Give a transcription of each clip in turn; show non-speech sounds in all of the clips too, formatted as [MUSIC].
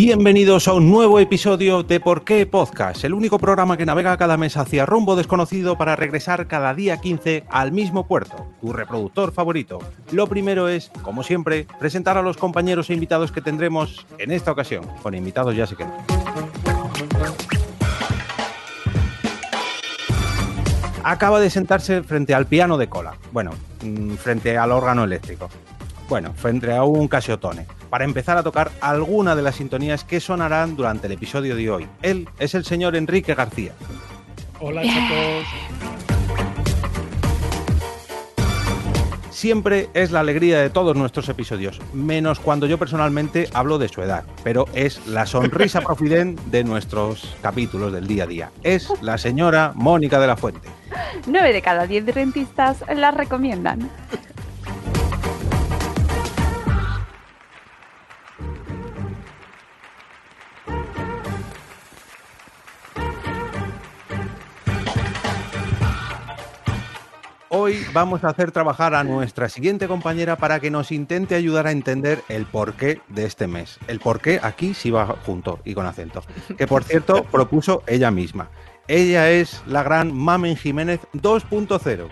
Bienvenidos a un nuevo episodio de Por qué Podcast, el único programa que navega cada mes hacia rumbo desconocido para regresar cada día 15 al mismo puerto, tu reproductor favorito. Lo primero es, como siempre, presentar a los compañeros e invitados que tendremos en esta ocasión. Con invitados ya se quedan. Acaba de sentarse frente al piano de cola, bueno, mm, frente al órgano eléctrico, bueno, frente a un Casiotone para empezar a tocar alguna de las sintonías que sonarán durante el episodio de hoy. Él es el señor Enrique García. Hola chicos. Siempre es la alegría de todos nuestros episodios, menos cuando yo personalmente hablo de su edad, pero es la sonrisa [LAUGHS] profident de nuestros capítulos del día a día. Es la señora Mónica de la Fuente. 9 de cada 10 rentistas las recomiendan. Hoy vamos a hacer trabajar a nuestra siguiente compañera para que nos intente ayudar a entender el porqué de este mes. El porqué aquí sí va junto y con acento. Que por cierto [LAUGHS] propuso ella misma. Ella es la gran Mamen Jiménez 2.0.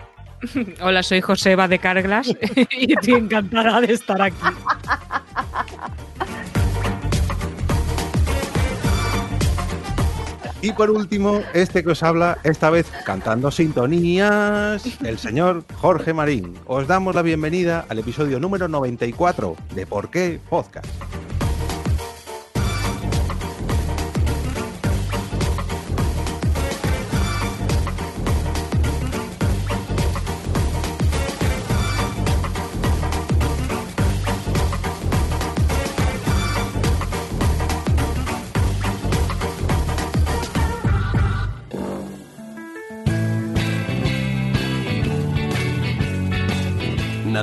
Hola, soy Joseba de Carglass [LAUGHS] y estoy encantada de estar aquí. [LAUGHS] Y por último, este que os habla, esta vez cantando sintonías, el señor Jorge Marín. Os damos la bienvenida al episodio número 94 de Por qué Podcast.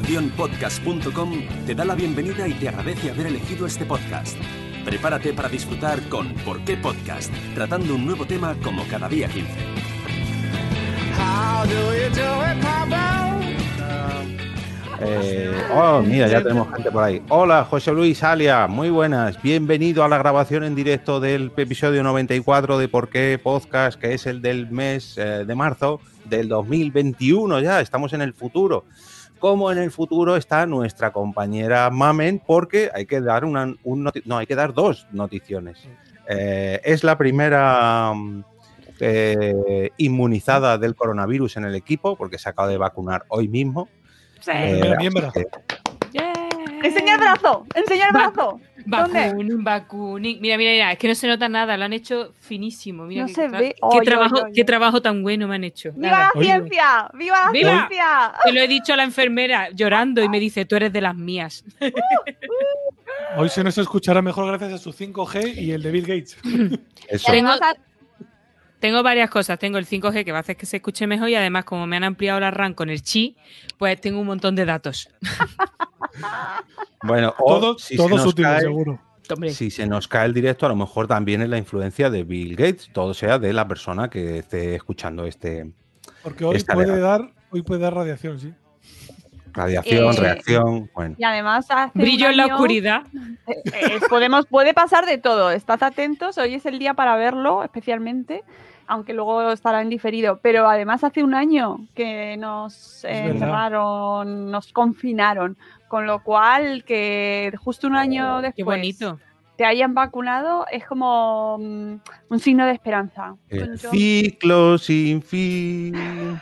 Nacionpodcast.com te da la bienvenida y te agradece haber elegido este podcast. Prepárate para disfrutar con ¿Por qué Podcast? Tratando un nuevo tema como cada día 15. Eh, oh, mira, ya tenemos gente por ahí. Hola, José Luis Alia, muy buenas. Bienvenido a la grabación en directo del episodio 94 de Por qué Podcast, que es el del mes eh, de marzo del 2021 ya. Estamos en el futuro. Como en el futuro está nuestra compañera Mamen, porque hay que dar una, un no, hay que dar dos noticiones. Eh, es la primera mm, eh, inmunizada del coronavirus en el equipo, porque se acaba de vacunar hoy mismo. Sí. Eh, Mira, bien, así verá. que- Enseña el brazo, enseña el Va- brazo. ¿Dónde? Vacuning, vacuning. Mira, mira, mira, es que no se nota nada, lo han hecho finísimo. Mira No qué, se tra- ve. qué trabajo, qué trabajo tan bueno me han hecho. ¡Viva Nada. la Oye. ciencia! ¡Viva la ¡Viva! ciencia! Te lo he dicho a la enfermera llorando y me dice, tú eres de las mías. [LAUGHS] Hoy se nos escuchará mejor gracias a su 5G y el de Bill Gates. [LAUGHS] eso. A- Tengo varias cosas. Tengo el 5G que va a hacer que se escuche mejor y además como me han ampliado la RAM con el chi, pues tengo un montón de datos. [LAUGHS] Bueno, o Todo, si, todo se nos útil, cae, seguro. Si se nos cae el directo, a lo mejor también es la influencia de Bill Gates, todo sea de la persona que esté escuchando este Porque hoy puede legal. dar, hoy puede dar radiación, sí. radiación, Eh, reacción. Bueno, y además hace brillo en la oscuridad. eh, eh, podemos, puede pasar de todo. Estad atentos, hoy es el día para verlo especialmente, aunque luego estará en diferido. Pero además hace un año que nos eh, encerraron, nos confinaron. Con lo cual, que justo un año después Qué bonito. te hayan vacunado es como mm, un signo de esperanza. el chun. ciclo sin fin.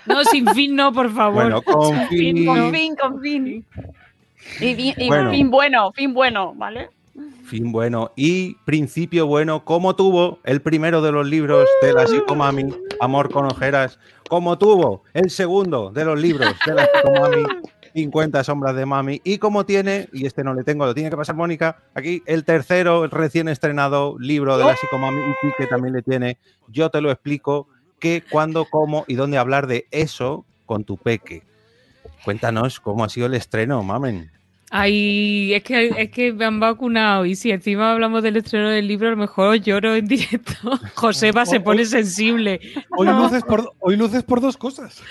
No, sin fin, no, por favor. Bueno, con fin. Con fin, con fin. Y, y Bueno. fin bueno, fin bueno, ¿vale? Fin bueno y principio bueno, como tuvo el primero de los libros de la psicomami, Amor con ojeras, como tuvo el segundo de los libros de la psicomami, 50 sombras de mami, y como tiene, y este no le tengo, lo tiene que pasar Mónica, aquí el tercero, el recién estrenado libro de la psicomami, y que también le tiene, yo te lo explico, qué, cuándo, cómo y dónde hablar de eso con tu peque. Cuéntanos cómo ha sido el estreno, mamen. Ay, es que, es que me han vacunado y si encima hablamos del estreno del libro, a lo mejor lloro en directo. [LAUGHS] Joseba se pone sensible. Hoy luces por, hoy luces por dos cosas.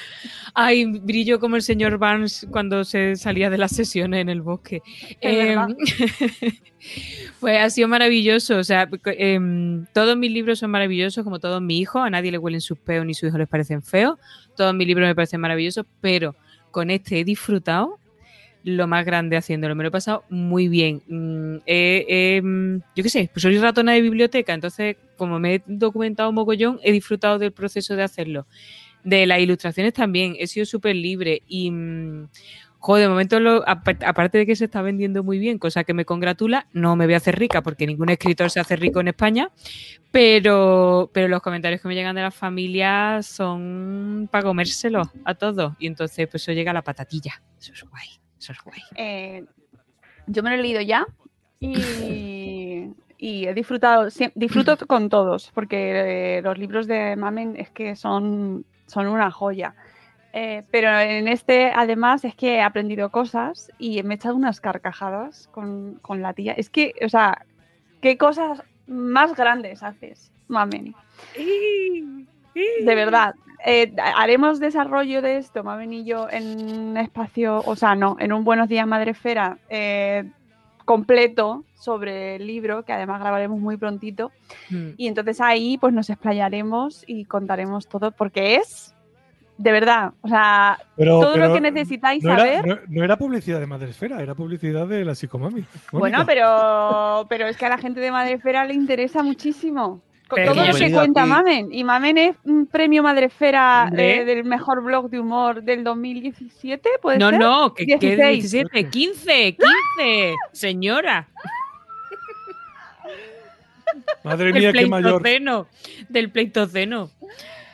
Ay, brillo como el señor Barnes cuando se salía de las sesiones en el bosque. Pues [LAUGHS] ha sido maravilloso. O sea, em, todos mis libros son maravillosos, como todos mis hijos. A nadie le huelen sus peos ni sus hijos les parecen feos. Todos mis libros me parecen maravillosos, pero con este he disfrutado lo más grande haciéndolo. Me lo he pasado muy bien. Mm, yo qué sé, pues soy ratona de biblioteca, entonces como me he documentado mogollón, he disfrutado del proceso de hacerlo. De las ilustraciones también, he sido súper libre y... mm, Joder, de momento, lo- aparte de que se está vendiendo muy bien, cosa que me congratula, no me voy a hacer rica porque ningún escritor se hace rico en España, pero, pero los comentarios que me llegan de las familias son para comérselos a todos. Y entonces, pues eso llega a la patatilla. Eso es guay, eso es guay. Eh, yo me lo he leído ya y, [LAUGHS] y he disfrutado, disfruto con todos, porque eh, los libros de Mamen es que son, son una joya. Eh, pero en este, además, es que he aprendido cosas y me he echado unas carcajadas con, con la tía. Es que, o sea, ¿qué cosas más grandes haces, Mamen? De verdad. Eh, haremos desarrollo de esto, Mamen y yo, en un espacio, o sea, no, en un Buenos Días Madrefera eh, completo sobre el libro, que además grabaremos muy prontito. Mm. Y entonces ahí pues nos explayaremos y contaremos todo, porque es, de verdad, o sea, Pero, todo lo que necesitáis no saber. era, no, no era publicidad de Madresfera, era publicidad de la psicomami. Bueno, pero, pero es que a la gente de Madrefera le interesa muchísimo. Pero todo que lo que cuenta aquí- Mamen. Y Mamen es un premio Madrefera Hombre. eh, del mejor blog de humor del 2017, ¿puede No, ser? no, que, que 16. 17, 15, 15, señora. Madre mía, qué mayor. Del pleitoceno.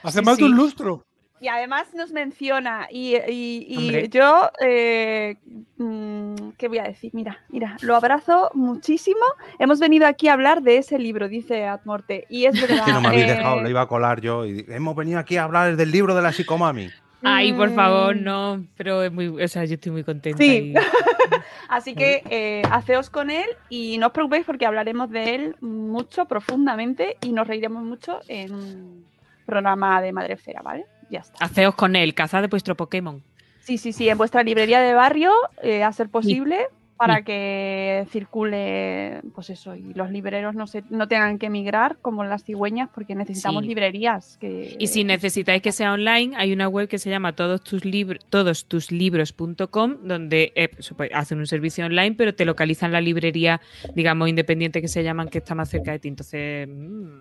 Hace Sí, más de un lustro. Y además nos menciona, y, y- y Hombre. yo, eh, mm, ¿qué voy a decir? Mira, mira, lo abrazo muchísimo. Hemos venido aquí a hablar de ese libro, dice Atmorte, y es [LAUGHS] verdad. Que no me habéis eh, dejado, lo iba a colar yo. Y hemos venido aquí a hablar del libro de la psicomami. Ay, por favor, mm, no. Pero es muy, o sea, yo estoy muy contenta. Sí. y- [LAUGHS] Así que eh, haceos con él y no os preocupéis porque hablaremos de él mucho, profundamente, y nos reiremos mucho en un programa de Madrefera, ¿vale? Ya está. Haceos con él, cazad de vuestro Pokémon. Sí, sí, sí, en vuestra librería de barrio, eh, a ser posible, para Sí. que circule, pues eso, y los libreros no, se, no tengan que emigrar como las cigüeñas, porque necesitamos Sí. librerías. Que... Y si necesitáis que sea online, hay una web que se llama todos tus libros, todostuslibros.com, donde eh, hacen un servicio online, pero te localizan la librería, digamos, independiente que se llaman, que está más cerca de ti. Entonces, mm,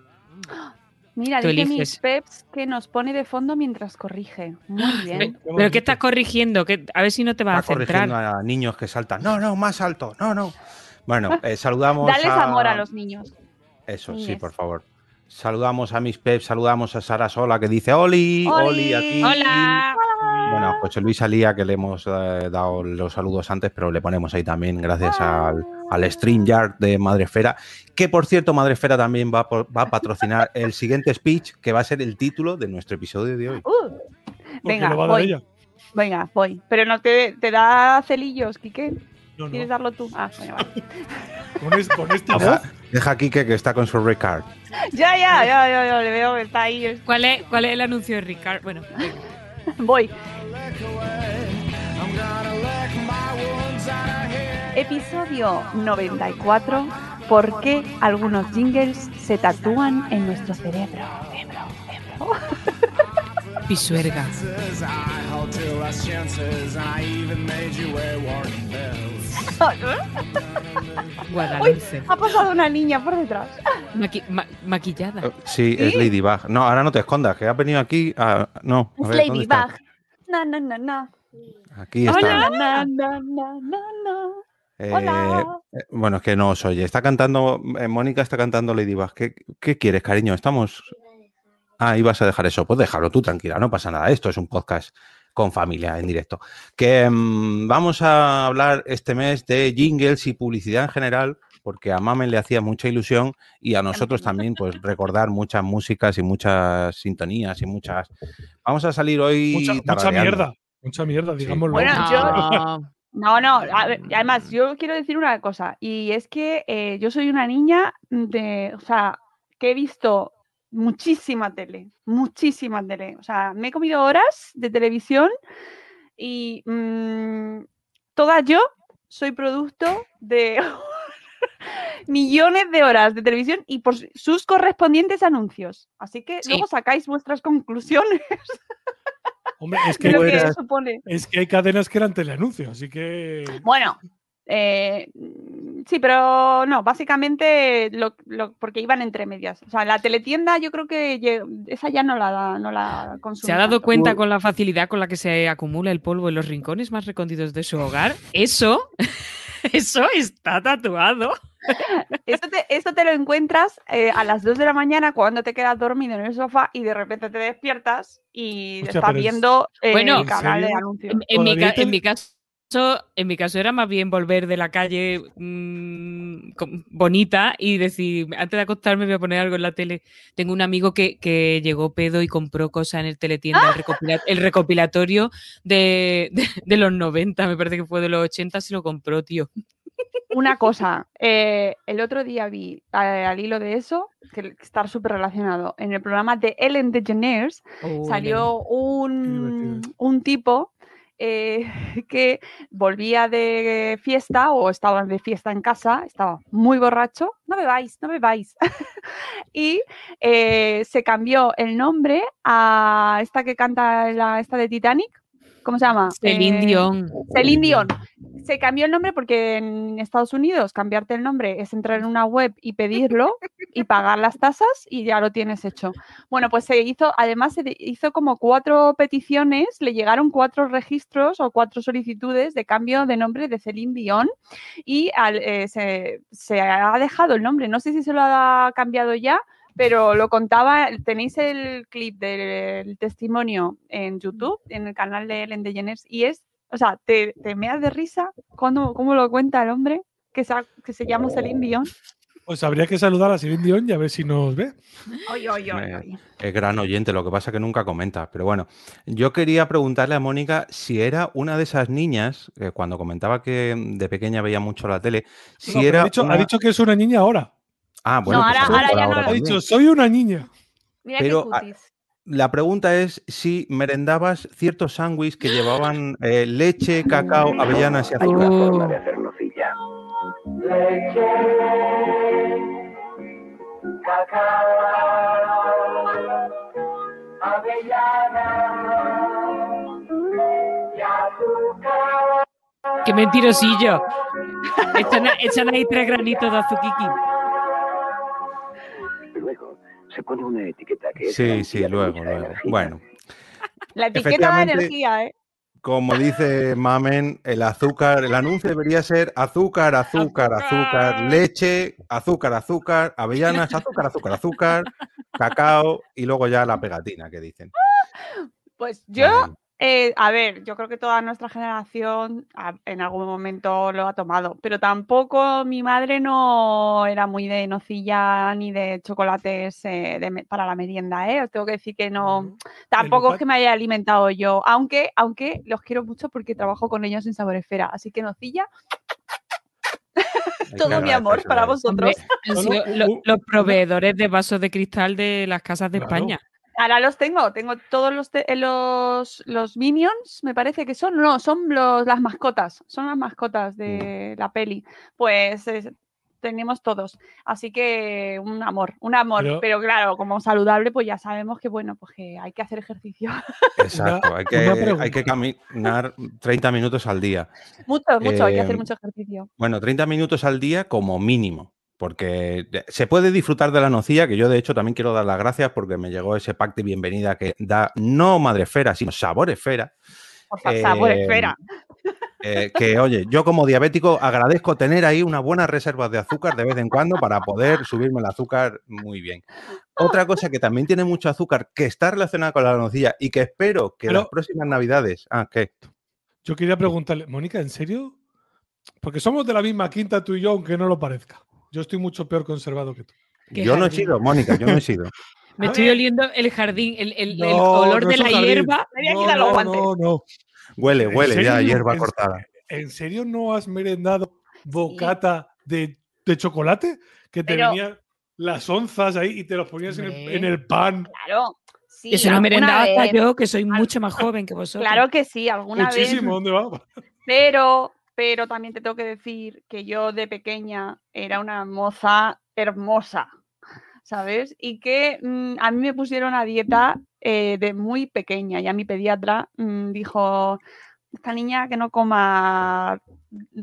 Mira, dice mis peps que nos pone de fondo mientras corrige. Muy bien. ¿pero qué estás corrigiendo? Que, a ver si no te vas Está a centrar. corrigiendo a niños que saltan. No, no, más alto. No, no. Bueno, eh, [LAUGHS] saludamos Dales a... amor a los niños. Eso, sí, por favor. Saludamos a mis peps, saludamos a Sara Sola que dice Oli, Oli, Oli. aquí. Hola. Bueno, a José Luis Alía que le hemos eh, dado los saludos antes, pero le ponemos ahí también gracias al, al StreamYard de Madrefera, que por cierto Madrefera también va, a por- va a patrocinar [LAUGHS] el siguiente speech que va a ser el título de nuestro episodio de hoy. Uh, venga, lo va a dar voy. ella. venga, voy. Pero no te, te da celillos, Quique. No, ¿Quieres no. darlo tú? Ah, venga, vale. [LAUGHS] Con, es- con esta voz. Deja, deja a Kike que está con su red card. [LAUGHS] ya, ya, ya, ya, ya, le veo que está ahí. ¿Cuál es, ¿Cuál es el anuncio de Ricard? Bueno, venga. [LAUGHS] Voy. Episodio 94. ¿Por qué algunos jingles se tatúan en nuestro cerebro? Cerebro, cerebro. [LAUGHS] Pisuerga. [LAUGHS] Guadalupe. Ha pasado una niña por detrás. Maqui- ma- maquillada. Eh, Sí, es Ladybug. No, ahora no te escondas, que has venido aquí. a- no, a Es. Ladybug. No, no, no, no. Aquí está. Hola. No, no, no, no, no. Eh, Hola. eh, bueno, es que no os oye. Está cantando, eh, Mónica está cantando Ladybug. ¿Qué, ¿Qué quieres, cariño? Estamos. Ah, ibas a dejar eso. Pues déjalo tú, tranquila, no pasa nada. Esto es un podcast con familia en directo. Que mm, vamos a hablar este mes de jingles y publicidad en general, porque a Mamen le hacía mucha ilusión y a nosotros también, pues recordar muchas músicas y muchas sintonías y muchas. Vamos a salir hoy. Mucha, mierda. Mucha mierda, digámoslo. Bueno, yo- No. No, ver, además yo quiero decir una cosa, y es que eh, yo soy una niña de, o sea, que he visto muchísima tele, muchísima tele. O sea, me he comido horas de televisión y mm, toda yo soy producto de [LAUGHS] millones de horas de televisión y por sus correspondientes anuncios. Así que Sí. luego sacáis vuestras conclusiones Hombre, es [LAUGHS] que, supone. es que hay cadenas que eran teleanuncios, así que. Bueno, eh, mm, sí, pero no, básicamente lo, lo- porque iban entre medias. O sea, la teletienda yo creo que esa ya no la, no la ¿Se ha dado tanto. cuenta con la facilidad con la que se acumula el polvo en los rincones más recónditos de su hogar? Eso, [LAUGHS] eso está tatuado. [LAUGHS] Eso te, eso te lo encuentras eh, a las 2 de la mañana cuando te quedas dormido en el sofá y de repente te despiertas y Hostia, estás es- viendo eh, Bueno, el canal de anuncios. En, mi, en mi caso, en mi caso era más bien volver de la calle mm, bonita y decir, antes de acostarme voy a poner algo en la tele. Tengo un amigo que, que llegó pedo y compró cosas en el teletienda, el, recopila- el recopilatorio de, de- de los 90, me parece que fue de los 80, se lo compró, tío. Una cosa, eh, el otro día vi eh, al hilo de eso, que está súper relacionado, en el programa de Ellen DeGeneres Oh, salió un, un tipo eh, [LAUGHS] que volvía de fiesta o estaba de fiesta en casa, estaba muy borracho, no bebáis, no bebáis, [LAUGHS] y eh, se cambió el nombre a esta que canta la, esta de Titanic, ¿cómo se llama? Celine Eh, Dion. Celine Dion. Se cambió el nombre porque en Estados Unidos cambiarte el nombre es entrar en una web y pedirlo y pagar las tasas y ya lo tienes hecho. Bueno, pues se hizo, además se hizo como cuatro peticiones, le llegaron cuatro registros o cuatro solicitudes de cambio de nombre de Celine Dion y al- eh, se, se ha dejado el nombre. No sé si se lo ha cambiado ya, pero lo contaba, tenéis el clip del testimonio en YouTube, en el canal de Ellen DeGeneres, y es, o sea, te, te meas de risa cuando, cómo lo cuenta el hombre que se, ha- que se llama Celine Dion. Pues habría que saludar a Celine Dion y a ver si nos ve. Ay, Me- ay. Es gran oyente, lo que pasa que nunca comenta. Pero bueno, yo quería preguntarle a Mónica si era una de esas niñas, eh, cuando comentaba que de pequeña veía mucho la tele, si No, era. ha, dicho, ha una- dicho que es una niña ahora. Ah, bueno, No, pues ahora- ahora mejor ya no lo- Ha también. dicho, soy una niña. Mira Pero, qué ah, cutis. La pregunta es si merendabas ciertos sándwiches que llevaban eh, leche, cacao, avellanas y azúcar. Oh, ¡Qué mentirosillo! Echan, echan ahí tres granitos de azuquiqui. Se pone una etiqueta que es Sí, sí, luego, luego. Bueno, [LAUGHS] La etiqueta de energía, ¿eh? como dice Mamen, el azúcar, el anuncio debería ser azúcar, azúcar, azúcar, Azúcar. leche, azúcar, azúcar, avellanas, azúcar, azúcar, azúcar, cacao y luego ya la pegatina que dicen. [LAUGHS] Pues yo Eh, a ver, yo creo que toda nuestra generación a- en algún momento lo ha tomado, pero tampoco mi madre no era muy de nocilla ni de chocolates eh, de para la merienda, ¿eh? Os tengo que decir que no, tampoco es que me haya alimentado yo, aunque, aunque los quiero mucho porque trabajo con ellos en Sabor Esfera, así que nocilla, todo mi amor para vosotros. Hombre, los proveedores de vasos de cristal de las casas de Claro. España. Ahora los tengo, tengo todos los, te- eh, los, los minions, me parece que son, no, son los, las mascotas, son las mascotas de la peli. Pues es- tenemos todos, así que un amor, un amor, Pero- pero, claro, como saludable, pues ya sabemos que bueno, pues que hay que hacer ejercicio. [LAUGHS] Exacto, hay que, hay que caminar 30 minutos al día. mucho, mucho, hay que hacer Eh, mucho ejercicio. Bueno, 30 minutos al día como mínimo, porque se puede disfrutar de la nocilla, que yo de hecho también quiero dar las gracias porque me llegó ese pack de bienvenida que da no madrefera, sino sabor esfera. Por fa- sabor, eh, espera. Eh, que oye, yo como diabético agradezco tener ahí unas buenas reservas de azúcar de vez en cuando para poder subirme el azúcar muy bien. Otra cosa que también tiene mucho azúcar, que está relacionada con la nocilla y que espero que Pero- las próximas navidades. Ah, ¿qué? Yo quería preguntarle, Mónica, ¿en serio? Porque somos de la misma quinta tú y yo, aunque no lo parezca. Yo estoy mucho peor conservado que tú. Yo no he sido, Mónica, yo no he sido. [LAUGHS] Me estoy oliendo el jardín, el, el- olor no de la jardín. hierba. Me voy a los no, guantes. no, no. Huele, ¿En huele ya, hierba ¿En- cortada. ¿En serio no has merendado bocata de, de chocolate? Que te Pero- venía. las onzas ahí y te los ponías en el, Hombre. en el pan. Claro. Sí, Eso no merendaba hasta yo, que soy mucho más joven que vosotros. Claro que sí, alguna vez. Muchísimo, ¿dónde va? Pero, pero también te tengo que decir que yo de pequeña era una moza hermosa, ¿sabes? Y que mm, a mí me pusieron a dieta eh, de muy pequeña. Ya mi pediatra mm, dijo, esta niña que no coma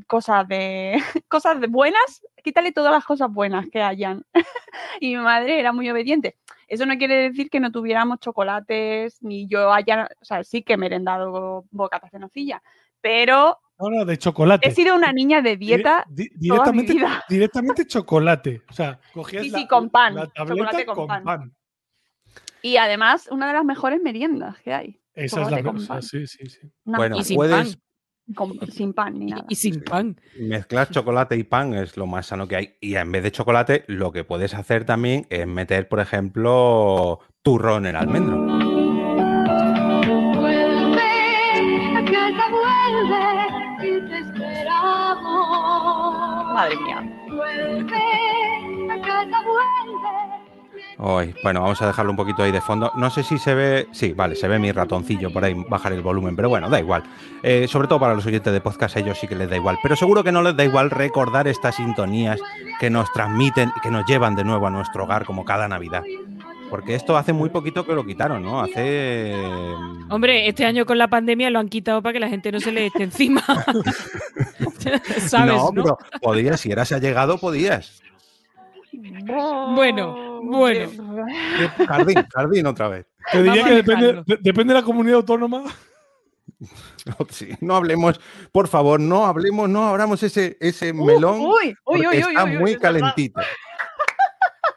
cosas de [LAUGHS] cosas de buenas, quítale todas las cosas buenas que hayan. [LAUGHS] y mi madre era muy obediente. Eso no quiere decir que no tuviéramos chocolates, ni yo haya, o sea, sí que he merendado bocatas de nocilla, pero No, no, de chocolate. he sido una niña de Di- dieta di- toda mi directamente, vida. [LAUGHS] directamente chocolate. O sea, cogías Sí, la, con pan, la chocolate con con pan. pan. Y además, una de las mejores meriendas que hay. Esa es la cosa, pan. sí, sí, sí. Bueno, Y sin puedes con- sin pan ni Y- nada. Y, sin pan. mezclar [LAUGHS] chocolate y pan es lo más sano que hay. Y en vez de chocolate, lo que puedes hacer también es meter, por ejemplo, turrón en almendro. Madre mía. Vuelve, bueno, vamos a dejarlo un poquito ahí de fondo. No sé si se ve. Sí, vale, se ve mi ratoncillo por ahí, bajar el volumen, pero bueno, da igual. Eh, sobre todo para los oyentes de podcast, a ellos sí que les da igual. Pero seguro que no les da igual recordar estas sintonías que nos transmiten que nos llevan de nuevo a nuestro hogar como cada Navidad. Porque esto hace muy poquito que lo quitaron, ¿no? Hace. Hombre, este año con la pandemia lo han quitado para que la gente no se le eche encima. [LAUGHS] ¿Sabes? no, No, pero podías, si eras allegado, podías. Bueno, bueno. Jardín, jardín otra vez. Te diría Vamos que depende, depende de la comunidad autónoma. No, [LAUGHS] sí, no hablemos, por favor, no hablemos, no abramos ese, ese melón. Uy, uy, porque uy, uy, está uy, uy, muy calentito.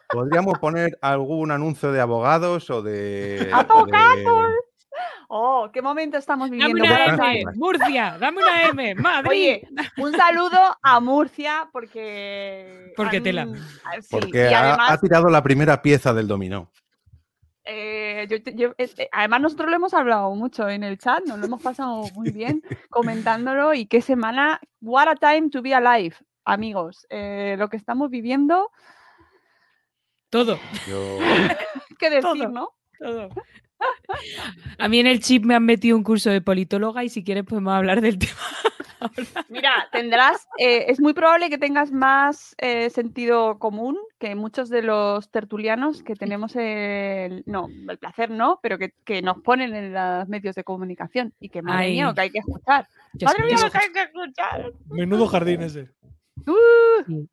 Podríamos poner algún anuncio de abogados o de. ¡Abogados! de- Oh, qué momento estamos Dame viviendo. una M. Murcia, dame una M, [LAUGHS] Madrid. Oye, un saludo a Murcia porque. Porque han- tela. ah, sí, Porque ha, además, ha tirado la primera pieza del dominó. eh, yo- yo- eh, eh, además nosotros lo hemos hablado mucho en el chat, nos lo hemos pasado muy bien [LAUGHS] comentándolo y qué semana, what a time to be alive, amigos. Eh, lo que estamos viviendo, Todo, Yo- [LAUGHS] qué decir, Todo. ¿no? todo. A mí en el chip me han metido un curso de politóloga y si quieres podemos hablar del [LAUGHS] tema. Mira, tendrás, eh, es muy probable que tengas más eh, sentido común que muchos de los tertulianos que tenemos el, no, el placer no, pero que, que nos ponen en los medios de comunicación y que madre mía lo que hay que escuchar. Madre mía lo que hay que escuchar. Menudo jardín ese. Uh, Sí.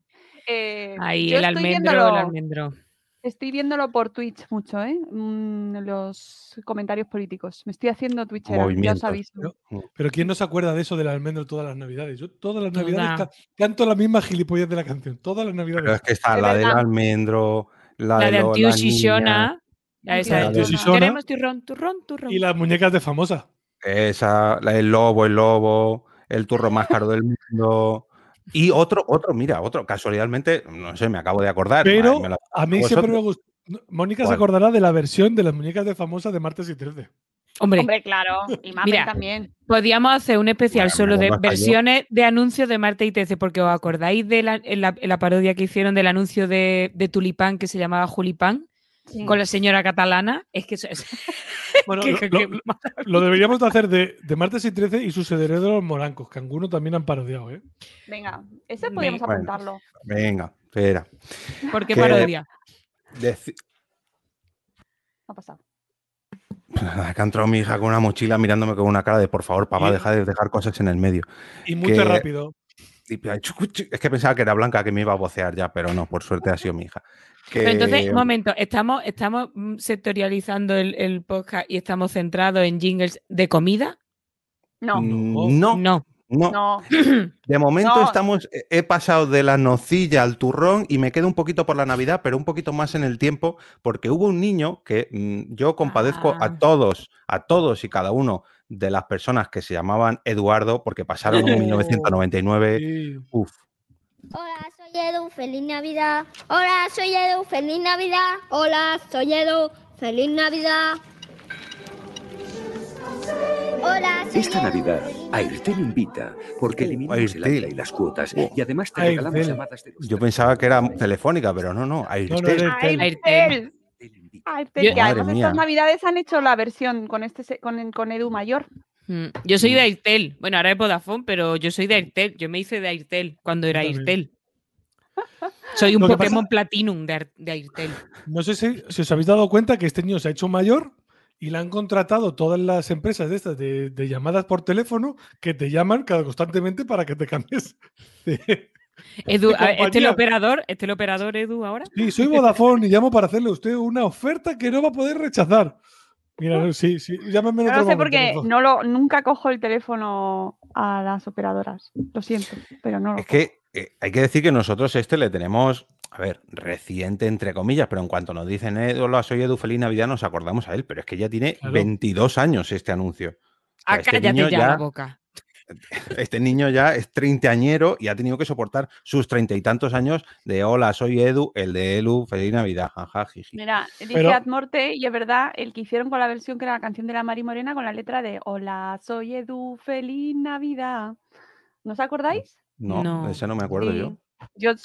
eh, Ahí el almendro, el almendro. Estoy viéndolo por Twitch mucho, ¿eh? Mm, los comentarios políticos. Me estoy haciendo Twitchera, ya os aviso. Pero ¿quién no se acuerda de eso del almendro todas las navidades? Yo todas las navidades ca- canto la misma gilipollas de la canción. Todas las Pero navidades. es que está Es la del almendro, la, La de Antiu la Shishona. niña, La esa La de de Shishona. Queremos turrón, turrón, turrón. Y las muñecas de famosa. Esa, la- el lobo, el lobo, el turro más caro del mundo. Y otro, otro, mira, otro, casualmente, no sé, me acabo de acordar. Pero me la- a mí ¿Vosotros? siempre me gustó. Mónica se acordará de la versión de las muñecas de famosa de martes y 13. Hombre, Hombre, claro. Y mami Mira, también. podíamos hacer un especial Bueno, solo de yo. versiones de anuncios de Marte y TC, porque os acordáis de la, en la, en la parodia que hicieron del anuncio de, de Tulipán que se llamaba Julipán Sí. con la señora catalana. Es que eso es. [LAUGHS] Bueno, [LAUGHS] que- lo, que- lo- deberíamos de hacer de, de martes y 13 y sus herederos los morancos, que algunos también han parodiado, ¿eh? Venga, ese podríamos apuntarlo. Venga, espera. ¿Por qué parodia? Deci- ha pasado. que ha entrado mi hija con una mochila mirándome con una cara de por favor, papá, Y- deja de dejar cosas en el medio. Y mucho Que- rápido. Es que pensaba que era Blanca que me iba a vocear ya, pero no, por suerte ha sido mi hija. Pero entonces, un momento, ¿estamos, estamos mm, sectorializando el, el podcast y estamos centrados en jingles de comida? No, Mm, no, No. no, no. [CLEARS THROAT] De momento No. estamos, he- he pasado de la nocilla al turrón y me quedo un poquito por la Navidad, pero un poquito más en el tiempo, porque hubo un niño que mm, yo compadezco Ah. a todos, a todos y cada uno de las personas que se llamaban Eduardo, porque pasaron en [LAUGHS] Oh. 1999. Sí. Uf, Hola, soy Edu, feliz Navidad. Hola, soy Edu, feliz Navidad. Hola, soy Edu, feliz Navidad. Hola, soy Esta Edu. Navidad, Airtel invita, porque eliminamos el Airtel. y las cuotas, Oh. y además te regalamos Airtel. llamadas de Yo pensaba que era telefónica, pero no, no. Airtel. no, era- Airtel. Airtel. Airtel, Yo- que además Madre estas mía. navidades han hecho la versión con este se- con, con Edu mayor. Mm, Yo soy de Airtel. Bueno, ahora es Vodafone, pero yo soy de Airtel. Yo me hice de Airtel cuando era. Airtel. Soy [LAUGHS] un que pasa- Pokémon Platinum de, Airtel. No sé si, si os habéis dado cuenta que este niño se ha hecho mayor y le han contratado todas las empresas de estas de, de llamadas por teléfono que te llaman cada constantemente para que te cambies. [LAUGHS] de- Edu, este es el operador, este es el operador Edu ahora. Sí, soy Vodafone y llamo para hacerle a usted una oferta que no va a poder rechazar. Mira, [LAUGHS] sí, sí, llámame en Yo otro no sé porque no lo, nunca cojo el teléfono a las operadoras. Lo siento, pero no lo Es que eh, hay que decir que nosotros este le tenemos, a ver, reciente entre comillas, pero en cuanto nos dicen, eh, hola, soy Edu, feliz Navidad, nos acordamos a él, pero es que ya tiene Claro. 22 años este anuncio. O sea, Ah, este ya- la boca. [LAUGHS] Este niño ya es treintañero y ha tenido que soportar sus treinta y tantos años de hola, soy Edu, el de Elu, feliz Navidad, jaja, jiji. Mira, dice Pero- Admorte, y es verdad, el que hicieron con la versión que era la canción de la Mari Morena con la letra de Hola, soy Edu, feliz Navidad. ¿No os acordáis? No, No. de ese no me acuerdo Sí. yo.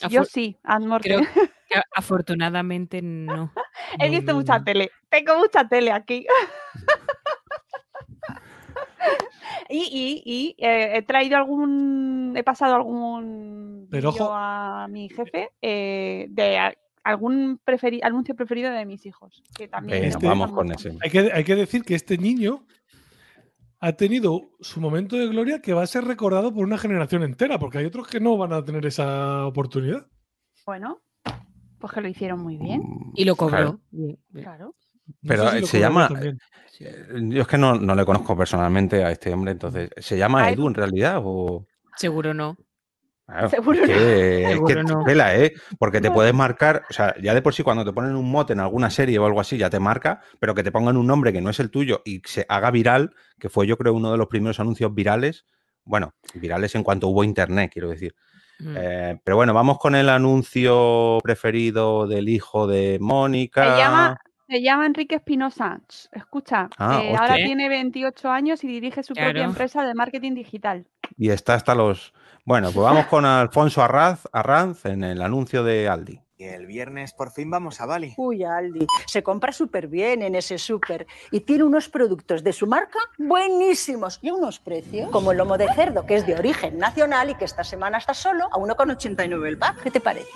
Yo, sí, Admorte. Creo [LAUGHS] que a- afortunadamente no. He No, visto no, mucha no. tele. Tengo mucha tele aquí. [LAUGHS] y y, y eh, he traído algún. He pasado algún. Pero vídeo ojo. a mi jefe eh, de algún preferi- anuncio preferido de mis hijos. Que también vamos con ese. Hay que, hay que decir que este niño ha tenido su momento de gloria que va a ser recordado por una generación entera, porque hay otros que no van a tener esa oportunidad. Bueno, pues que lo hicieron muy bien. Y lo cobró. Claro. Bien, bien. Claro. No Pero, sé si eh, lo se llama- también. Eh, Yo es que no, no le conozco personalmente a este hombre, entonces, ¿se llama Ay, Edu en realidad? O... Seguro no. Claro, Seguro es que, es Seguro que no. ¿eh? Porque te puedes marcar, o sea, ya de por sí cuando te ponen un mote en alguna serie o algo así, ya te marca, pero que te pongan un nombre que no es el tuyo y se haga viral, que fue yo creo uno de los primeros anuncios virales, bueno, virales en cuanto hubo internet, quiero decir. Mm. Eh, pero bueno, vamos con el anuncio preferido del hijo de Mónica. Se llama, se llama Enrique Espinosa. Ch, Escucha, Ah, eh, ahora tiene 28 años y dirige su propia empresa de marketing digital. Y está hasta los... Bueno, pues vamos con Alfonso Arraz, Arranz en el anuncio de Aldi. Y el viernes por fin vamos a Bali. Uy, Aldi, se compra súper bien en ese súper y tiene unos productos de su marca buenísimos y unos precios como el lomo de cerdo, que es de origen nacional y que esta semana está solo a 1,89 el pack. ¿Qué te parece?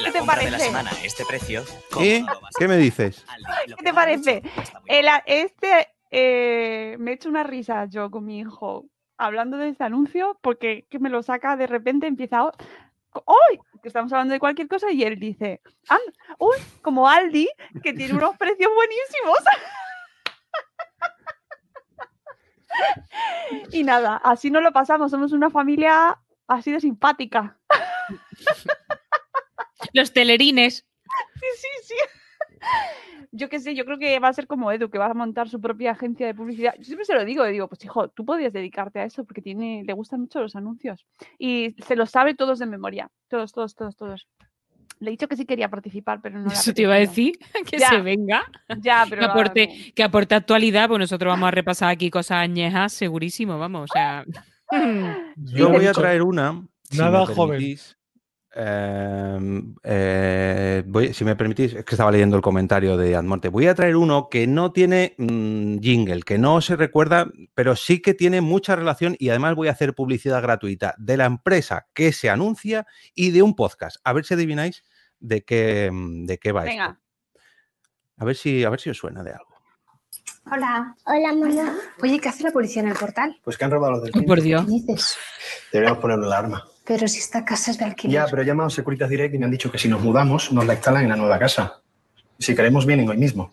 La te compra de la parece? semana, este precio. ¿cómo ¿Qué? ¿Qué me dices? Aldi, ¿Qué te parece? El este, eh, me he hecho una risa yo con mi hijo hablando de este anuncio porque que me lo saca de repente, empieza, ¡Uy! Que estamos hablando de cualquier cosa y él dice, "Ah, ¡Uy! Como Aldi, que tiene unos [LAUGHS] precios buenísimos. y nada, así nos lo pasamos. Somos una familia así de simpática. Los telerines. Sí, sí, sí. Yo qué sé, yo creo que va a ser como Edu, que va a montar su propia agencia de publicidad. Yo siempre se lo digo, digo, pues hijo, tú podrías dedicarte a eso porque tiene, le gustan mucho los anuncios. Y se los sabe todos de memoria. Todos, todos, todos, todos. Le he dicho que sí quería participar, pero no Eso te iba a decir, [LAUGHS] que Ya. se venga. Ya, pero. Que aporte, que aporte actualidad, pues nosotros vamos a repasar aquí cosas añejas, segurísimo, vamos. O sea, [LAUGHS] Yo voy a traer una. si Nada me joven. permitís, eh, eh, voy- si me permitís, es que estaba leyendo el comentario de Admorte. Voy a traer uno que no tiene mm, jingle, que no se recuerda, pero sí que tiene mucha relación y además voy a hacer publicidad gratuita de la empresa que se anuncia y de un podcast. A ver si adivináis de qué, mm, de qué va Venga. esto. A ver si, a ver si os suena de algo. Hola. Hola, mamá. Oye, ¿qué hace la policía en el portal? Pues que han robado los del por. Dios. ¿Qué dices? Deberíamos poner una alarma. Pero si esta casa es de alquiler. Ya, pero he llamado a Securitas Direct y me han dicho que si nos mudamos, nos la instalan en la nueva casa. Si queremos, vienen hoy mismo.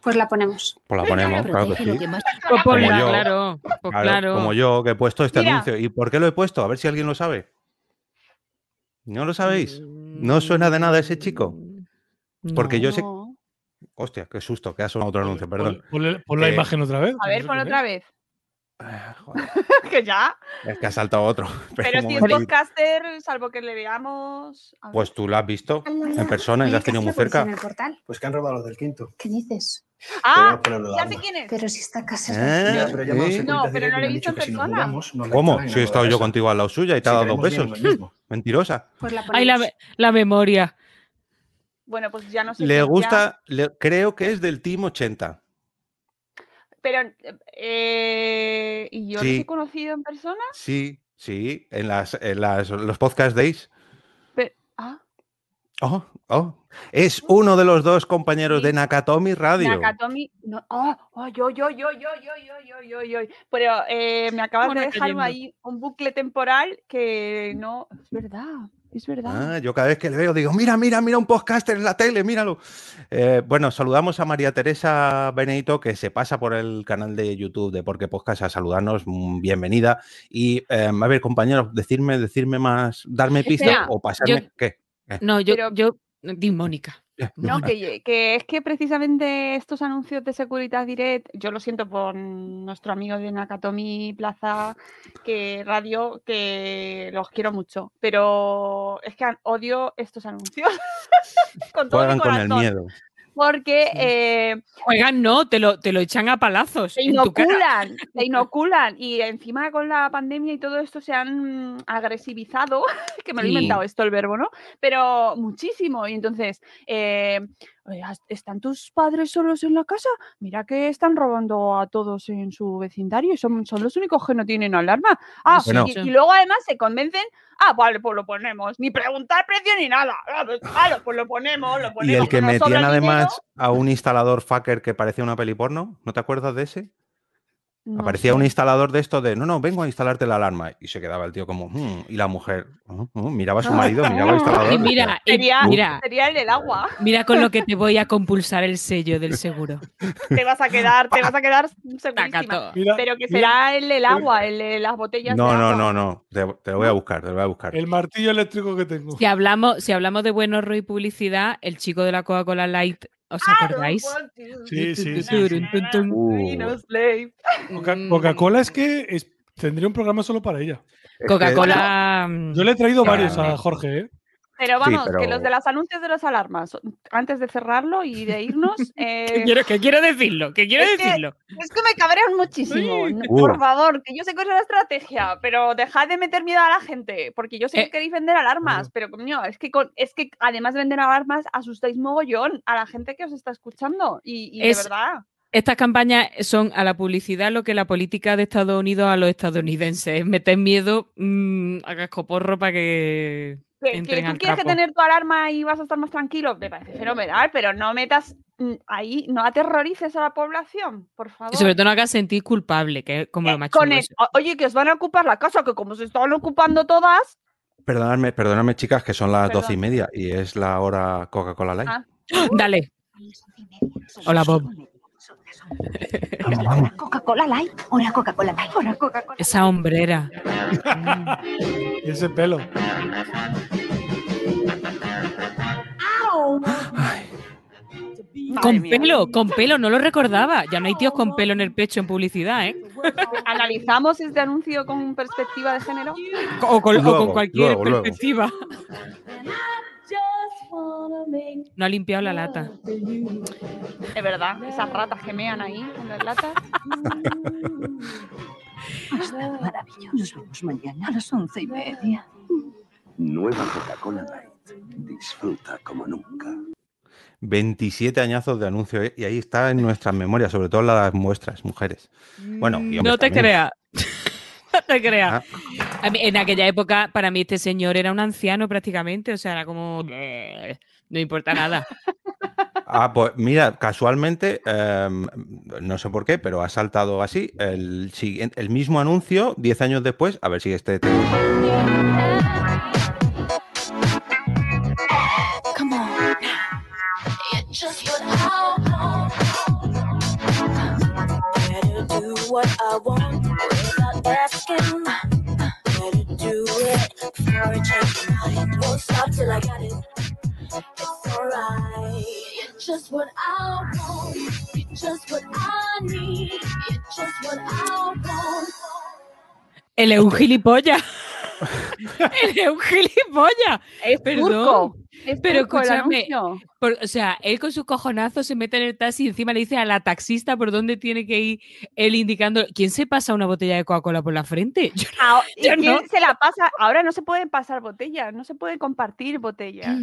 Pues la ponemos. Pues la ponemos, claro que sí. Pues ponla, yo. claro. Pues Claro, claro. Como yo, que he puesto este Mira. anuncio. ¿Y por qué lo he puesto? A ver si alguien lo sabe. ¿No lo sabéis? ¿No suena de nada ese chico? Porque yo sé... Hostia, qué susto, que ha sonado otro anuncio, perdón. Pon la Eh, imagen otra vez. A ver, pon otra vez. [LAUGHS] que ya. Es que ha saltado otro. [LAUGHS] Pero si es podcaster, salvo que le veamos. Pues tú lo has visto en persona y lo has tenido muy cerca. En el portal? Pues que han robado los del quinto. ¿Qué dices? Ah, ya sé quién es. Pero si esta casa es ¿Eh? Pero No, pero no lo he visto en si persona. mudamos, la ¿Cómo? Si he estado yo contigo a la suya y te Si ha dado dos besos. [LAUGHS] Mentirosa. Pues la Ay, la, la memoria. Bueno, pues ya no sé. Le ya- gusta, le- creo que es del Team 80. Pero, eh, ¿y yo Sí. los he conocido en persona? Sí, sí, en las, en las los podcast days. Pero, ah, Oh, oh. Es uno de los dos compañeros de Nakatomi Radio. Nakatomi. No, oh, oh, yo, yo, yo, yo, yo, yo, yo, yo, yo. Pero eh, me acabas de dejar ahí un bucle temporal que no. Es verdad, es verdad. Ah, yo cada vez que le veo digo, mira, mira, mira un podcaster en la tele, míralo. Eh, bueno, saludamos a María Teresa Benedito, que se pasa por el canal de YouTube de Porque Podcast a saludarnos. mm, Bienvenida. Y eh, a ver, compañeros, decirme, decirme más, darme pistas o pasarme. yo- ¿Qué? Eh, No, yo, Pero- yo, di Mónica. [LAUGHS] No, que, que es que precisamente estos anuncios de Securitas Direct, yo lo siento por nuestro amigo de Nakatomi Plaza, que radio, que los quiero mucho, pero es que odio estos anuncios. [LAUGHS] con todo mi Juegan con el corazón, miedo. Porque eh, Juegan, no, te lo, te lo echan a palazos. te inoculan, te inoculan. Y encima con la pandemia y todo esto se han agresivizado, [LAUGHS] que me lo he Sí. inventado esto el verbo, ¿no? Pero muchísimo. Y entonces, eh, oye, ¿has- ¿están tus padres solos en la casa? Mira que están robando a todos en su vecindario y son, son los únicos que no tienen alarma. Ah, Bueno. y, y luego además se convencen, ah, vale, pues lo ponemos. Ni preguntar precio ni nada. Ah, pues, vale, pues lo ponemos, lo ponemos. Y el que metían además dinero. a un instalador fucker que parecía una peli porno, ¿no te acuerdas de ese? No Aparecía sé. un instalador de esto de, no, no, vengo a instalarte la alarma. Y se quedaba el tío como, "Mm", y la mujer, "Mm, mm", miraba a su marido, miraba al instalador. Y mira, y Sería, mira, sería el del agua. mira con lo que te voy a compulsar el sello del seguro. te vas a quedar, te vas a quedar segurísima. Mira, Pero que mira, será el del agua, el de las botellas No, de no, agua. no, no. Te, te lo voy a buscar, te lo voy a buscar. el martillo eléctrico que tengo. Si hablamos, si hablamos de buen horror y publicidad, el chico de la Coca-Cola Light, ¿Os acordáis? Sí, sí, sí. Uh. Mm. Coca-Cola es que tendría un programa solo para ella. Coca-Cola. Mm, Yo le he traído varios a Jorge, ¿eh? Pero vamos, pero- que los de las anuncios de las alarmas, antes de cerrarlo y de irnos, [LAUGHS] Que eh, quiero, que quiero decirlo, que quiero Es que- decirlo. es que me cabrean muchísimo. Sí. No. Por favor, que yo sé que es una estrategia, pero dejad de meter miedo a la gente, porque yo sé Eh, que queréis vender alarmas, pero coño, es que, con- es que además de vender alarmas, asustáis mogollón a la gente que os está escuchando. Y, y Es- de verdad. Estas campañas son a la publicidad lo que la política de Estados Unidos a los estadounidenses. Meter miedo mm, a cascoporro para que Que, que tú quieres que tener tu alarma y vas a estar más tranquilo, me parece fenomenal, pero no metas mm, ahí, no aterrorices a la población, por favor. Y sobre todo no hagas sentir culpable, que es como Eh, lo más con el- o- oye, que os van a ocupar la casa, que como se estaban ocupando todas. Perdonadme, perdonadme, chicas, que son las Perdón. doce y media y es la hora Coca-Cola Light. Ah. [GASPS] Dale. Hola, Bob. Coca-Cola Light. Una Coca-Cola Light. Una Coca-Cola. Esa hombrera. [LAUGHS] Y ese pelo. Con mía. pelo, con pelo, no lo recordaba. Ya no hay tíos con pelo en el pecho en publicidad, ¿eh? ¿Analizamos este anuncio con perspectiva de género? O con, o con Luego, cualquier luego, luego. No ha limpiado la lata. De verdad, esas ratas que mean ahí en las latas. Maravilloso. Nos vemos mañana a las once y media. Nueva Coca-Cola Light. Disfruta como nunca. 27 añazos de anuncio ¿eh? y ahí está en nuestras memorias, sobre todo las muestras, mujeres. Bueno, y no te creas. [LAUGHS] no te creas. Ah. En aquella época, para mí, este señor era un anciano prácticamente. O sea, era como. "Eh, No importa nada. [LAUGHS] Ah, pues mira, casualmente, em, no sé por qué, pero ha saltado así el, siguiente- el mismo anuncio 10 años después. A ver si este... te- Come on. It's just what I want. Better do what I want without asking. Better do it before I change my mind. Won't stop till I got it. It's alright. You're just what I want. You're just what I need. You're just what El un gilipollas. Él es un gilipollas. Es Perdón. turco. Es Pero turco escúchame, por- o sea, él con su cojonazo se mete en el taxi y encima le dice a la taxista por dónde tiene que ir él indicando. ¿Quién se pasa una botella de Coca-Cola por la frente? [LAUGHS] Yo no- Ah, ¿y yo quién no. se la pasa? Ahora no se pueden pasar botellas, no se pueden compartir botellas.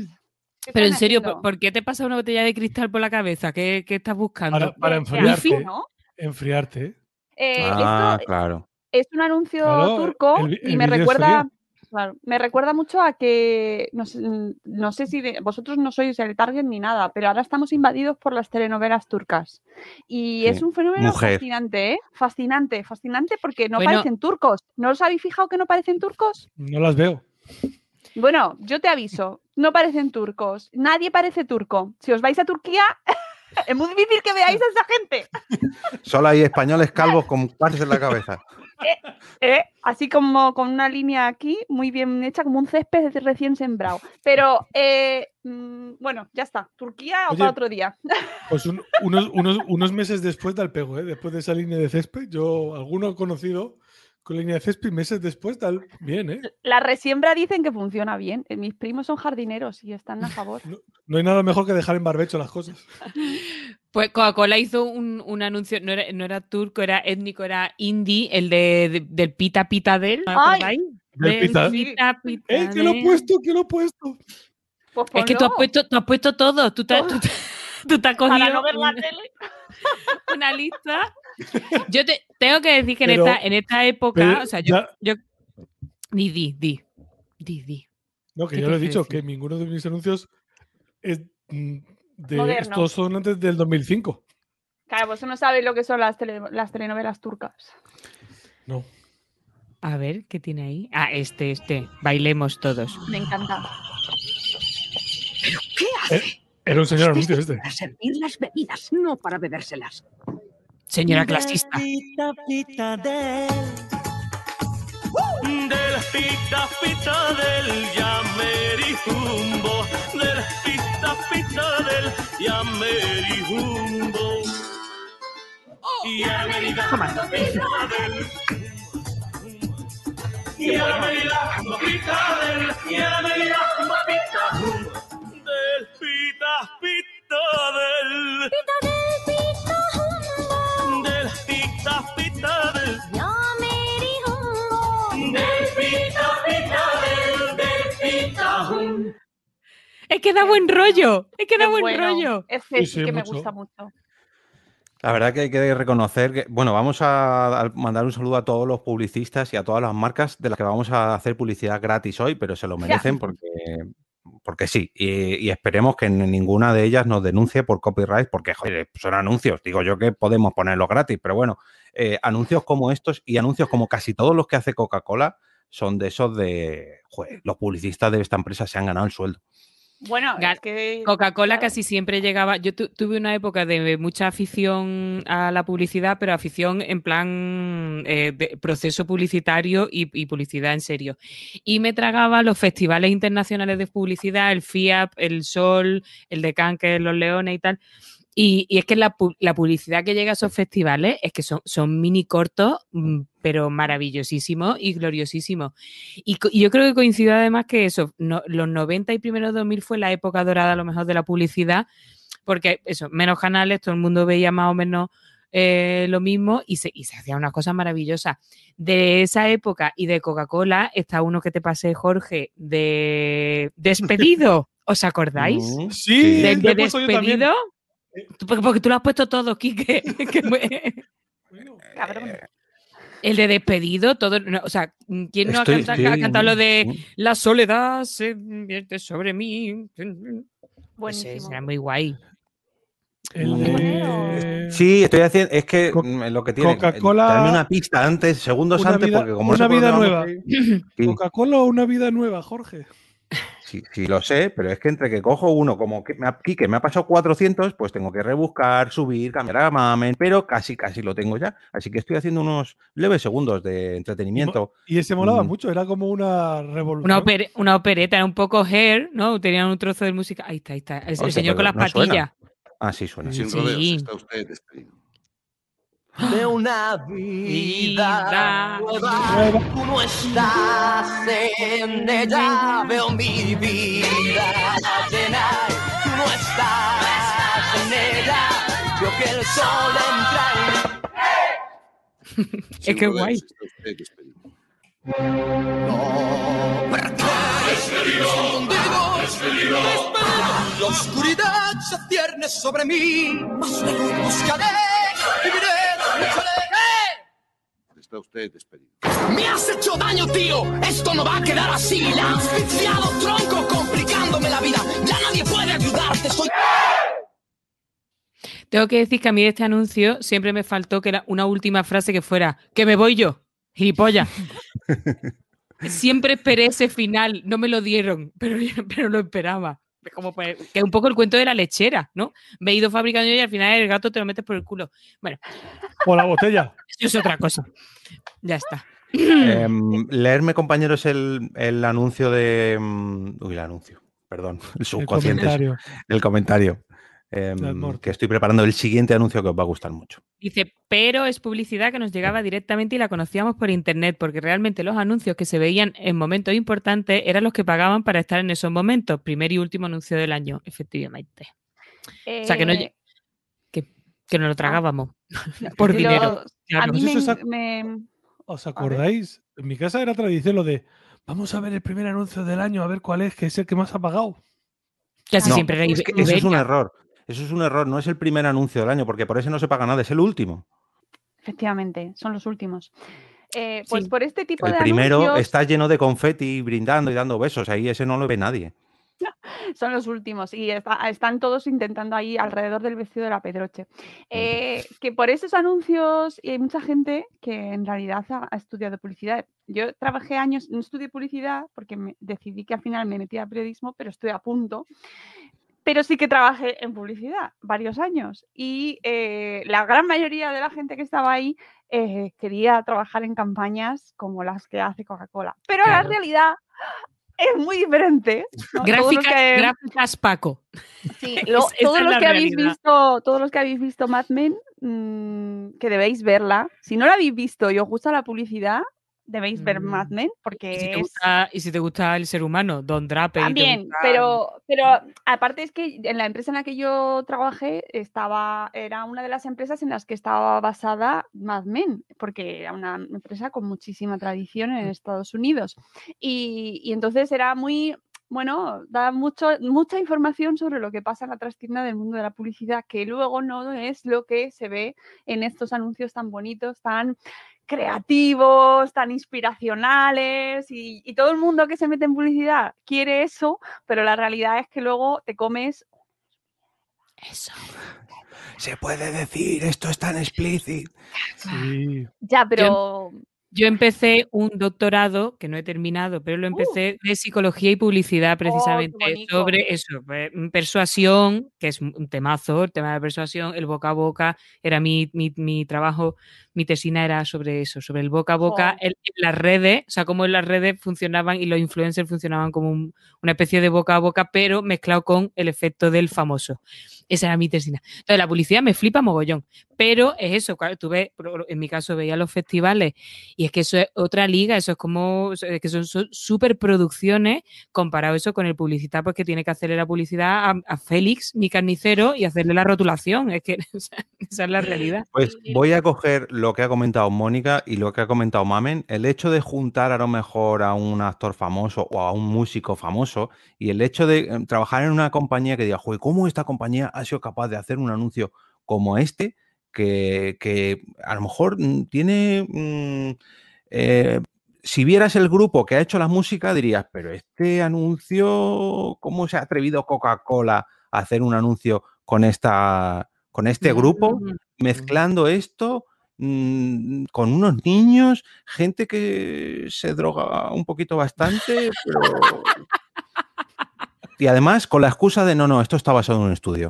¿Qué Pero en serio? ¿por, por qué te pasa una botella de cristal por la cabeza? ¿Qué, qué estás buscando? Para, para Wifi, enfriarte. ¿no? Enfriarte. ¿eh? Eh, Ah, esto claro. Es un anuncio Claro, turco el y me recuerda, claro, me recuerda mucho a que no sé, no sé si de- vosotros no sois el target ni nada, pero ahora estamos invadidos por las telenovelas turcas y Sí, es un fenómeno mujer. fascinante, ¿eh? Fascinante, fascinante porque no Bueno. parecen turcos. ¿No os habéis fijado que no parecen turcos? No las veo. Bueno, yo te aviso, no parecen turcos. Nadie parece turco. Si os vais a Turquía, [LAUGHS] es muy difícil que veáis a esa gente. Solo hay españoles calvos con parches en la cabeza. ¿Eh? Así como con una línea aquí, muy bien hecha, como un césped recién sembrado. Pero, eh, mm, bueno, ya está. Turquía o Oye, para otro día. Pues un- unos, unos, unos meses después del pego, ¿eh? después de esa línea de césped, yo alguno he conocido con línea de césped y meses después, tal, bien, ¿eh? La resiembra dicen que funciona bien. Eh, Mis primos son jardineros y están a favor. No hay nada mejor que dejar en barbecho las cosas. [LAUGHS] Pues Coca-Cola hizo un, un anuncio, no era, no era turco, era étnico, era indie, el de, de- del pita pita del. ¿no Ay? Del pita. pita pita ¡Eh, que lo he puesto, que lo he puesto! Pues Es que tú has puesto, tú has puesto todo. Tú te, has- tú te- [LAUGHS] tú te has cogido Para no ver la una, tele. [LAUGHS] una lista. Yo te tengo que decir que en, esta, en esta época, pero o sea, yo, ya- yo. Di, di, di. Di, di. No, que ¿Qué yo lo he dicho, que ninguno de mis anuncios es mm, de Moderno. estos son antes del 2005. Claro, vosotros no sabéis lo que son las, tele- las telenovelas turcas. No. A ver, ¿qué tiene ahí? Ah, este, este. Bailemos todos. Me encanta. ¿Qué Eh, Era un señor anuncio este. Para servir las bebidas, no para bebérselas. Señora clasista. Pita, pita del. Pita, pita del Yamerihumbo. Del pita, pita del. Yamerihumbo, pita del. Yamerihumbo, pita del. Yamerihumbo, pita. Del pita, pita del. Del Es que da buen rollo. Es que da buen bueno. rollo. Ese sí, sí, que me gusta mucho. La verdad que hay que reconocer que, bueno, vamos a mandar un saludo a todos los publicistas y a todas las marcas de las que vamos a hacer publicidad gratis hoy, pero se lo merecen porque, porque sí. Y, y esperemos que ninguna de ellas nos denuncie por copyright, porque joder, son anuncios. Digo yo que podemos ponerlos gratis, pero bueno, eh, anuncios como estos y anuncios como casi todos los que hace Coca-Cola son de esos de, joder, los publicistas de esta empresa se han ganado el sueldo. Bueno, es que. Coca-Cola casi siempre llegaba. Yo tu- tuve una época de mucha afición a la publicidad, pero afición en plan eh, de proceso publicitario y, y publicidad en serio. Y me tragaba los festivales internacionales de publicidad, el FIAP, el Sol, el de Cannes, que es Los Leones y tal. Y, y es que la, pu- la publicidad que llega a esos festivales es que son, son mini cortos, mm, pero maravillosísimos y gloriosísimos. Y, yo creo que coincido además que eso, no- los 90 y primeros 2000 fue la época dorada a lo mejor de la publicidad, porque eso, menos canales, todo el mundo veía más o menos eh, lo mismo y se, y se hacían unas cosas maravillosas. De esa época y de Coca-Cola está uno que te pasé, Jorge, de Despedido. [LAUGHS] ¿Os acordáis? Sí, ¿De. Despedido? Porque, porque tú lo has puesto todo, Quique. [LAUGHS] que me- Cabrón. El de despedido, todo, no, o sea, ¿quién no ha, Estoy- ha cantado lo de la soledad se vierte sobre mí? Buenísimo. era muy guay. El de- Sí, estoy haciendo. Es que lo que tiene. Coca-Cola- Darme una pista antes, segundos Una antes, vida- porque como una no vida nueva. Sí, Coca-Cola o una vida nueva, Jorge. Sí, sí, lo sé, pero es que entre que cojo uno como que me ha, Quique me ha pasado 400, pues tengo que rebuscar, subir, cambiar a mamen, pero casi, casi lo tengo ya. Así que estoy haciendo unos leves segundos de entretenimiento. Y ese molaba Mm. mucho, era como una revolución. Una, opere- una opereta, era un poco hair, ¿no? Tenían un trozo de música. Ahí está, ahí está. El, señor con las no suena. patillas. Ah, sí, suena. Sí. Sin rodeos está usted despedido. De una vida Vida nueva. Tú no estás en ella, veo mi vida llena. Tú no estás en ella, veo que el sol entra Es que guay. Despedido, despedido. La oscuridad se cierne sobre mí, la luz buscaré. Está usted despedido. Me has hecho daño, tío. Esto no va a quedar así. La has asfixiado, tronco, complicándome la vida. Ya nadie puede ayudarte. Estoy. Tengo que decir que a mí de este anuncio siempre me faltó que era una última frase que fuera que me voy yo, gilipollas. [LAUGHS] siempre esperé ese final, no me lo dieron, pero, [LAUGHS] pero lo esperaba. Es como pues, que es un poco el cuento de la lechera, ¿no? Me he ido fabricando y al final el gato te lo metes por el culo. Bueno, O la botella. eso es otra cosa. Ya está. Em, leerme, compañeros, el, el anuncio de. mm, Uy, el anuncio. Perdón, el subconsciente. comentario. El comentario. Norte. que estoy preparando el siguiente anuncio que os va a gustar mucho. Dice, pero es publicidad que nos llegaba directamente y la conocíamos por internet, porque realmente los anuncios que se veían en momentos importantes eran los que pagaban para estar en esos momentos. Primer y último anuncio del año, efectivamente. O sea, que no, Eh, que, que nos lo tragábamos [LAUGHS] por dinero. Claro. me, me- ¿Os acordáis? En mi casa era tradición lo de vamos a ver el primer anuncio del año, a ver cuál es, que es el que más ha pagado. Casi No, siempre era es que eso es un error. Eso es un error. No es el primer anuncio del año, porque por ese no se paga nada, es el último. Efectivamente, son los últimos. Eh, pues Sí. por este tipo El de primero anuncios está lleno de confeti, brindando y dando besos. Ahí ese no lo ve nadie. [LAUGHS] son los últimos y está- están todos intentando ahí alrededor del vestido de la Pedroche. Eh, que por esos anuncios y hay mucha gente que en realidad ha, ha estudiado publicidad. Yo trabajé años, no estudié publicidad porque me- decidí que al final me metía a periodismo, pero estoy a punto. Pero sí que trabajé en publicidad varios años y eh, la gran mayoría de la gente que estaba ahí eh, quería trabajar en campañas como las que hace Coca-Cola. Pero la realidad es muy diferente. ¿no? Que- Gráficas Paco. Sí, [LAUGHS] lo- Es- todos los que habéis visto, todos los que habéis visto Mad Men, mm, que debéis verla. Si no la habéis visto y os gusta la publicidad, debéis ver Mad Men porque Mm. Y si, te es gusta, y si te gusta el ser humano, Don Draper. también, gusta- pero, pero aparte es que en la empresa en la que yo trabajé estaba, era una de las empresas en las que estaba basada Mad Men, porque era una empresa con muchísima tradición Mm. en Estados Unidos. Y, y entonces era muy, bueno, da mucho, mucha información sobre lo que pasa en la trastienda del mundo de la publicidad, que luego no es lo que se ve en estos anuncios tan bonitos, tan creativos, tan inspiracionales y, y todo el mundo que se mete en publicidad quiere eso, pero la realidad es que luego te comes eso. Se puede decir, esto es tan explícito. Sí. Ya, pero Yo empecé un doctorado, que no he terminado, pero lo empecé de psicología y publicidad precisamente bonito. sobre eso, eh, persuasión, que es un temazo, el tema de persuasión, el boca a boca, era mi, mi, mi trabajo, mi tesina era sobre eso, sobre el boca a boca, en las redes, o sea, cómo en las redes funcionaban y los influencers funcionaban como un- una especie de boca a boca, pero mezclado con el efecto del famoso. Esa era mi tesina. Entonces, la publicidad me flipa mogollón, pero es eso, tú ves, en mi caso veía los festivales y es que eso es otra liga, eso es como, es que son, son superproducciones comparado eso con el publicitar, pues que tiene que hacerle la publicidad a, Félix, mi carnicero, y hacerle la rotulación. Es que [LAUGHS] esa es la realidad. Pues voy a coger lo que ha comentado Mónica y lo que ha comentado Mamen. El hecho de juntar a lo mejor a un actor famoso o a un músico famoso y el hecho de eh, trabajar en una compañía que diga, joder, ¿cómo esta compañía ha sido capaz de hacer un anuncio como este? Que, que a lo mejor mm, tiene... mm, eh, si vieras el grupo que ha hecho la música, dirías, pero este anuncio, ¿cómo se ha atrevido Coca-Cola a hacer un anuncio con esta con este grupo, mezclando esto mm, con unos niños, gente que se droga un poquito bastante, pero... [LAUGHS] Y además con la excusa de no, no, esto está basado en un estudio.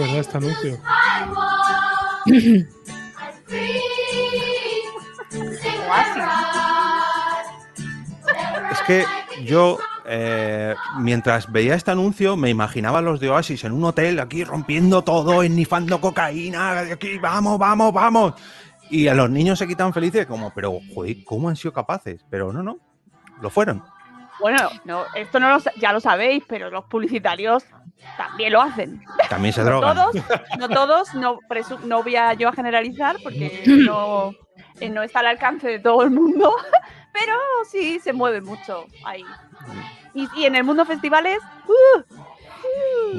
Verdad este anuncio. Es que yo, eh, mientras veía este anuncio, me imaginaba a los de Oasis en un hotel aquí rompiendo todo, ennifando cocaína, de aquí, vamos, vamos, vamos. Y a los niños se quitan felices, como, pero, joder, ¿cómo han sido capaces? Pero no, no, lo fueron. Bueno, no, esto no lo, ya lo sabéis, pero los publicitarios también lo hacen. También se No drogan. todos, no todos, no, presu- no voy a yo a generalizar porque [CLEARS THROAT] no, eh, no está al alcance de todo el mundo, [LAUGHS] pero sí se mueve mucho ahí. Y, y en el mundo festivales, ¡uh!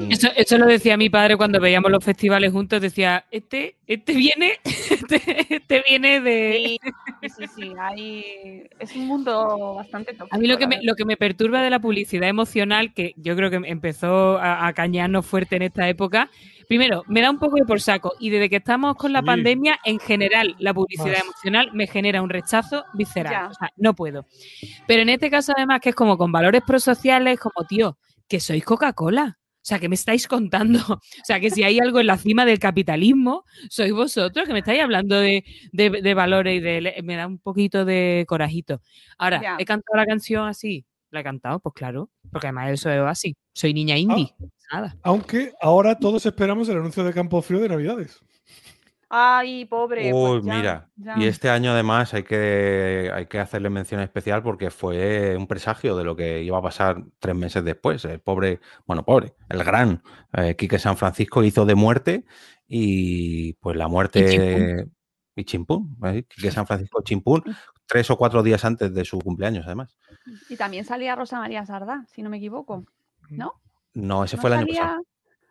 Eso, eso lo decía mi padre cuando veíamos los festivales juntos, decía, este, este viene, [LAUGHS] este, este viene de... Sí, sí, sí, es un mundo bastante tóxico. A mí lo que, me, lo que me perturba de la publicidad emocional, que yo creo que empezó a, a cañarnos fuerte en esta época, primero, me da un poco de por saco y desde que estamos con la Sí. pandemia, en general, la publicidad emocional me genera un rechazo visceral. Ya. O sea, no puedo. Pero en este caso, además, que es como con valores prosociales, como, tío, que sois Coca-Cola. O sea, que me estáis contando? [LAUGHS] O sea, que si hay algo en la cima del capitalismo, sois vosotros que me estáis hablando de, de- de valores y de... Me da un poquito de corajito. Ahora. ¿he cantado la canción así? ¿La he cantado? Pues claro, porque además eso es así. Soy niña indie. Nada. Aunque ahora todos esperamos el anuncio de Campo Frío de Navidades. Ay, pobre. pues Uy, ya, mira. ya. Y este año además hay que, hay que hacerle mención especial porque fue un presagio de lo que iba a pasar tres meses después. El pobre, bueno, pobre, el gran eh, Quique San Francisco hizo de muerte y pues la muerte... Y chimpún. ¿eh? Quique San Francisco chimpún, tres o cuatro días antes de su cumpleaños además. Y también salía Rosa María Sardá, si no me equivoco. ¿No? No, ese ¿No fue el año pasado.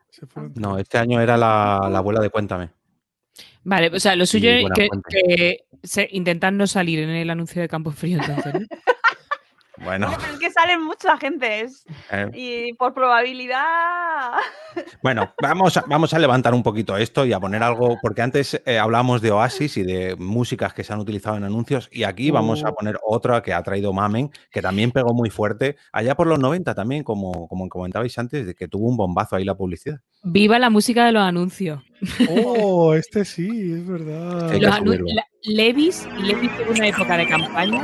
Se fueron. No, este año era la, la abuela de Cuéntame. Vale, o sea, lo suyo es que, se- intentar no salir en el anuncio de Campo Frío, entonces. [LAUGHS] Bueno, Pero es que salen mucha gente eh, y por probabilidad. Bueno, vamos a, vamos a levantar un poquito esto y a poner algo, porque antes eh, hablamos de Oasis y de músicas que se han utilizado en anuncios y aquí vamos a Oh. poner otra que ha traído Mamen, que también pegó muy fuerte, allá por los 90 también, como, como comentabais antes, de que tuvo un bombazo ahí la publicidad. Viva la música de los anuncios. Oh, este sí, es verdad. Levis, Levis tuvo una época de campaña.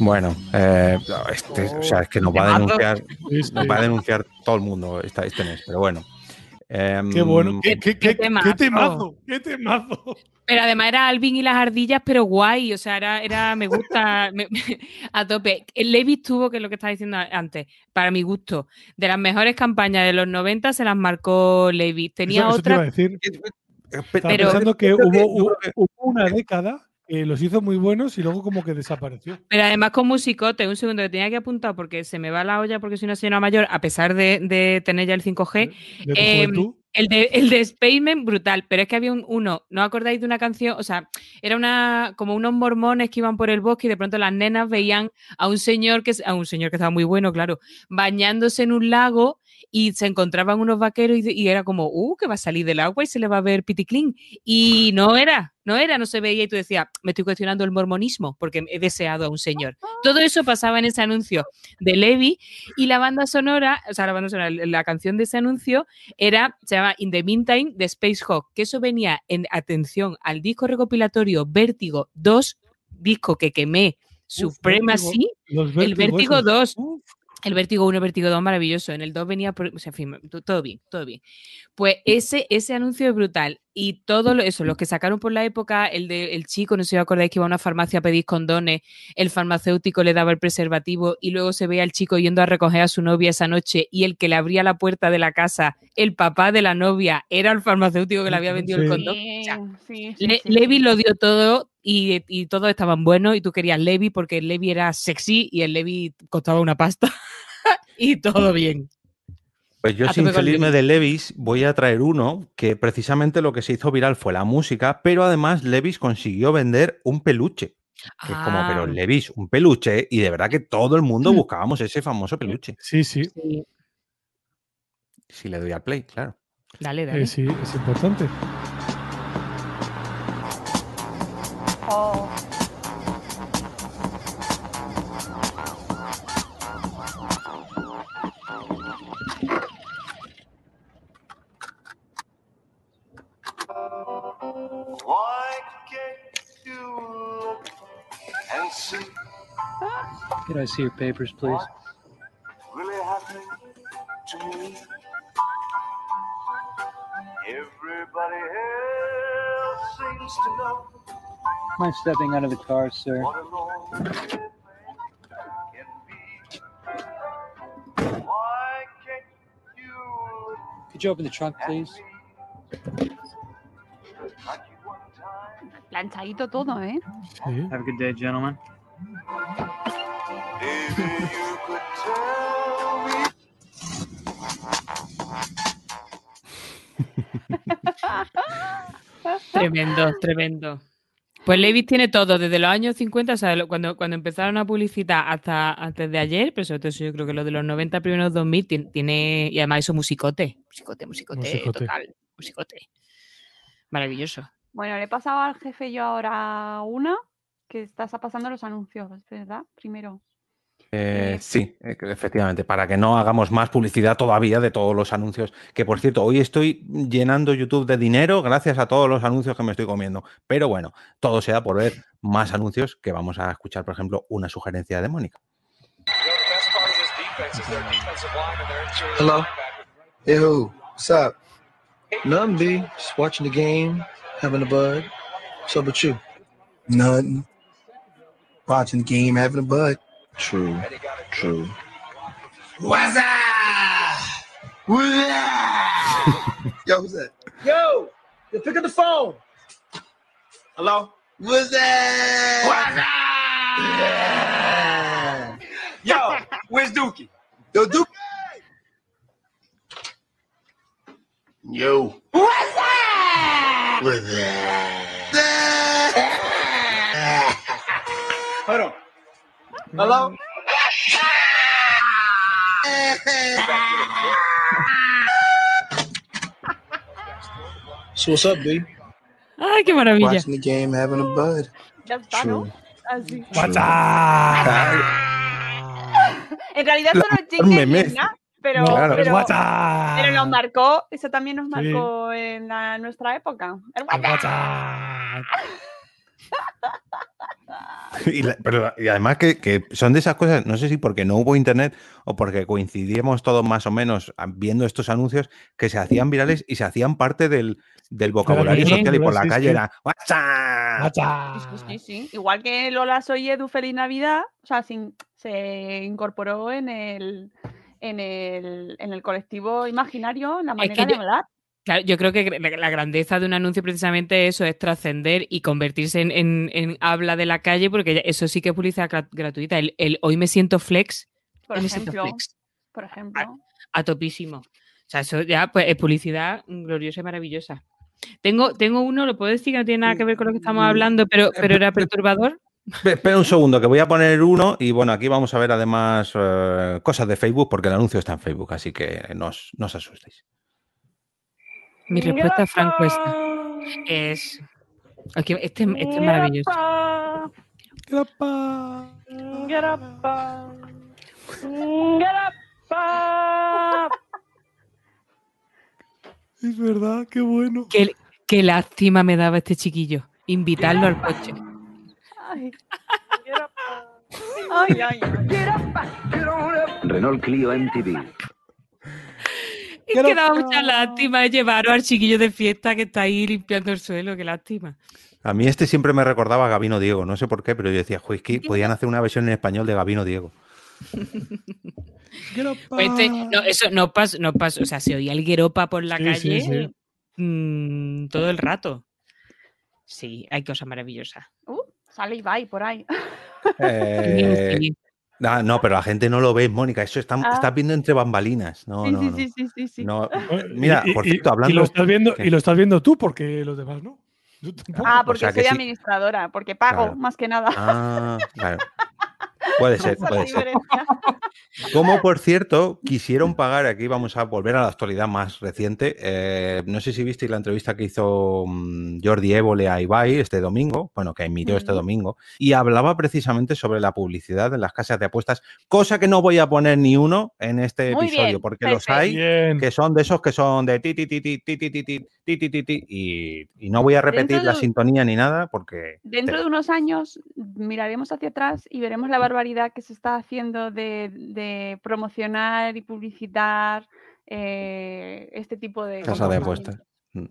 Bueno, eh, este, o sea, es que nos va a denunciar, nos va a denunciar todo el mundo esta, este mes, pero bueno. Qué bueno, Em, qué, qué- qué qué- temazo. qué temazo, qué temazo. Pero además era Alvin y las ardillas, pero guay. O sea, era, era me gusta me- a tope. El Levis tuvo, que es lo que estaba diciendo antes, para mi gusto, de las mejores campañas de los 90 se las marcó Levis. Tenía Eso- eso te iba a otra. decir. Estaba Pero- pensando hubo, hubo- que- hubo una década que los hizo muy buenos y luego como que desapareció. Pero además con musicote, un segundo que tenía que apuntar porque se me va la olla porque soy una señora mayor, a pesar de, de tener ya el 5G. De Em, el de, el de Spaceman, brutal, pero es que había un, uno, ¿no acordáis de una canción? O sea, era una como unos mormones que iban por el bosque y de pronto las nenas veían a un señor que a un señor que estaba muy bueno, claro, bañándose en un lago y se encontraban unos vaqueros y, y era como, uh, que va a salir del agua y se le va a ver piticlín. Y no era, no era, no se veía y tú decías, me estoy cuestionando el mormonismo porque he deseado a un señor. Todo eso pasaba en ese anuncio de Levi y la banda sonora, o sea, la banda sonora, la canción de ese anuncio era, se llama In the Meantime de Space Hawk, que eso venía en atención al disco recopilatorio Vértigo 2, disco que quemé Supremacy, el Vértigo esos. 2. El Vértigo 1, Vértigo 2, maravilloso. En el 2 venía, o sea, en fin, to- todo bien, todo bien. Pues ese, ese anuncio es brutal. Y todo lo- eso, los que sacaron por la época, el de el chico, no sé si os acordáis que iba a una farmacia a pedir condones, el farmacéutico le daba el preservativo y luego se veía al chico yendo a recoger a su novia esa noche y el que le abría la puerta de la casa, el papá de la novia, era el farmacéutico que le había vendido el condón. Sí, O sea, sí, sí, Le- sí, Levi lo dio todo y, y todos estaban buenos y tú querías Levi porque el Levi era sexy y el Levi costaba una pasta [LAUGHS] y todo bien. Pues yo, sin salirme de Levis, voy a traer uno que precisamente lo que se hizo viral fue la música, pero además Levis consiguió vender un peluche. Que es como, pero Ah. Levis, un peluche, y de verdad que todo el mundo buscábamos ese famoso peluche. Sí, sí. Sí. Si le doy al play, claro. Dale, dale. Eh, sí, es importante. Oh, Could I see your papers, please? really happening to me? Everybody else seems to know Mind stepping out of the car, sir? what a lonely thing can be. Why can't you look Could you open the trunk, please? like you one time? planchadito todo, ¿eh? Sí. Have a good day, gentlemen. [LAUGHS] Tremendo, tremendo. Pues Levis tiene todo, desde los años 50, o sea, cuando, cuando empezaron a publicitar hasta antes de ayer, pero sobre todo eso yo creo que lo de los 90 primeros 2000 tiene, tiene- y además eso musicote, musicote, musicote, Musicote. total, musicote. Maravilloso. Bueno, le he pasado al jefe yo ahora una que estás pasando los anuncios, ¿verdad? Primero. Eh, sí, eh, efectivamente, para que no hagamos más publicidad todavía de todos los anuncios. Que por cierto, hoy estoy llenando YouTube de dinero gracias a todos los anuncios que me estoy comiendo. Pero bueno, todo sea por ver más anuncios que vamos a escuchar, por ejemplo, una sugerencia de Mónica. Hello. Hey, who? What's up? Nothing, B. Just watching the game, having a bud. What's up with you? Nothing. Watching the game, having a bud. True. True. What's up? What's up? Yo, who's that? Yo, you pick up the phone. Hello. What's that? What's up? Yo, where's Dookie? Yo, Dookie. Yo. What's up? What's Hold Hello? So what's up, B? ¡Ay, qué maravilla! Watching the game, having a bud. Ya está, ¿no? True. Así. En realidad La- son los. ¿verdad? Pero, No, claro. pero, pero nos marcó, eso también nos Sí. marcó en la- nuestra época. El El WhatsApp. [LAUGHS] Y, la- pero, y además que, que son de esas cosas, no sé si porque no hubo internet o porque coincidíamos todos más o menos viendo estos anuncios que se hacían virales y se hacían parte del, del vocabulario social y por la sí, calle sí. era WhatsApp. WhatsApp. Sí, sí, sí. Igual que Lola Soy Edu Feliz Navidad, o sea, sin- se incorporó en el, en el, en el colectivo imaginario, en la Es manera que de yo- hablar. Claro, yo creo que la grandeza de un anuncio precisamente eso es trascender y convertirse en, en- en habla de la calle, porque eso sí que es publicidad gra- gratuita. El, el hoy me siento flex, Por hoy me siento ejemplo, flex, por ejemplo. a topísimo. O sea, eso ya pues, es publicidad gloriosa y maravillosa. Tengo, tengo uno, lo puedo decir que no tiene nada que ver con lo que estamos hablando, pero, pero era perturbador. Espe- Espera un segundo, que voy a poner uno y bueno, aquí vamos a ver además eh, cosas de Facebook porque el anuncio está en Facebook, así que no os, no os asustéis. Mi respuesta franco esta. Es. que este, este es maravilloso. Grapa. Grapa. Grapa. Es verdad, qué bueno. Qué, qué lástima me daba este chiquillo. Invitarlo al coche. Ay, [LAUGHS] grapa. Ay, ay, ay. Grapa. Renault Clio MTV. Es que mucha lástima llevaros al chiquillo de fiesta que está ahí limpiando el suelo. Qué lástima. A mí este siempre me recordaba a Gabino Diego, no sé por qué, pero yo decía, "Jo, es que podían hacer una versión en español de Gabino Diego. [LAUGHS] Pues este- no, eso no pasa, no pasa. O sea, se oía el gueropa por la Sí, calle sí, sí. mm, todo el rato. Sí, hay cosas maravillosas. Uh, sale Ibai por ahí. Eh. Ah, no, pero la gente no lo ve, Mónica. Eso está, Ah. estás viendo entre bambalinas. No, sí, no, sí, no. sí, sí, sí, sí. No, [LAUGHS] Mira, Y- por y- cierto, y hablando. lo estás viendo, ¿Qué? y lo estás viendo tú, porque los demás no. [LAUGHS] Ah, O porque sea soy sí. administradora, porque pago, Claro. más que nada. Ah, claro. [LAUGHS] Puede ser, puede ser. Como por cierto, quisieron pagar, aquí vamos a volver a la actualidad más reciente. eh, no sé si visteis la entrevista que hizo mm, Jordi Évole a Ibai este domingo, bueno, que emitió este Mm. domingo, y hablaba precisamente sobre la publicidad en las casas de apuestas, cosa que no voy a poner ni uno en este Muy episodio, bien, porque los hay Bien. que son de esos que son de ti, ti, ti, ti, ti, ti, ti, ti, ti, ti, ti, ti, y, y no voy a repetir la de- sintonía ni nada porque Dentro de unos años miraremos hacia atrás y veremos la barbaridad que se está haciendo de, de promocionar y publicitar eh, este tipo de Casa de apuestas. Mm.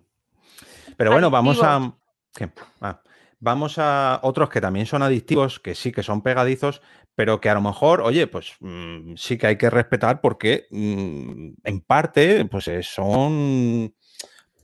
Pero bueno, vamos a. Adictivos. ¿qué? Ah, vamos a otros que también son adictivos, que sí que son pegadizos, pero que a lo mejor, oye, pues mm, sí que hay que respetar porque mm, en parte, pues eh, son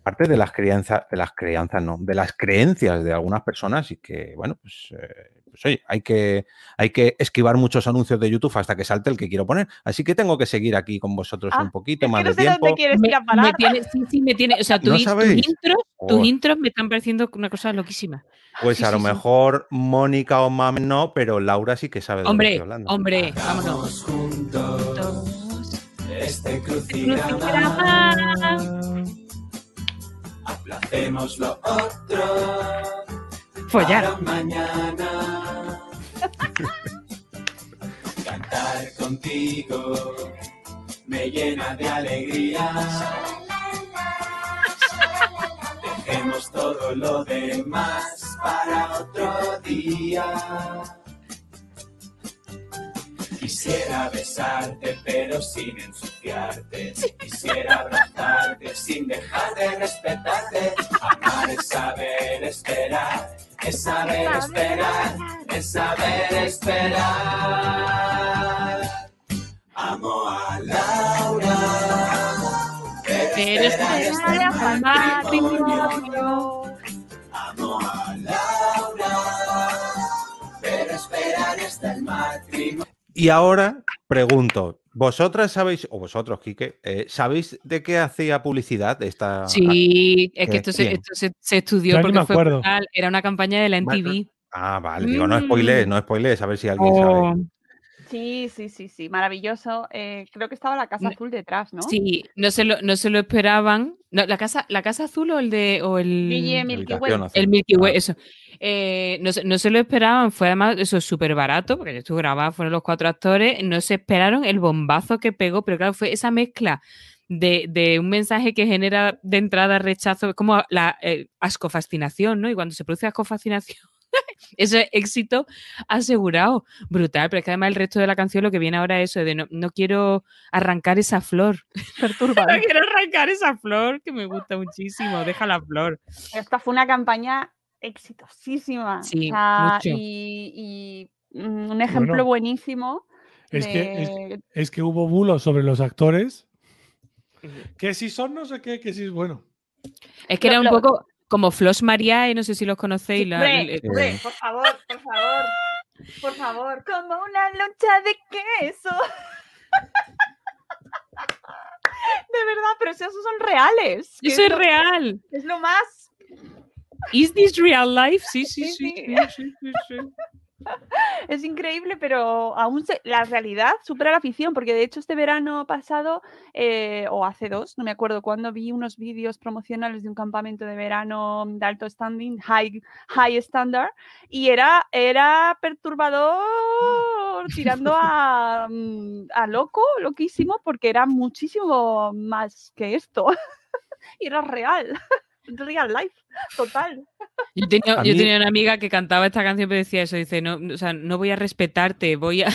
parte de las crianzas, de las crianzas, no, de las creencias de algunas personas y que, bueno, pues, eh, pues, oye, hay que, hay que esquivar muchos anuncios de YouTube hasta que salte el que quiero poner. Así que tengo que seguir aquí con vosotros Ah, un poquito es más que no de tiempo. dónde quieres Me, ir a me tiene, sí, sí, me tiene. O sea, tu ¿No tus intros, tus Oh. intros me están pareciendo una cosa loquísima. Pues Sí, a sí, lo sí. mejor Mónica o Mam no, pero Laura sí que sabe de lo que Hombre, estoy hablando. hombre, vámonos. Este Crucigrama. Aplacemos lo otro. Follar. mañana. [LAUGHS] Cantar contigo me llena de alegría. Dejemos todo lo demás para otro día. Quisiera besarte pero sin ensuciarte. Quisiera abrazarte sin dejar de respetarte. Amar es saber esperar. Es saber esperar. Es saber esperar. Amo a Laura. Pero esperar Esperar hasta el hasta el matrimonio. matrimonio. Amo a Laura. Pero esperar hasta el matrimonio. Y ahora pregunto, ¿vosotras sabéis, o vosotros, Quique, eh, ¿sabéis de qué hacía publicidad esta? Sí, es que ¿Qué? esto se, esto se, se estudió porque me fue acuerdo. brutal. Era una campaña de la NTV. Ah, vale, digo, no Mm. spoilees, no spoilees, a ver si alguien sabe. Sí, sí, sí, sí, maravilloso. Eh, creo que estaba la Casa No- Azul detrás, ¿no? Sí, no se lo, no se lo esperaban. No, la casa, la casa azul o el de o el, Guille Milky Way. El Milky Way, Ah. eso. Eh, no, se, no se lo esperaban, fue además eso súper barato, porque yo estuve grabada, fueron los cuatro actores, no se esperaron el bombazo que pegó, pero claro, fue esa mezcla de, de un mensaje que genera de entrada rechazo, como la eh, ascofascinación, ¿no? Y cuando se produce ascofascinación, [LAUGHS] ese éxito asegurado, brutal, pero es que además el resto de la canción lo que viene ahora es eso de no, no quiero arrancar esa flor, [LAUGHS] no quiero arrancar esa flor que me gusta muchísimo, deja la flor. Esta fue una campaña exitosísima. Sí, o sea, mucho. Y, y, mm, un ejemplo Bueno, buenísimo. Es que, es, es que hubo bulos sobre los actores. Que si son no sé qué, que si es bueno. Es que Lo- era un lo- poco como Flos Mariae, no sé si los conocéis. Sí, la- el- hombre, por favor, por favor, por favor, como una loncha de queso. [LAUGHS] De verdad, pero esos son reales. Eso es lo- real. Es lo más. ¿Is this real life? Sí, sí, Sí, sí. sí. sí, sí, sí, sí. [LAUGHS] Es increíble, pero aún se- la realidad supera la ficción, porque de hecho este verano pasado, eh, o hace dos, no me acuerdo cuándo, vi unos vídeos promocionales de un campamento de verano de alto standing, high, high standard, y era, era perturbador, tirando [LAUGHS] a, mm, a loco, loquísimo, porque era muchísimo más que esto. [LAUGHS] y era real, real life, total. [LAUGHS] Yo tenía, yo tenía una amiga que cantaba esta canción y decía eso, dice, no, o sea, no voy a respetarte, voy a... [LAUGHS]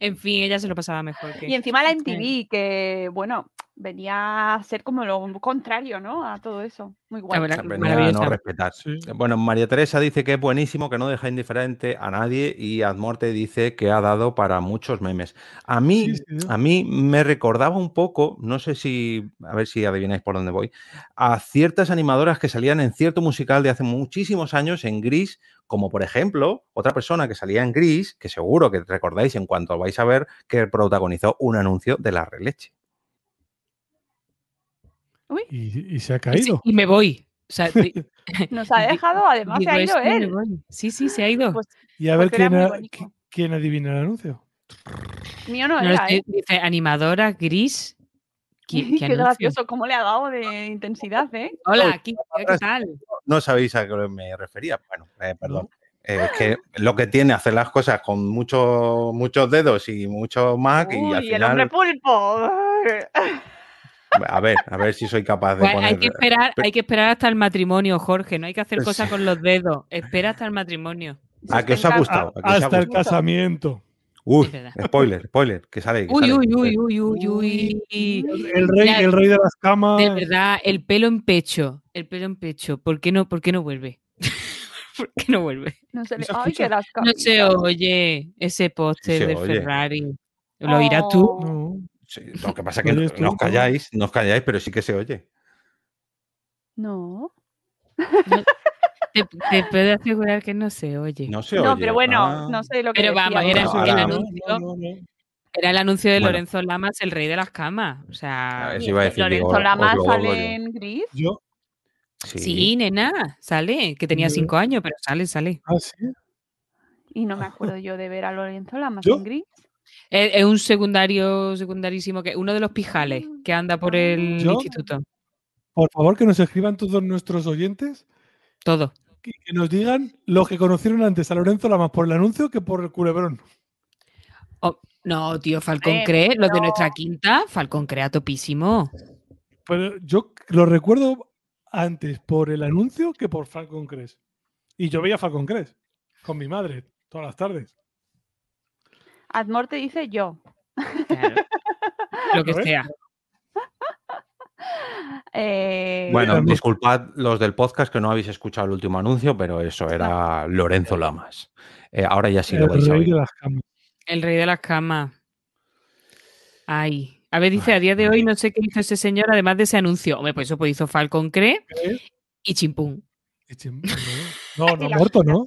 en fin, ella se lo pasaba mejor que... Y encima la MTV, que bueno, venía a ser como lo contrario, ¿no? A todo eso. Muy guay. Venía a no respetar. Bueno, María Teresa dice que es buenísimo, que no deja indiferente a nadie y Admorte dice que ha dado para muchos memes. A mí, a mí me recordaba un poco, no sé si, a ver si adivináis por dónde voy, a ciertas animadoras que salían en cierto musical de hace muchísimos años en Gris, como por ejemplo otra persona que salía en Gris, que seguro que recordáis en cuanto vais a ver, que protagonizó un anuncio de la releche. Y, y se ha caído. Y me voy. O sea, di- [LAUGHS] Nos ha dejado, además se ha ido y él. Sí, sí, se ha ido. Pues Y a ver quién, a- quién adivina el anuncio. Mío no No, era, ¿eh? dice animadora gris. ¿Qui- Qué, gracioso, cómo le ha dado de intensidad, ¿eh? Hola, ¿qué, qué tal? No sabéis a qué me refería. Bueno, eh, perdón. Eh, es que lo que tiene hacer las cosas con muchos muchos dedos y mucho Mac y Uy, al el hombre final, pulpo. A ver, a ver si soy capaz de Pues poner. hay que esperar, Pe- hay que esperar hasta el matrimonio, Jorge. No hay que hacer Pues cosas con los dedos. Espera hasta el matrimonio. ¿A qué os ha gustado? ¿A qué os ha Hasta el casamiento. Uy, spoiler, spoiler, que sale. que Uy, sale. uy, uy, uy, uy, uy. El rey, el rey de las camas. De verdad, el pelo en pecho. El pelo en pecho. ¿Por qué no, por qué no vuelve? [LAUGHS] ¿Por qué no vuelve? No se le... se que las No se oye ese póster oye. Ferrari. ¿Lo oirás tú? Oh. No. Sí, lo que pasa es que ¿Lo no, no os calláis, no os calláis, pero sí que se oye. No. [LAUGHS] Te, te puedo asegurar que no se oye. No se No, oye. pero bueno, Ah. no sé lo que Pero vamos, era No, el ahora- anuncio. No, no, no. Era el anuncio de Bueno. Lorenzo Lamas, el rey de las camas. O sea, A ver si iba a decir, digo, Lorenzo Lamas sale en gris. Yo. Sí. sí, nena, sale, que tenía No. cinco años, pero sale, sale. Ah, sí. Y no me acuerdo yo de ver a Lorenzo Lamas ¿Yo? en gris. Es, es un secundario, secundarísimo, que uno de los pijales que anda por el ¿Yo? instituto. Por favor, que nos escriban todos nuestros oyentes Todo. y que nos digan los que conocieron antes a Lorenzo Lamas por el anuncio que por el culebrón. Oh, no, tío, Falcón Eh, cree, los de nuestra quinta, Falcón crea topísimo. Pero yo lo recuerdo antes por el anuncio que por Falcon Crest. Y yo veía Falcon Crest con mi madre todas las tardes. Admor te dice yo. Claro. [LAUGHS] Lo que sea. [LAUGHS] Eh, Bueno, disculpad los del podcast que no habéis escuchado el último anuncio, pero eso era Lorenzo Lamas. Eh, ahora ya sí lo el vais a rey oír. de las camas. El rey de las camas. Ay. A ver, dice, a día de hoy no sé qué hizo ese señor, además de ese anuncio. Hombre, pues eso pues hizo Falcon Cree ¿Eh? y Chimpún. [LAUGHS] No, no, ha muerto, ¿no?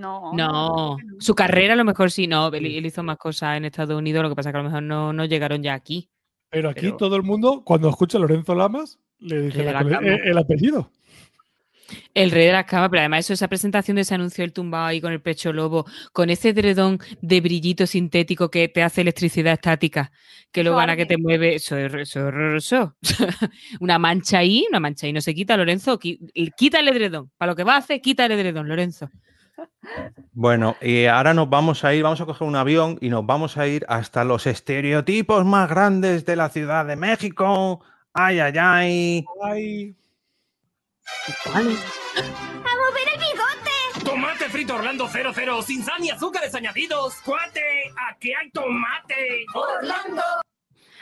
No, No, su carrera a lo mejor sí, no. Él, él hizo más cosas en Estados Unidos, lo que pasa que a lo mejor no, no llegaron ya aquí. Pero aquí Pero- todo el mundo, cuando escucha Lorenzo Lamas, le dice la- la cama. el, el apellido. El rey de las camas, pero además eso, esa presentación de ese anuncio del tumbado ahí con el pecho lobo, con ese dredón de brillito sintético que te hace electricidad estática, que luego van a que te mueve, eso es, eso es horroroso. [LAUGHS] una mancha ahí, una mancha ahí no se quita, Lorenzo, qui- quita el edredón. Para lo que va a hacer, quita el edredón, Lorenzo. Bueno, y ahora nos vamos a ir, vamos a coger un avión y nos vamos a ir hasta los estereotipos más grandes de la Ciudad de México. Ay, ay, ay. Ay, ¡A mover el bigote! Tomate frito Orlando 00 sin sal ni azúcares añadidos. ¡Cuate! ¡Aquí hay tomate! ¡Orlando!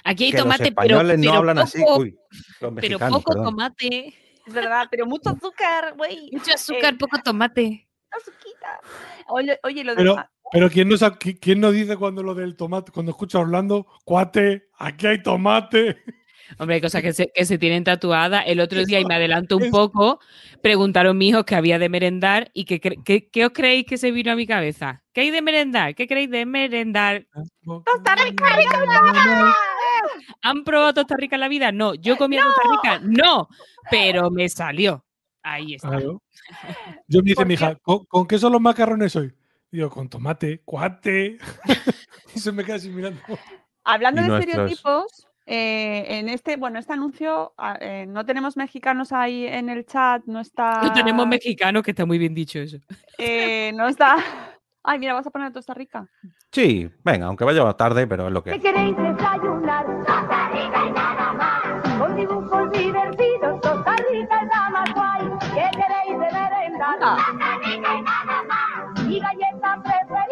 Aquí hay que los tomate, pero, españoles no pero hablan así. poco, Uy, los pero poco perdón. tomate. Es verdad, pero mucho azúcar, güey. Mucho azúcar, Eh, poco tomate. Azuquita. Oye, oye, lo de pero, pero ¿quién, no, sa- qui- quién no dice cuando lo del tomate, cuando escucha Orlando, cuate, aquí hay tomate? Hombre, hay cosas que se, que se tienen tatuadas. El otro día, y me adelanto un poco, preguntaron mis hijos que había de merendar y que- ¿qué os creéis que se vino a mi cabeza? ¿Qué hay de merendar? ¿Qué creéis de merendar? ¡Costa Rica! ¿Han probado Tosta Rica en la vida? No. ¿Yo comía Tosta Rica? No. Pero me salió. Ahí está. Claro. [LAUGHS] Yo me dice mi hija, ¿con, con qué son los macarrones hoy? Digo, con tomate, cuate. [LAUGHS] y se me queda así mirando. Hablando de nuestros- estereotipos, eh, en este, bueno, este anuncio ah, eh, no tenemos mexicanos ahí en el chat, no está. [LAUGHS] No tenemos mexicanos, que está muy bien dicho eso. eh, no está. Ay, mira, vas a poner Costa Rica. Sí, venga, aunque vaya tarde, pero es lo que ¿Qué queréis desayunar? Costa Rica y nada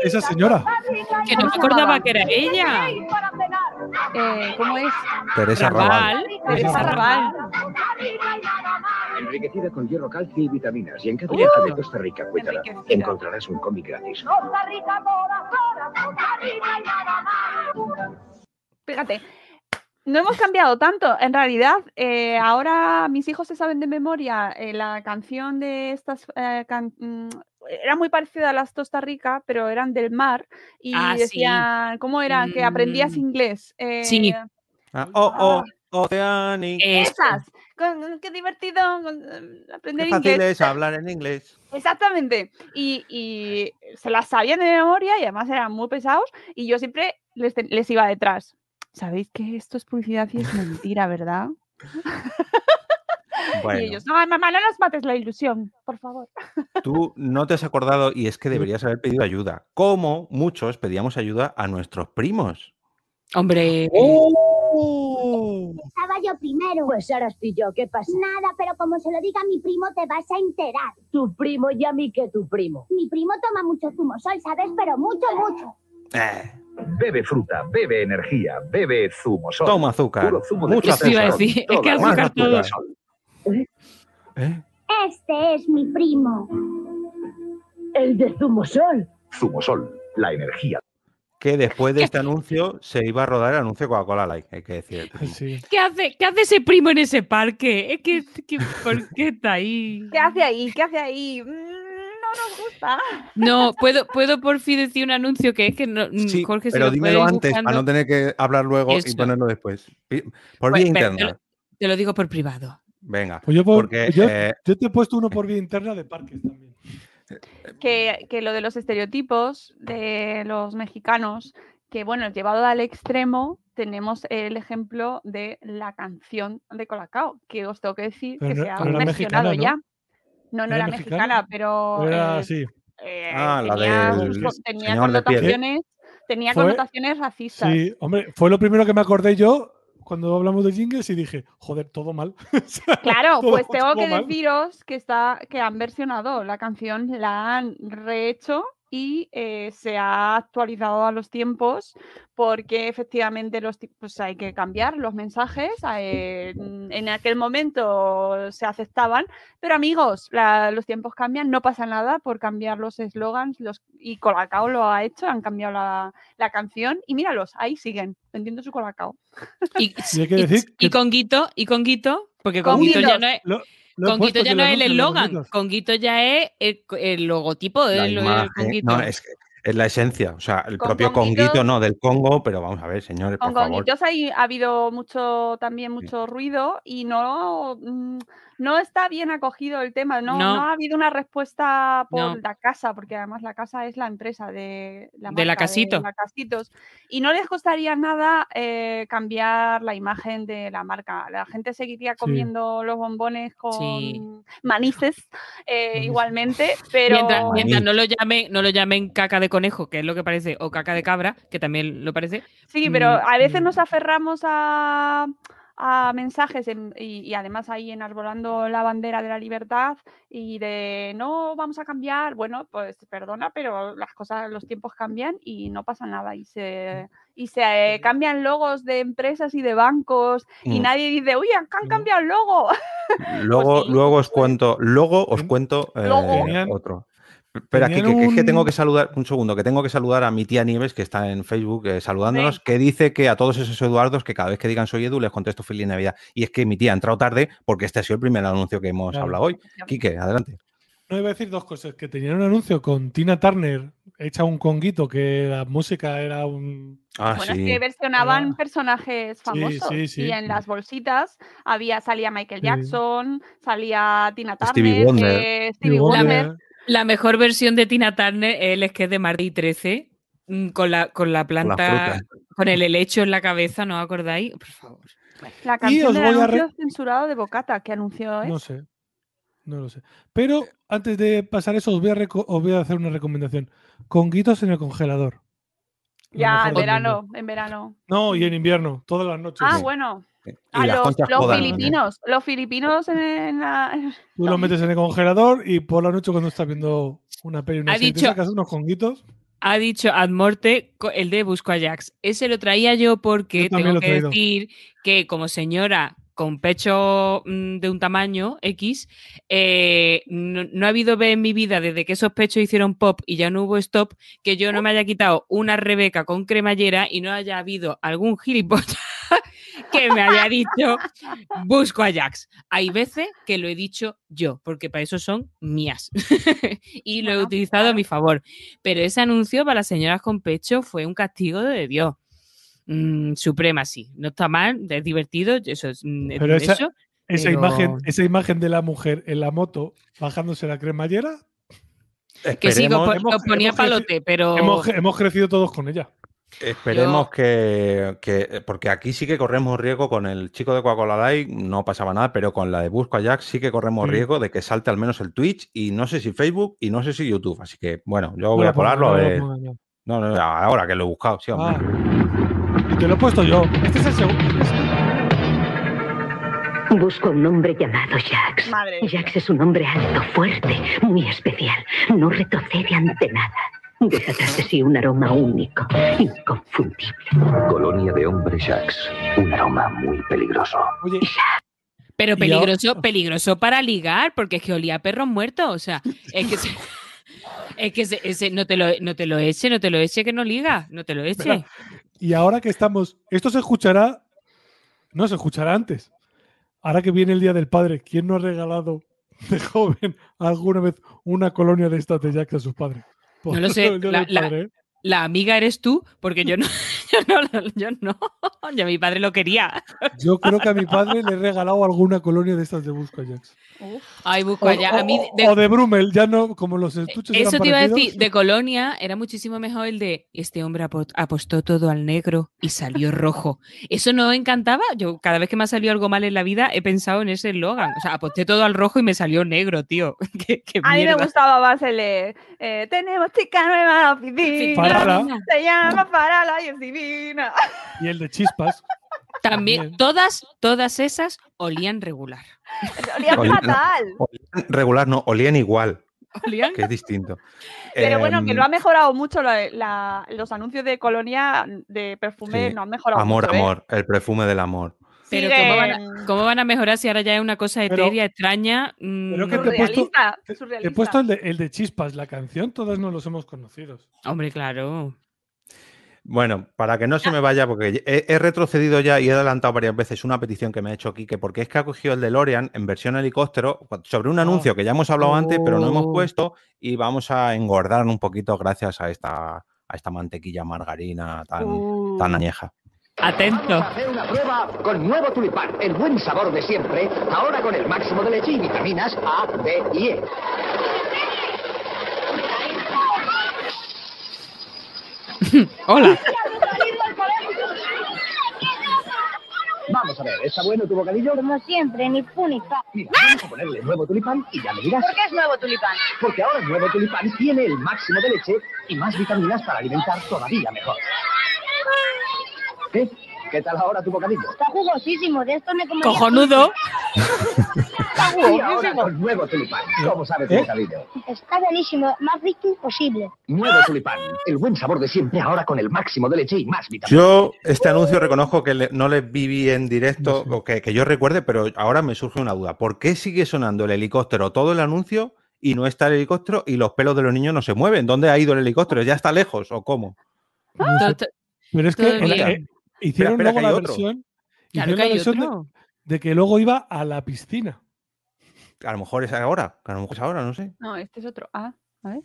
Esa señora. Que no me acordaba que era ¿Qué ella. queréis para cenar? Eh, ¿Cómo es? Teresa Raval. Teresa Raval. Enriquecida con hierro, calcio y vitaminas. Y en cada Uh, viaje de Costa Rica. Encontrarás un cómic gratis. Costa Rica, Costa Rica y nada más. Fíjate, no hemos cambiado tanto. En realidad, eh, ahora mis hijos se saben de memoria eh, la canción de estas. eh, can- mm, era muy parecida a las Costa Rica, pero eran del mar. Y Ah, sí. decían, ¿cómo era? Que aprendías Mm. inglés. Eh, Sí. Ah, oh, oh, Oceanic. Esas. Con- qué divertido con- eh, aprender Qué fácil inglés. es hablar en inglés. Exactamente. Y, y se las sabían de memoria y además eran muy pesados y yo siempre les, les iba detrás. ¿Sabéis que esto es publicidad y es mentira, verdad? [LAUGHS] Bueno. Y ellos, no, mamá, no nos mates la ilusión, por favor. Tú no te has acordado y es que deberías haber pedido ayuda. Como muchos pedíamos ayuda a nuestros primos. Hombre. Estaba yo primero. Pues ahora estoy yo, ¿qué pasa? Nada, pero como se lo diga a mi primo te vas a enterar. Tu primo y a mí que tu primo. Mi primo toma mucho zumo sol, ¿sabes? Pero mucho, mucho. Eh, Bebe fruta, bebe energía, bebe zumo sol. Toma azúcar. Puro zumo de Mucho Eso iba a decir, es que azúcar todo. sol. Este es mi primo. El de zumo sol. Zumo sol, la energía. que después de este anuncio se iba a rodar el anuncio de Coca-Cola Light, hay que decir. [LAUGHS] ¿Qué hace, ¿Qué hace ese primo en ese parque? Es que, que- ¿por qué está ahí? ¿Qué hace ahí? ¿Qué hace ahí? Mm, nos gusta. No, puedo, puedo por fin decir un anuncio que es que no, mm, Sí, Jorge, pero lo dímelo antes para buscando- no tener que hablar luego y ponerlo después. Por Pues, vía te interna. lo- Te lo digo por privado. Venga. Pues yo, por- porque, yo- eh, yo te he puesto uno por vía interna de parques también. que, que lo de los estereotipos de los mexicanos, que bueno, llevado al extremo, tenemos el ejemplo de la canción de Colacao, que os tengo que decir Pero que no- se ha mexicana, ¿no? ya. No, no ¿Era era, mexicana? mexicana, pero era eh, así. eh, Ah, la tenía, del co- tenía señor de piel. connotaciones, tenía Fue- connotaciones racistas. Sí, hombre, fue lo primero que me acordé yo cuando hablamos de jingles y dije, joder, todo mal. [LAUGHS] Claro, Todo- pues tengo que mal. deciros que está, que han versionado la canción, la han rehecho y eh, se ha actualizado a los tiempos porque efectivamente los pues hay que cambiar los mensajes. eh, en en aquel momento se aceptaban, pero amigos, la- los tiempos cambian, no pasa nada por cambiar los eslogans los, y Colacao lo ha hecho, han cambiado la, la canción y míralos, ahí siguen vendiendo su Colacao. Y, Y hay que y- decir y que- con Guito, y con Guito, porque Con con Guito ya no es. Lo- lo he Con puesto Guito ya no es el eslogan, Beatles. con Guito ya es el, el logotipo de lo de imagen- Conguito. no, es, que es la esencia. O sea, el Con propio Conguito- Conguito, no del Congo, pero vamos a ver, señores, Con por favor. Conguitos ahí ha habido mucho, también mucho ruido y no, mm, no está bien acogido el tema. No, No. no ha habido una respuesta por No. la casa, porque además la casa es la empresa de la, De la marca Casito. la Casitos. Y no les costaría nada eh, cambiar la imagen de la marca. La gente seguiría comiendo los bombones con Sí. manices eh, igualmente, pero Mientras, mientras no lo llamen, no lo llamen caca de conejo, que es lo que parece, o caca de cabra, que también lo parece. Sí, pero Mm, a veces nos aferramos a, a mensajes en- y, y además ahí enarbolando la bandera de la libertad y de no vamos a cambiar. Bueno, pues perdona, pero las cosas, los tiempos cambian y no pasa nada. Y se, y se eh, cambian logos de empresas y de bancos y Mm. nadie dice, uy, han cambiado el logo. [LAUGHS] Luego, luego os cuento, luego os cuento eh, otro. Espera, que, que- que es que un- tengo que saludar, un segundo, que tengo que saludar a mi tía Nieves, que está en Facebook eh, saludándonos, que dice que a todos esos Eduardos, que cada vez que digan soy Edu, les contesto feliz Navidad. Y es que mi tía ha entrado tarde porque este ha sido el primer anuncio que hemos Claro. hablado hoy. Quique, adelante. No iba a decir dos cosas, que tenían un anuncio con Tina Turner hecha un conguito, que la música era un... Ah, Bueno, sí. es que versionaban personajes famosos sí, sí. y en las bolsitas había salía Michael Sí. Jackson, salía Tina Turner, Stevie Wonder. eh, Stevie Wonder. me- la mejor versión de Tina Turner es el sketch de Mardi 13, mm, con la, con la planta, con el helecho en la cabeza, ¿no os acordáis? Por favor. La canción del anuncio re- censurado de Bocata que anunció es. No sé. No lo sé. Pero antes de pasar eso, os voy a, os voy a hacer una recomendación. Conguitos en el congelador. Ya, en verano, en verano. No, y en invierno, todas las noches. Ah, bueno. Y A los, los filipinos, los filipinos en, la... Tú lo metes en el congelador y por la noche cuando estás viendo una peli, una Ha serie, te dicho- sacas unos conguitos. ha dicho Ad Morte el de Busco a Jax. Ese lo traía yo porque Yo tengo que decir que como señora con pecho mm, de un tamaño X, eh, no, no ha habido vez en mi vida desde que esos pechos hicieron pop y ya no hubo stop que yo no me haya quitado una Rebeca con cremallera y no haya habido algún gilipollas [LAUGHS] que me haya dicho busco a Jax. Hay veces que lo he dicho yo, porque para eso son mías. [LAUGHS] y lo he utilizado a mi favor. Pero ese anuncio para las señoras con pecho fue un castigo de Dios. Mm, suprema, sí. No está mal, es divertido. Eso es, mm, Pero esa, eso, esa pero imagen, esa imagen de la mujer en la moto bajándose la cremallera, Que sí, os, ponía palote, pero. hemos, hemos crecido todos con ella. esperemos que, que- Porque aquí sí que corremos riesgo con el chico de Coca-Cola Light, no pasaba nada, pero con la de Busco a Jack sí que corremos Sí. riesgo de que salte al menos el Twitch y no sé si Facebook y no sé si YouTube. Así que, bueno, yo voy No a colarlo. no a lo ver. ponga, no. No, no, ahora que lo he buscado, sí, hombre. Ah, te lo he puesto yo. Este es el segundo. Busco un hombre llamado Jax. Madre Jax es un hombre alto, fuerte, muy especial. No retrocede ante nada. Deja tras de sí un aroma único, inconfundible. Colonia de hombres Jax. Un aroma muy peligroso. Oye, Pero peligroso, peligroso para ligar, porque es que olía a perros muertos. O sea, es que, se- [LAUGHS] es que ese- ese- no, te lo, no te lo eche, no te lo eche, que no liga, no te lo eche. Y ahora que estamos. Esto se escuchará. No se escuchará antes. Ahora que viene el Día del Padre, ¿quién no ha regalado de joven alguna vez una colonia de estas de Jax a sus padres? No lo [LAUGHS] sé, la- la- ¿eh? La amiga eres tú, porque yo no, yo no, yo no, yo mi padre lo quería. Yo creo que a mi padre le he regalado alguna colonia de estas de Busco a Jax. Ay, busco O, allá. A mí, o- de- o de Brummel, ya no, como los estuches Eso eran te iba a decir, de Colonia era muchísimo mejor el de este hombre apo- apostó todo al negro y salió rojo. ¿Eso no encantaba? Yo cada vez que me ha salido algo mal en la vida he pensado en ese eslogan. O sea, aposté todo al rojo y me salió negro, tío. [LAUGHS] qué, qué A mí me gustaba más el de, eh, tenemos chica nueva en la oficina. Se llama Parala y es Y el de chispas. También, todas, todas esas olían regular. Olía Olían- fatal. olían regular, no, olían igual, Olían que es distinto. Pero bueno, que Em, lo ha mejorado mucho la- la- los anuncios de Colonia de perfume, Sí. no han mejorado Amor, mucho. ¿eh? amor, el perfume del amor. Pero ¿cómo van, a, cómo van a mejorar si ahora ya es una cosa Pero- etérea, extraña? Mm, Pero que te he puesto, te- te he puesto el, de, el de chispas, la canción, todos no los hemos conocido. Hombre, claro. Bueno, para que no se me vaya, porque he, he retrocedido ya y he adelantado varias veces una petición que me ha hecho Quique, porque es que ha cogido el DeLorean en versión helicóptero sobre un anuncio que ya hemos hablado antes, pero no hemos Oh. puesto y vamos a engordar un poquito gracias a esta, a esta mantequilla margarina tan, tan añeja. Atento. Hacer una prueba con nuevo tulipán. El buen sabor de siempre. Ahora con el máximo de leche y vitaminas A, D y E. [LAUGHS] Hola. Vamos a ver, ¿está bueno tu bocadillo? Como siempre, ni fu ni fa. Mira, vamos a ponerle nuevo tulipán y ya me dirás. ¿Por qué es nuevo tulipán? Porque ahora el nuevo tulipán tiene el máximo de leche y más vitaminas para alimentar todavía mejor. ¿Qué? ¿Qué tal ahora tu bocadillo? Está jugosísimo, de esto me comería. Cojonudo. [LAUGHS] Ahora con nuevo tulipán. ¿Cómo sabes ¿Eh? bocadillo? Está buenísimo, más rico imposible. Nuevo tulipán. El buen sabor de siempre ahora con el máximo de leche y más vitaminas. Yo este anuncio reconozco que le- no le viví en directo, o que, que yo recuerde, pero ahora me surge una duda. ¿Por qué sigue sonando el helicóptero todo el anuncio y no está el helicóptero y los pelos de los niños no se mueven? ¿Dónde ha ido el helicóptero? ¿Ya está lejos o cómo? No sé, To- to- Pero es que todo en la- bien. eh, hicieron espera, luego que la otro. versión, Claro hicieron que la hay versión de, de que luego iba a la piscina. A lo mejor es ahora, a lo mejor es ahora, no sé. No, este es otro. Ah, a ver.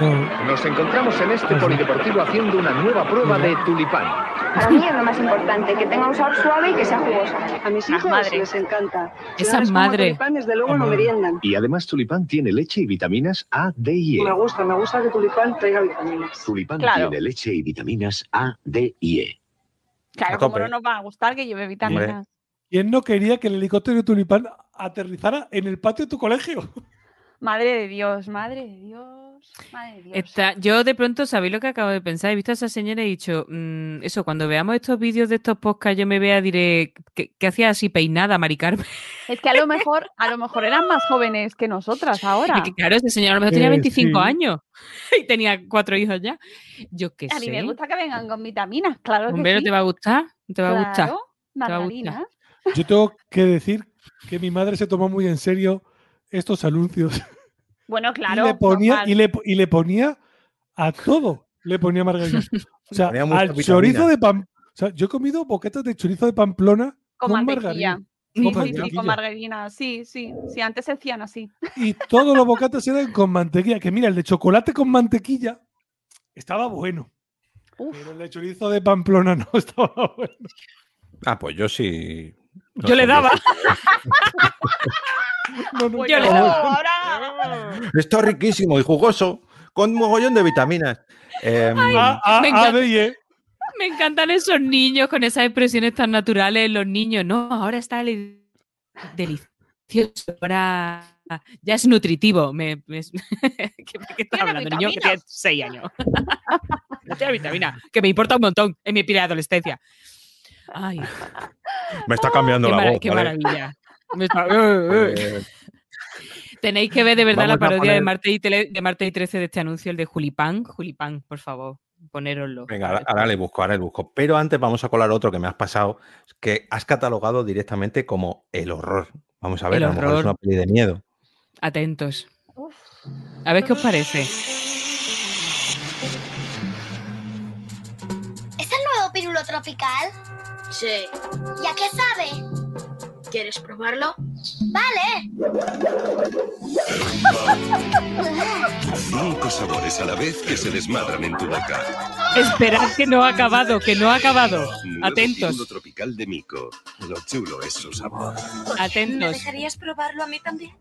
No, Nos encontramos en este polideportivo haciendo una nueva prueba de tulipán. Para mí es lo más importante, que tenga un sabor suave y que sea jugoso. A mis hijos les encanta. Esa no madre. tulipán, desde luego La no madre. meriendan. Y además tulipán tiene leche y vitaminas A, D y E. Me gusta, me gusta que tulipán traiga vitaminas. Tulipán Claro. tiene leche y vitaminas A, D y E. Claro, como no nos va a gustar que lleve vitaminas. ¿Quién no quería que el helicóptero de tulipán aterrizara en el patio de tu colegio? [LAUGHS] Madre de Dios, madre de Dios, madre de Dios. Está- yo de pronto, ¿sabéis lo que acabo de pensar? He visto a esa señora y he dicho, mm, eso, cuando veamos estos vídeos de estos podcasts, yo me vea, diré, ¿qué, qué hacía así peinada, Mari Carmen? Es que a lo mejor, a lo mejor eran más jóvenes que nosotras ahora. [LAUGHS] Y que, claro, ese señor a lo mejor tenía Eh, 25 sí. años [LAUGHS] y tenía cuatro hijos ya. Yo qué A mí sé. me gusta que vengan con vitaminas, claro Hombre, que ¿no sí. te va a gustar? ¿No te va a gustar? Te va a gustar. Yo tengo que decir que mi madre se tomó muy en serio estos anuncios. Bueno, y, claro. le ponía, y, le, y le ponía a todo. Le ponía margarina. O [LAUGHS] sea, al vitamina. chorizo de pan. O sea, yo he comido boquetas de chorizo de Pamplona con, con, mantequilla. margarina. Sí, Con sí, sí, mantequilla. con margarina. Sí, sí, sí, antes se hacían así. Y todos los bocatas eran con mantequilla. Que mira, el de chocolate con mantequilla estaba bueno. Pero el de chorizo de Pamplona no [LAUGHS] estaba bueno. Ah, pues yo sí. No Yo le daba. [LAUGHS] No, no, Pues Yo le daba. ahora. Está riquísimo y jugoso, con mogollón de vitaminas. Em, A, a, me A, encanta. Me encantan esos niños con esas expresiones tan naturales, los niños. No, ahora está el delicioso, ahora ya es nutritivo. Me, me- [LAUGHS] ¿Qué, qué estás hablando, niño? Que tiene vitaminas. 6 años. [LAUGHS] no tiene vitamina, que me importa un montón en mi pila de adolescencia. Ay, me está cambiando la voz. qué ¿vale? maravilla. Me está- [LAUGHS] eh, eh. Eh, Tenéis que ver de verdad la Vamos parodia de poner- Marte, y Tele- de Marte y 13 de este anuncio, el de Julipán. Julipán, por favor, ponéroslo. Venga, ahora, ahora le busco, ahora le busco. Pero antes vamos a colar otro que me has pasado, que has catalogado directamente como el horror. Vamos a ver, El a lo mejor es horror. una peli de miedo. Atentos. A ver qué os parece. ¿Es el nuevo pirulo tropical? Sí. ¿Y a qué sabe? ¿Quieres probarlo? Vale. [LAUGHS] Cinco sabores a la vez que se desmadran en tu boca. Esperad que no ha acabado, que no ha acabado. Nuevo Atentos, pirulo tropical de Mico. Lo chulo es su sabor. ¿Me atentos. dejarías probarlo a mí también?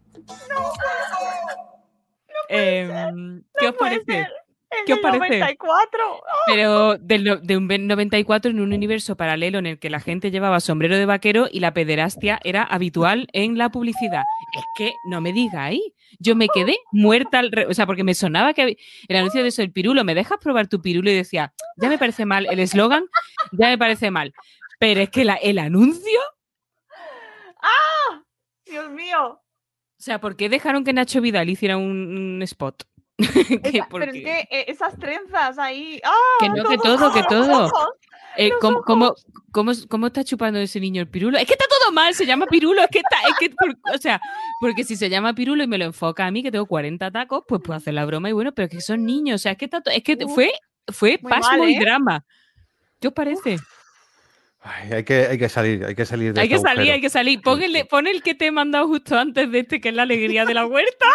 Em, ¿Qué os puede parece? ser. El ¿Qué os del parece? 94. Pero del no- de un 94 en un universo paralelo en el que la gente llevaba sombrero de vaquero y la pederastia era habitual en la publicidad. Es que no me digáis. Yo me quedé muerta, al re- o sea, porque me sonaba que el anuncio de eso, el pirulo, ¿me dejas probar tu pirulo? Y decía, ya me parece mal el eslogan, ya me parece mal. Pero es que la- el anuncio, ¡Ah! Dios mío. o sea, ¿por qué dejaron que Nacho Vidal hiciera un, un spot? [LAUGHS] Que Esa- pero es porque- que eh, esas trenzas ahí. ¡Ah! Que no, que todo, que todo. Eh, ¿cómo, cómo, cómo, cómo está chupando ese niño el pirulo? Es que está todo mal, se llama pirulo, es que está, es que, por- o sea, porque si se llama pirulo y me lo enfoca a mí, que tengo 40 tacos, pues puedo hacer la broma y bueno, pero es que son niños, o sea, es que, está es que fue, fue muy pasmo mal, y ¿eh? drama. ¿Qué os parece? Ay, hay, que, hay que salir, hay que salir de Hay que este salir, hay que salir. Pon el, pon el que te he mandado justo antes de este, que es la alegría de la huerta.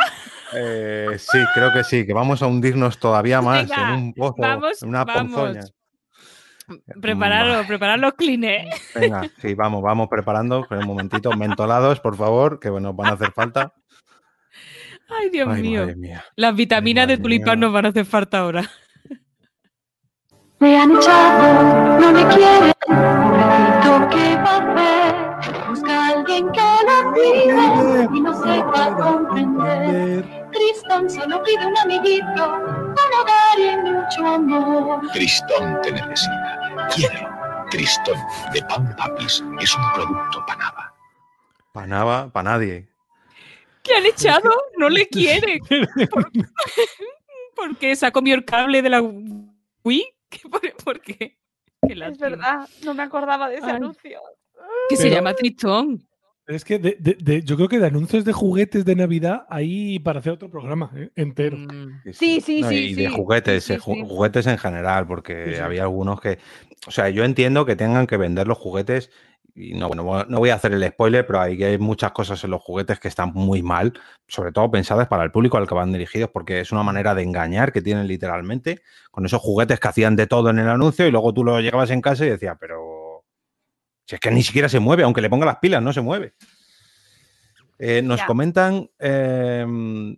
Eh, sí, creo que sí, que vamos a hundirnos todavía más Venga, en un pozo, vamos, en una vamos. ponzoña. Prepararos, preparad los clines. Venga, sí, vamos, vamos preparando. Espera un momentito, mentolados, por favor, que nos van a hacer falta. Ay, Dios Ay, mío. Las vitaminas de tulipán nos van a hacer falta ahora. Me han echado, no me quiere, pobrecito, ¿qué va a hacer? Busca a alguien que lo cuide y no sepa comprender. Tristón solo pide un amiguito, un hogar y mucho amor. Tristón te necesita. Quiérelo. Tristón de Pan Papis es un producto Panava. Para nada, para nadie. ¿Qué han echado? No le quiere. ¿Por, [LAUGHS] porque se ha comido el cable de la Wii. ¿Qué- [LAUGHS] ¿Por, por qué? Qué Es verdad, no me acordaba de ese Ay. anuncio. Que se llama Tristón. Es que de- de- de- yo creo que de anuncios de juguetes de Navidad hay para hacer otro programa ¿eh? entero. Mm. Sí, sí, No, sí. y de sí, juguetes, sí, eh, sí. juguetes en general, porque Sí, sí. había algunos que. O sea, yo entiendo que tengan que vender los juguetes. Y no, bueno, no voy a hacer el spoiler, pero hay, que hay muchas cosas en los juguetes que están muy mal, sobre todo pensadas para el público al que van dirigidos, porque es una manera de engañar que tienen literalmente, con esos juguetes que hacían de todo en el anuncio, y luego tú lo llegabas en casa y decías, pero. Si es que ni siquiera se mueve, aunque le ponga las pilas, no se mueve. Eh, nos comentan. eh,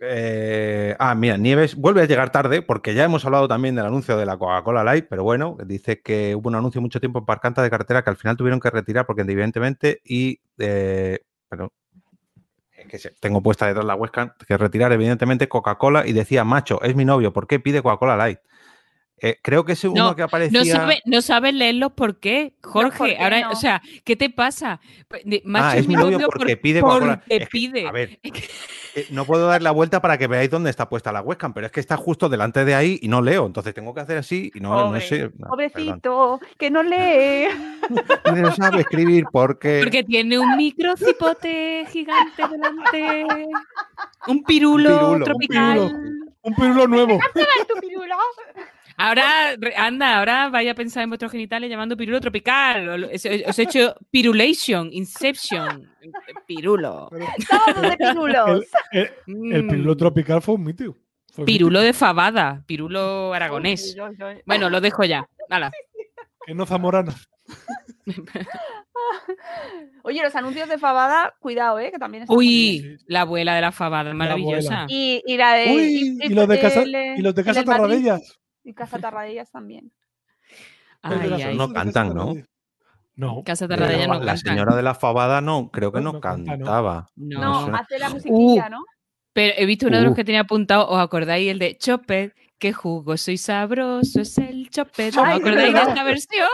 eh, ah, mira, Nieves vuelve a llegar tarde porque ya hemos hablado también del anuncio de la Coca-Cola Light, pero bueno, dice que hubo un anuncio mucho tiempo en Parcanta de carretera que al final tuvieron que retirar porque evidentemente y... eh, que tengo puesta detrás la webcam, que retirar evidentemente Coca-Cola y decía, macho, es mi novio, ¿por qué pide Coca-Cola Light? Eh, creo que es uno No, que no, aparecía... sabe, no sabes leerlos por qué, Jorge. ¿por qué Ahora, no? o sea, ¿qué te pasa? Macho Ah, es mi novio porque pide porque Es que, pide. a ver, [LAUGHS] eh, no puedo dar la vuelta para que veáis dónde está puesta la webcam, pero es que está justo delante de ahí y no leo, entonces tengo que hacer así y no, no sé. no, perdón. Pobrecito, que no lee. Y [LAUGHS] no sabe escribir porque... Porque tiene un microcipote gigante delante. Un pirulo, pirulo, un tropical. Un pirulo nuevo. tu pirulo? Ahora, anda, ahora vaya a pensar en vuestros genitales llamando pirulo tropical. Os, os he hecho pirulation, inception, pirulo. Sábado [LAUGHS] de pirulos. El, el- el pirulo tropical fue un mito. Pirulo mítico. de fabada, pirulo aragonés. Uy. Bueno, lo dejo ya. Hala. Que no zamorana. [LAUGHS] Oye, los anuncios de Fabada, cuidado, ¿eh? Que también bien. Uy, la abuela de la fabada, maravillosa. Y, y la de. Uy, y los de casa, el, y los de casa. Tarradellas. Y Casa [LAUGHS] Tarradellas también. Ay, no cantan, ¿no? No. Casa La, Tarradella no la señora de la fabada no, creo que No, no, no canta, no. cantaba. No. No, hace la musiquilla, Uh, ¿no? Pero he visto uno de los Uh. que tenía apuntado, ¿os acordáis? El de Chopet, qué jugoso y sabroso es el Chopet. ¿Os Ay, es acordáis de esta versión?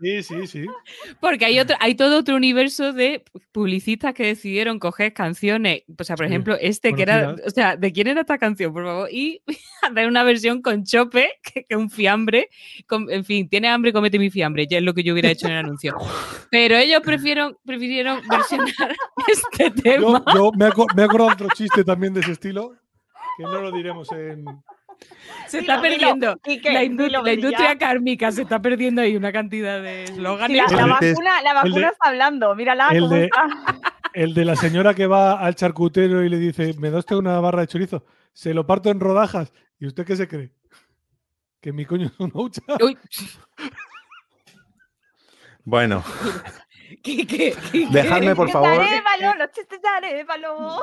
Sí, sí, sí. Porque hay otro, hay todo otro universo de publicistas que decidieron coger canciones. O sea, por Sí, ejemplo, este que era. O sea, ¿de quién era esta canción, por favor? Y [LAUGHS] hacer una versión con chope, que es un fiambre. con- en fin, tiene hambre, comete mi fiambre. Ya es lo que yo hubiera hecho en el anuncio. Pero ellos prefirieron, prefirieron versionar [LAUGHS] este Yo, tema. yo me, he aco- me he acordado de otro chiste también de ese estilo, que no lo diremos en... Se está Dilo, dilo, perdiendo. La, indu- dilo, la Brilla. industria kármica se está perdiendo ahí una cantidad de Sí, eslóganes. la, vacuna, la vacuna de- está hablando. Mírala el cómo de- está. El de la señora que va al charcutero y le dice, ¿me da usted una barra de chorizo? Se lo parto en rodajas. ¿Y usted qué se cree? Que mi coño es una hucha. Bueno, [LAUGHS] ¿qué, qué, qué- dejadme por Chistes favor. de los chistes de Arévalo. [LAUGHS]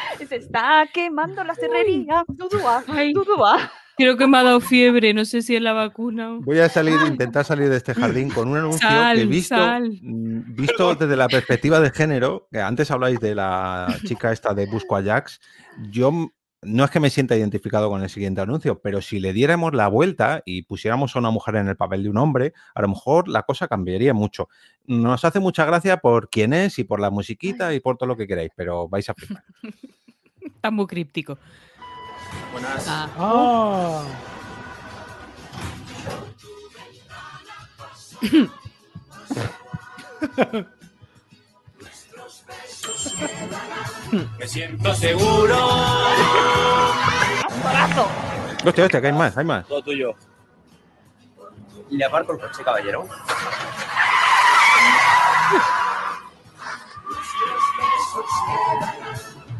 [LAUGHS] Se está quemando la cerrería. Dudúa, dudúa. Creo que me ha dado fiebre, no sé si es la vacuna. o- Voy a salir, intentar salir de este jardín con un anuncio Sal, que visto, sal. mm, visto desde la perspectiva de género, que antes habláis de la chica esta de Busco a Jax, yo no es que me sienta identificado con el siguiente anuncio, pero si le diéramos la vuelta y pusiéramos a una mujer en el papel de un hombre, a lo mejor la cosa cambiaría mucho. Nos hace mucha gracia por quién es y por la musiquita y por todo lo que queráis, pero vais a flipar. [LAUGHS] Está muy críptico. Buenas. Ah. Ah, [LAUGHS] [LAUGHS] Me siento seguro. Hostia, hostia, que hay más, hay más. Todo tuyo. Le aparco el coche, caballero.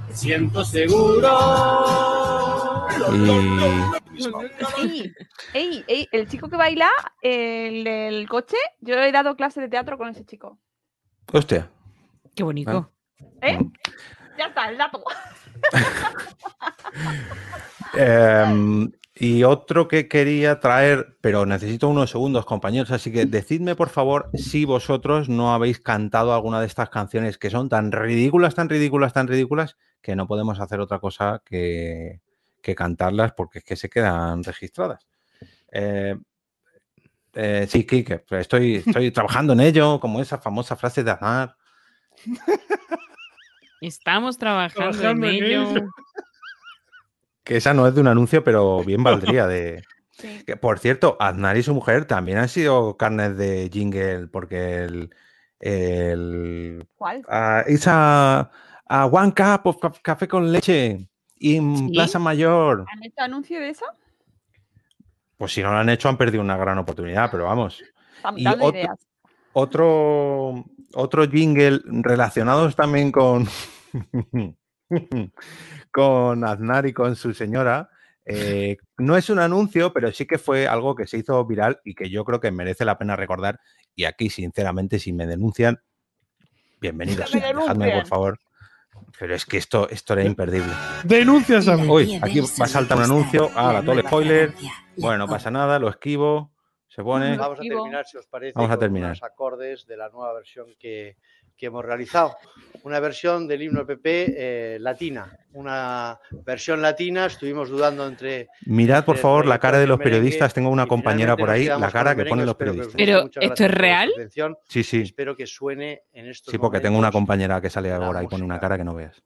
Me siento seguro. Y Ey, ey, ey, el chico que baila, el del coche, yo he dado clase de teatro con ese chico. hostia. Qué bonito. ¿Eh? Ya está, el dato. [LAUGHS] Em, y otro que quería traer, pero necesito unos segundos, compañeros, así que decidme por favor si vosotros no habéis cantado alguna de estas canciones que son tan ridículas, tan ridículas, tan ridículas, que no podemos hacer otra cosa que, que cantarlas porque es que se quedan registradas. Eh, eh, sí, Kike, estoy, estoy trabajando en ello, como esa famosa frase de Aznar. [LAUGHS] Estamos trabajando, Trabajando en en ello. ello. Que esa no es de un anuncio, pero bien [LAUGHS] valdría de... Sí. Que, por cierto, Aznar y su mujer también han sido carnes de jingle porque el... el ¿Cuál? ah, esa ah, One Cup of ca- Café con Leche en ¿Sí? Plaza Mayor. ¿Han hecho anuncio de eso? Pues si no lo han hecho han perdido una gran oportunidad, pero vamos. Y otro- ideas. Otro, otro jingle relacionados también con, [LAUGHS] con Aznar y con su señora. eh, no es un anuncio, pero sí que fue algo que se hizo viral y que yo creo que merece la pena recordar. Y aquí, sinceramente, si me denuncian, bienvenidas. Me Dejadme, por favor. Pero es que esto, esto era imperdible. denuncias a mí. Uy, aquí va a saltar un anuncio. Ah, la todo el spoiler. Bueno, no pasa nada, lo esquivo. Se pone. Vamos a terminar, si os parece, Vamos a con terminar. unos acordes de la nueva versión que, que hemos realizado. Una versión del himno PP eh, latina. Una versión latina, estuvimos dudando entre. Mirad, por entre favor, la cara de los periodistas. Tengo una compañera por ahí, la con cara que ponen los periodistas. guste. Pero, Muchas ¿esto gracias es real? Sí, sí. Espero que suene en estos Sí, porque tengo una compañera que sale ahora y pone una cara que no veas.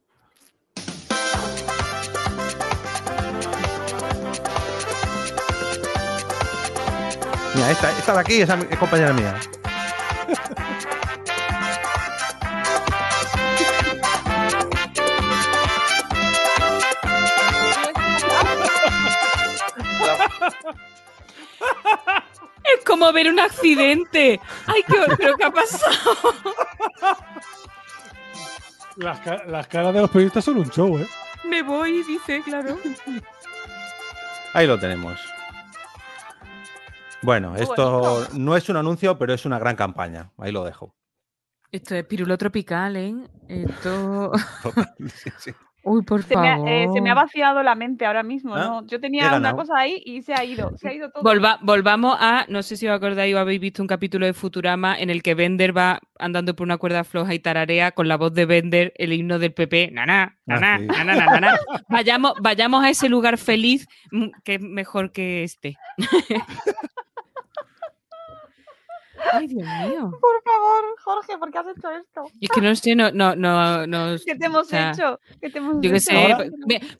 Mira, esta, esta de aquí esa es compañera mía. Es como ver un accidente. Ay, qué hor- pero ¿qué ha pasado? Las, ca- las caras de los periodistas son un show, ¿eh? Me voy, dice, claro. Ahí lo tenemos. Bueno, esto no es un anuncio, pero es una gran campaña. Ahí lo dejo. Esto es pirulo tropical, ¿eh? Esto. [LAUGHS] Sí, sí. [LAUGHS] Uy, por Se me, ha, favor. eh, se me ha vaciado la mente ahora mismo, ¿Ah? ¿no? Yo tenía una cosa ahí y se ha ido, se ha ido todo. Volva- volvamos a, no sé si os acordáis o habéis visto un capítulo de Futurama en el que Bender va andando por una cuerda floja y tararea con la voz de Bender el himno del PP. Naná, naná, Ah, sí. naná, naná, naná. Vayamos, vayamos a ese lugar feliz mm, que es mejor que este. [LAUGHS] Ay, Dios mío. Por favor, Jorge, ¿por qué has hecho esto? Y es que no sé, no, no, no, no. [LAUGHS] ¿Qué te hemos o sea, hecho? ¿Qué te hemos Yo qué hecho? sé. Ahora- pues,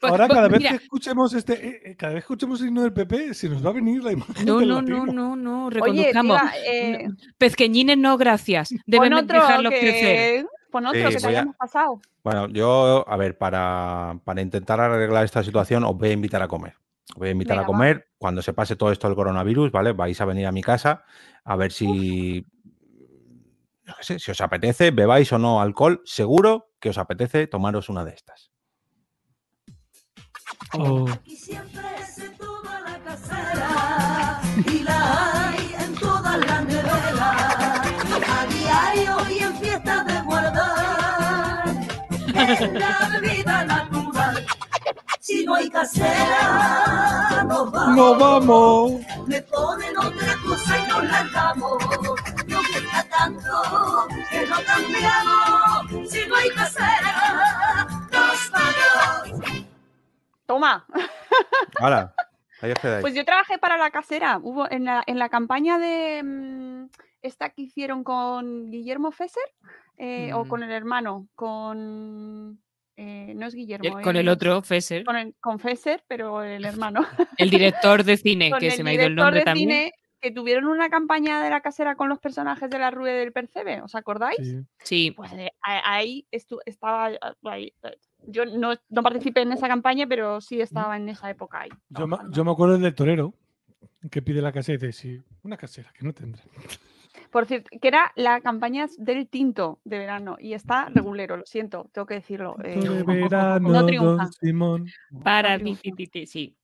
pues- Ahora, pues, cada vez mira, que escuchemos este, eh, eh, cada vez que escuchemos el himno del PP, se nos va a venir la imagen No, no, no, no, no, Oye, reconduzcamos. tía, eh, Pezqueñines no, gracias. pon Deben otro dejarlos que, crecer. pon otro Sí, que te a- hayamos pasado. Bueno, yo, a ver, para, para intentar arreglar esta situación, os voy a invitar a comer. Os voy a invitar Venga, a comer cuando se pase todo esto del coronavirus, ¿vale? Vais a venir a mi casa a ver si, qué sé, si os apetece, bebáis o no alcohol, seguro que os apetece tomaros una de estas. Oh. Y siempre se toma la casera y la hay en todas las neveras, a diario y en fiestas de guardar. [LAUGHS] Es la bebida. Si no hay casera, nos vamos. ¡Nos vamos! Me ponen otra cosa y nos largamos. Nos gusta tanto que no cambiamos. Si no hay casera, nos vamos. Toma. ¡Hala! [LAUGHS] Ahí. Pues yo trabajé para la casera. Hubo en la, en la campaña de mm, esta que hicieron con Guillermo Fesser eh, o Mm. con el hermano, con eh, no es Guillermo, El- con el otro, Fesser. con, el- con Fesser, pero el hermano. [LAUGHS] El director de cine, que se me ha ido el director nombre de también. cine que tuvieron una campaña de la casera con los personajes de la Rue del Percebe, ¿os acordáis? Sí. Sí. Pues eh, ahí estaba eh, ahí, eh, Yo no, no participé en esa campaña, pero sí estaba en esa época ahí. Yo, me- yo me acuerdo del torero que pide la casera y dice, sí, una casera, que no tendré. Por cierto, que era la campaña del tinto de verano y está regulero, lo siento, tengo que decirlo. eh, de [LAUGHS] verano, no triunfa. don Simón. Para ti, ti, ti, ti, sí.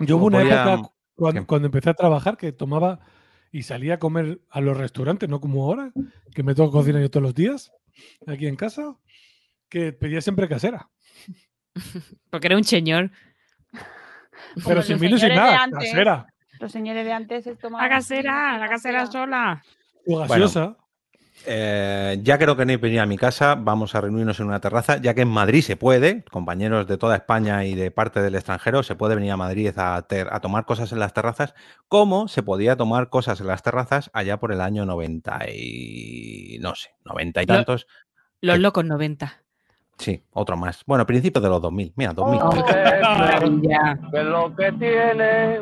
Yo hubo una a- época cuando, cuando empecé a trabajar que tomaba y salía a comer a los restaurantes, no como ahora, que me tengo que cocinar yo todos los días aquí en casa, que pedía siempre casera. [LAUGHS] Porque era un señor. [LAUGHS] Pero sin vino y sin nada, antes. casera. Los señores de antes se tomaban. La casera, la casera sola. O gaseosa. Eh, ya creo que no hay que venir a mi casa, vamos a reunirnos en una terraza, ya que en Madrid se puede, compañeros de toda España y de parte del extranjero, se puede venir a Madrid a, ter- a tomar cosas en las terrazas, como se podía tomar cosas en las terrazas allá por el año 90 y no sé, 90 y Lo- tantos. Los locos 90. Sí, otro más. Bueno, principios de los 2000, mira, 2000. Maravilla. ¿Qué es lo que tiene?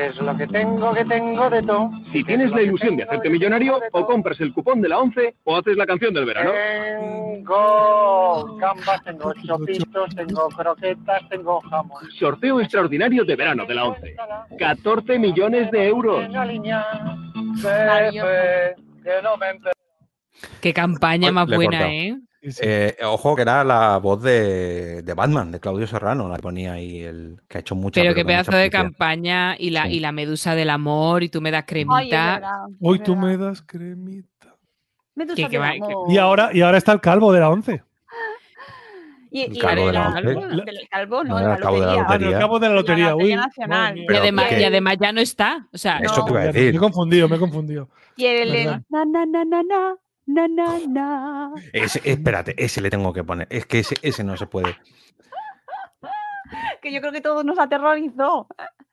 ¿Qué es lo que tengo? que tengo de todo? Si tienes la ilusión de hacerte millonario, o compras el cupón de la 11 o haces la canción del verano. Tengo gambas, tengo chopitos, tengo croquetas, tengo jamón. Sorteo extraordinario de verano de la 11. 14 millones de euros. Que no me empe- Qué campaña más le he ¿eh? Ojo, que era la voz de, de Batman, de Claudio Serrano, la que ponía ahí, el que ha hecho mucha Pero qué pedazo de publicidad. campaña y la, Sí. y la medusa del amor y tú me das cremita. Hoy tú me das cremita. Medusa del amor. Y ahora, y ahora está el calvo de la 11. [LAUGHS] Y, El y calvo de la calvo, no, No, de era la el cabo de la lotería. Ah, no, el cabo de la lotería. La lotería Uy, nacional. Y además, que- y además ya no está. O sea, Eso te iba a Me decir. he confundido, me he confundido. Y el na na na na na na na na. Ese- espérate, ese le tengo que poner. Es que ese, ese no se puede. Que yo creo que todos nos aterrorizó.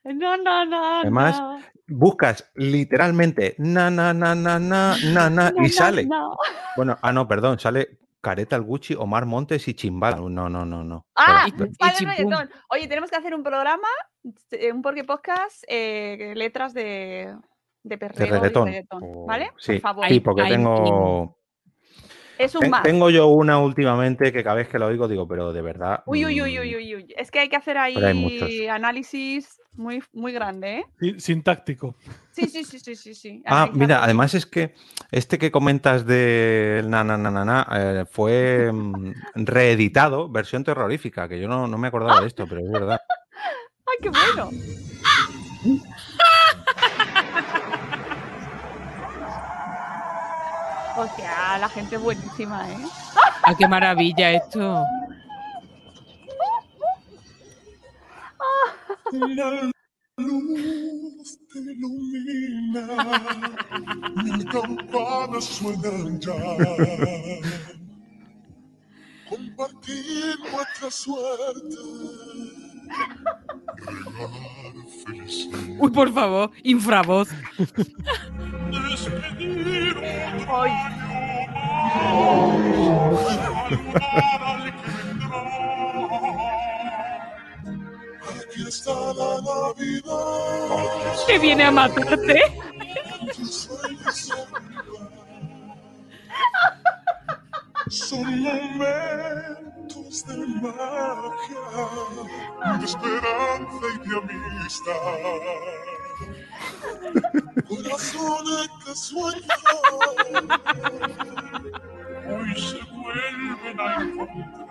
No, no, no. Además, no. Buscas literalmente na na na na na na na [LAUGHS] y na, sale. no. Bueno, ah, no, perdón, sale Careta el Gucci, Omar Montes y Chimbala. No, no, no, no. Ah, Pero- chimpum. reggaetón. Oye, tenemos que hacer un programa, eh, un porque podcast, eh, letras de, de perreo y reggaetón. reggaetón, O- ¿vale? Sí, Por favor. sí, porque tengo. Es un más. Tengo yo una últimamente que cada vez que lo oigo digo, pero de verdad. Uy, uy, uy, mm, uy, uy, uy. Es que hay que hacer ahí análisis muy, muy grande, ¿eh? Sintáctico. Sí, sí, sí, sí, sí, sí. Ah, mira, además es que este que comentas de na na na na, na, eh, fue mm, reeditado, versión terrorífica, que yo no, no me acordaba de esto, pero es verdad. [LAUGHS] ¡Ay, qué bueno! [LAUGHS] O sea, la gente buenísima, ¿eh? ah, qué maravilla esto. La luz te ilumina, mil campanas suenan ya. Compartir nuestra suerte. Uy, por favor, infravoz. Ay. Aquí está la Navidad. Que viene a matarte. [LAUGHS] son momentos de magia, de esperanza y de amistad. Corazones que sueñan, hoy se vuelven a encontrar.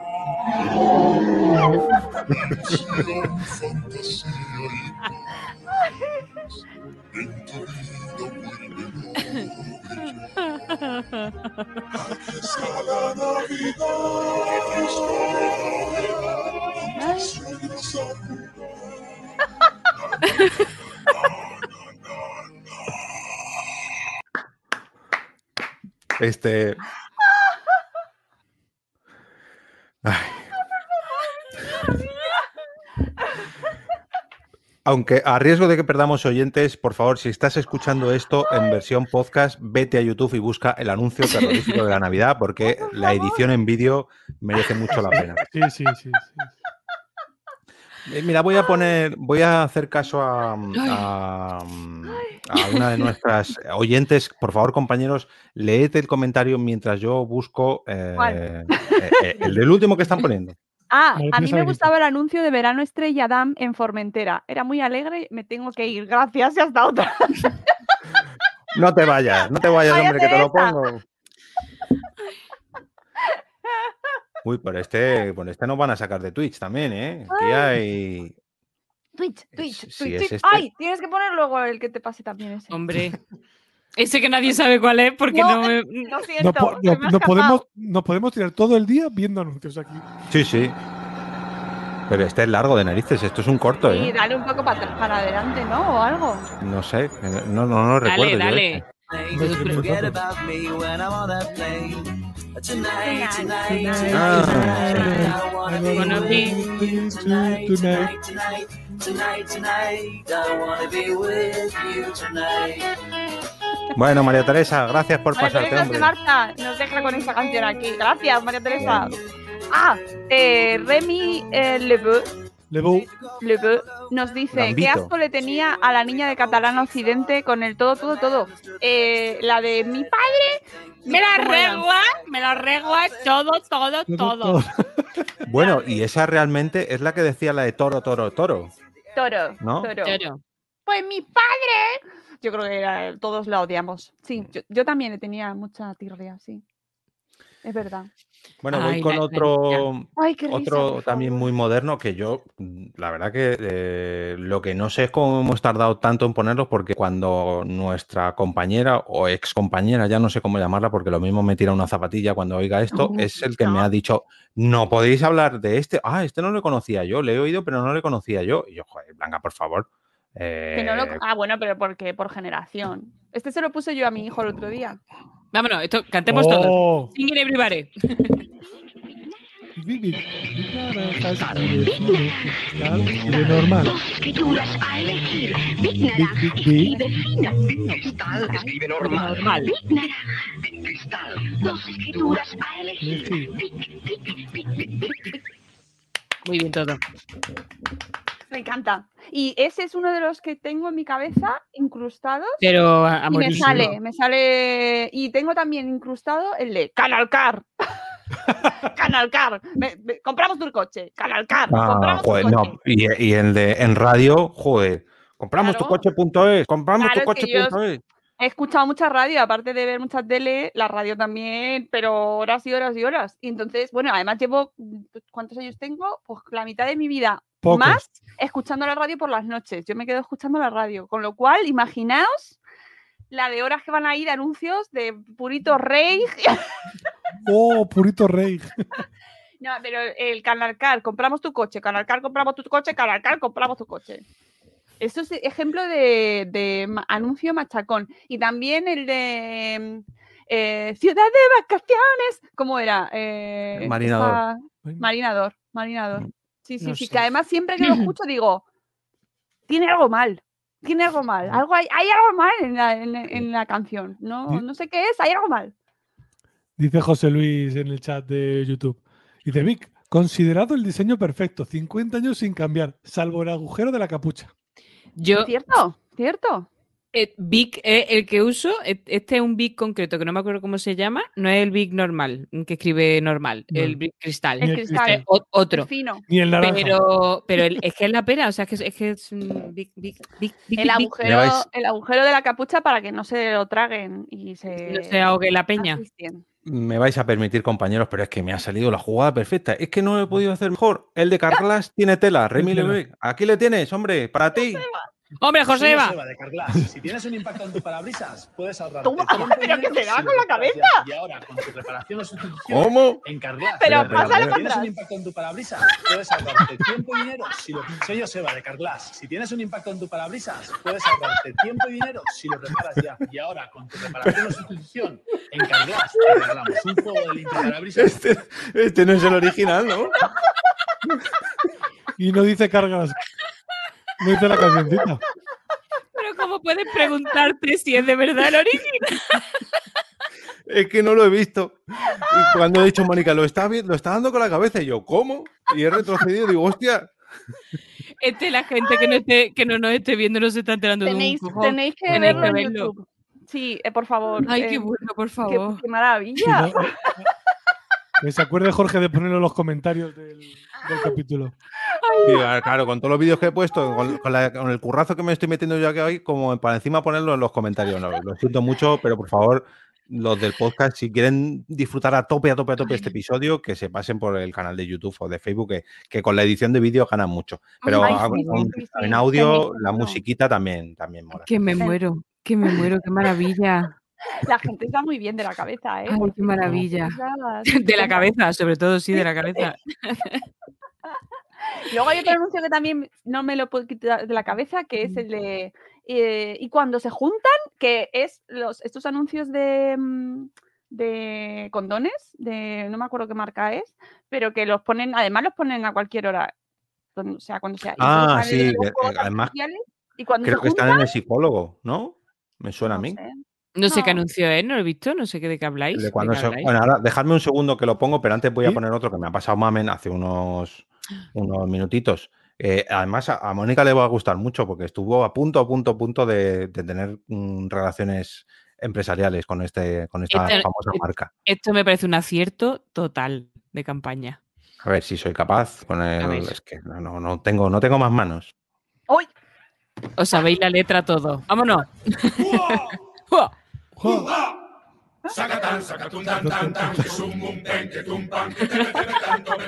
Fantasía y paz, en tu vida Este, Aunque a riesgo de que perdamos oyentes, por favor, si estás escuchando esto en versión podcast, vete a YouTube y busca el anuncio terrorífico de la Navidad, porque la edición en vídeo merece mucho la pena. Sí, sí, sí. sí. Eh, Mira, voy a poner, voy a hacer caso a, a- a una de nuestras oyentes. Por favor, compañeros, leed el comentario mientras yo busco eh, eh, eh, el del último que están poniendo. Ah, a mí me gustaba el anuncio de Verano Estrella Dam en Formentera. Era muy alegre, me tengo que ir. Gracias y hasta otra. [LAUGHS] No te vayas, no te vayas, Vaya hombre, que te lo pongo. Uy, por este, por este nos van a sacar de Twitch también, ¿eh? Aquí hay. Twitch, Twitch, Si Twitch, es Twitch. este- Ay, tienes que poner luego el que te pase también ese. Hombre. [LAUGHS] Ese que nadie sabe cuál es porque No, no, me... Lo siento, no- me ha no escapado. podemos, no podemos tirar todo el día viendo anuncios aquí. Sí, sí. Pero este es largo de narices, esto es un corto, Sí, ¿eh? dale un poco para, para adelante, ¿no? O algo. No sé, no, no, no lo Dale, recuerdo. dale. Forget about me when I'm on that plane. Tonight, tonight, Tonight, tonight, tonight. I wanna be with you tonight. Bueno, María Teresa, gracias por María pasarte, Teresa nos deja con esta canción aquí. Gracias, María Teresa. Ah, eh, Remy eh, Leboeuf nos dice, ¿qué asco le tenía a la niña de Catalán Occidente con el todo, todo, todo? Eh, la de mi padre... Me la regua, me la regua todo, todo, todo. [LAUGHS] Bueno, y esa realmente es la que decía la de toro, toro, toro. Toro, ¿No? toro. Pues mi padre... Yo creo que era- todos la odiamos. Sí, yo, yo también le tenía mucha tirria, sí. Es verdad. Bueno, voy Ay, con la- otro, Ay, risa, también muy moderno que yo, mm, la verdad que eh, lo que no sé es cómo hemos tardado tanto en ponerlos porque cuando nuestra compañera o ex compañera, ya no sé cómo llamarla porque lo mismo me tira una zapatilla cuando oiga esto, es el que me ha dicho, no podéis hablar de este, ah, este no lo conocía yo, le he oído pero no le conocía yo. Y yo, joder, Blanca, por favor. Que no lo- eh, Ah, bueno, pero porque por generación. Este se lo puse yo a mi hijo el otro día. Vámonos, esto, cantemos Oh. todos. Singing everybody. Normal. A elegir. Escribe fino. Cristal escribe normal. Normal. Cristal. dos escrituras a elegir. Big. Muy bien todo. Me encanta. Y ese es uno de los que tengo en mi cabeza incrustados. Pero a, a Y me sale, me sale. Y tengo también incrustado el de Canalcar. [LAUGHS] Canalcar. Me- me- compramos tu coche. Canalcar. Ah, compramos tu joder, coche. no. Y, y el de en radio, joder. Compramos Claro. tu coche.es, compramos Claro, tu es que yo- coche.es. He escuchado mucha radio, aparte de ver mucha tele, la radio también, pero horas y horas y horas. Y entonces, bueno, además llevo, ¿cuántos años tengo? Pues la mitad de mi vida Pocos. más escuchando la radio por las noches. Yo me quedo escuchando la radio. Con lo cual, imaginaos la de horas que van a ir anuncios de Purito Rey. [LAUGHS] Oh, purito rey. [LAUGHS] no, pero el Canalcar, compramos tu coche, Canalcar, compramos tu coche, Canalcar, compramos tu coche. Eso es ejemplo de, de anuncio machacón. Y también el de mm, eh, Ciudad de Vacaciones. ¿Cómo era? Eh, Marinador. esa- Marinador, Marinador. Sí, sí, No sí. sé. Que además siempre que lo [CLEARS THROAT] escucho digo, tiene algo mal. Tiene algo mal. Algo hay, hay algo mal en la, en- en la canción. No, no sé qué es, hay algo mal. Dice José Luis en el chat de YouTube. Dice Vic, considerado el diseño perfecto, 50 años sin cambiar, salvo el agujero de la capucha. Yo, ¿Cierto? ¿Cierto? Eh, Vic, eh, el que uso, eh, este es un Vic concreto que no me acuerdo cómo se llama, no es el Vic normal, que escribe normal, No. el Vic cristal. El cristal. O- otro. el fino. Ni el naranja. Pero, pero el- es que es la pera, o sea, es que es, es, que es un El agujero, el agujero de la capucha para que no se lo traguen y se, no se ahogue la peña. Me vais a permitir, compañeros, pero es que me ha salido la jugada perfecta. Es que no lo he podido hacer mejor. El de Carglass tiene tela, Remy. Lebrec. Aquí le tienes, hombre, para ti. Hombre, Joseba. Joseba de Carglass. Si tienes un impacto en tu parabrisas, puedes ahorrar. Pero que se da con la cabeza. Y ahora, con tu reparación o sustitución ¿Cómo? en Carglass. Pero Espera, pásalo para Si tienes un impacto en tu parabrisas, puedes ahorrarte tiempo y dinero si lo soy Joseba de Carglass. Si tienes un impacto en tu parabrisas, puedes ahorrarte tiempo y dinero si lo reparas ya. Y ahora, con tu reparación o sustitución en Carglass, te regalamos un juego de limpia parabrisas Este, este no es el original, ¿no? [LAUGHS] Y no dice cargas. No dice la cancioncita. Pero ¿cómo puedes preguntarte si es de verdad el origen? Es que no lo he visto. Y cuando he dicho, Mónica, lo está, lo está dando con la cabeza. Y yo, ¿cómo? Y he retrocedido y digo, hostia. Este, la gente que no, esté, que no nos esté viendo no se está enterando Tenéis, de un cojón. tenéis que Tenéis verlo en verlo. YouTube. Sí, eh, por favor. Ay, eh, qué bueno, por favor. qué maravilla. no- que se acuerde Jorge de ponerlo en los comentarios del, del capítulo. Sí, ah, claro, con todos los vídeos que he puesto, con, con la- con el currazo que me estoy metiendo yo aquí hoy, como para encima ponerlo en los comentarios. No, lo siento mucho, pero por favor, los del podcast, si quieren disfrutar a tope, a tope, a tope este episodio, que se pasen por el canal de YouTube o de Facebook, que, que con la edición de vídeo ganan mucho. Pero Ay, ah, sí, con- sí, sí, sí, en audio, la musiquita también, también mola. Que me muero, que me muero, qué maravilla. La gente está muy bien de la cabeza, ¿eh? Ay, qué maravilla. De la cabeza, sobre todo, sí, de la cabeza. [LAUGHS] Luego hay otro [LAUGHS] anuncio que también no me lo puedo quitar de la cabeza, que es el de. eh, y cuando se juntan, que es los, estos anuncios de, mm, de condones, de no me acuerdo qué marca es, pero que los ponen, además los ponen a cualquier hora. O sea, cuando sea. Ah, sí, que además y cuando Creo se que están juntan, en el psicólogo, ¿no? Me suena a mí. sé. No sé qué anuncio es, no lo he visto, no sé qué de qué habláis. De ¿de cuando qué se- habláis? Bueno, ahora dejadme un segundo que lo pongo, pero antes voy a poner otro que me ha pasado Mamen hace unos, unos minutitos. Eh, además, a, a Mónica le va a gustar mucho porque estuvo a punto, a punto, a punto de, de tener mm, relaciones empresariales con, este, con esta famosa este- marca. Esto me parece un acierto total de campaña. A ver si soy capaz con el. ver. Es que no, no, no tengo, no tengo más manos. ¡Uy! Os sabéis la letra todo. ¡Vámonos! ¡Uah! [LAUGHS] ¡Jo!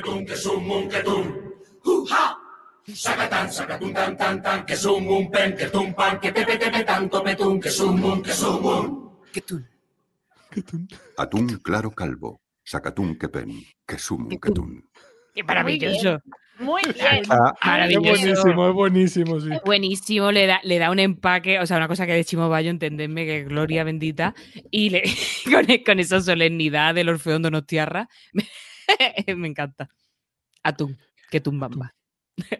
Que sum, un, que tum, un, que tum. ¡Uja! Sacatán, sacatún, tan, tan, tan, que sum, un, pen, que tum, pan, sum, un, que un. Atún claro calvo. Sacatún que pen. Que sum que tun. Qué maravilloso. Muy bien. Ah, Es buenísimo, es buenísimo, sí. Buenísimo, le da, le da un empaque, o sea, una cosa que de Chimo Bayo, entendedme que gloria bendita, y le, [LAUGHS] con, con esa solemnidad del Orfeón Donostiarra, me, [LAUGHS] me encanta. Atún, que tumbamba.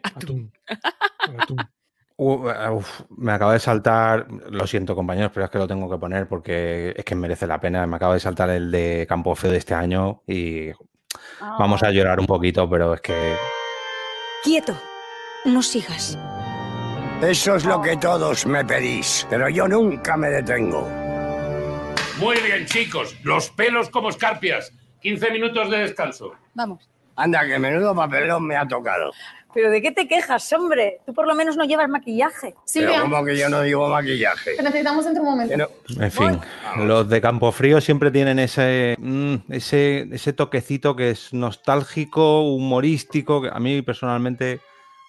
Atún. [LAUGHS] Uh, uf, me acaba de saltar, lo siento compañeros, pero es que lo tengo que poner porque es que merece la pena. Me acaba de saltar el de Campo Feo de este año y vamos a llorar un poquito, pero es que Quieto. No sigas. Eso es lo que todos me pedís, pero yo nunca me detengo. Muy bien, chicos. Los pelos como escarpias. 15 minutos de descanso. Vamos. Anda, que menudo papelón me ha tocado. ¿Pero de qué te quejas, hombre? Tú por lo menos no llevas maquillaje. Pero como que yo no digo maquillaje. Te necesitamos dentro de un momento. No- En fin, los de Campo Frío siempre tienen ese, mm, ese, ese toquecito que es nostálgico, humorístico, que a mí personalmente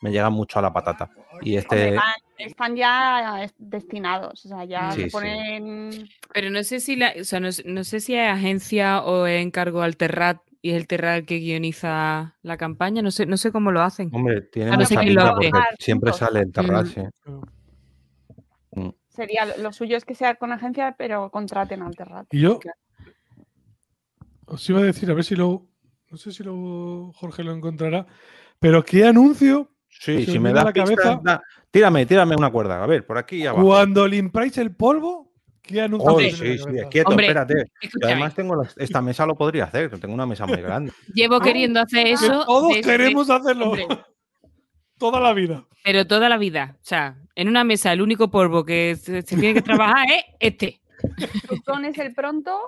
me llega mucho a la patata. Y este, van- están ya destinados, o sea, ya Sí, se sí. ponen... Pero no sé si la, o sea, no, sé- no sé si es agencia o encargo al Terrat y es el Terrat el que guioniza la campaña, no sé, no sé cómo lo hacen. hombre, tiene no sé pinta porque siempre sale el Terrat, Mm. sí. Mm. Sería lo suyo es que sea con agencia, pero contraten al Terrat. Y yo os iba a decir, a ver si lo. No sé si lo Jorge lo encontrará. Pero qué anuncio. Sí, si me viene a das la cabeza da- tírame, tírame una cuerda. A ver, por aquí abajo. cuando limpiáis el polvo. Viene a sí, sí, quieto, Hombre, espérate. Y escúchame. además tengo la- esta mesa lo podría hacer, tengo una mesa muy grande. [LAUGHS] Llevo queriendo hacer Que eso. todos desde- queremos hacerlo. hombre, [LAUGHS] Toda la vida. pero toda la vida. O sea, en una mesa el único polvo que se, se tiene que trabajar es este. [LAUGHS] Tú pones el pronto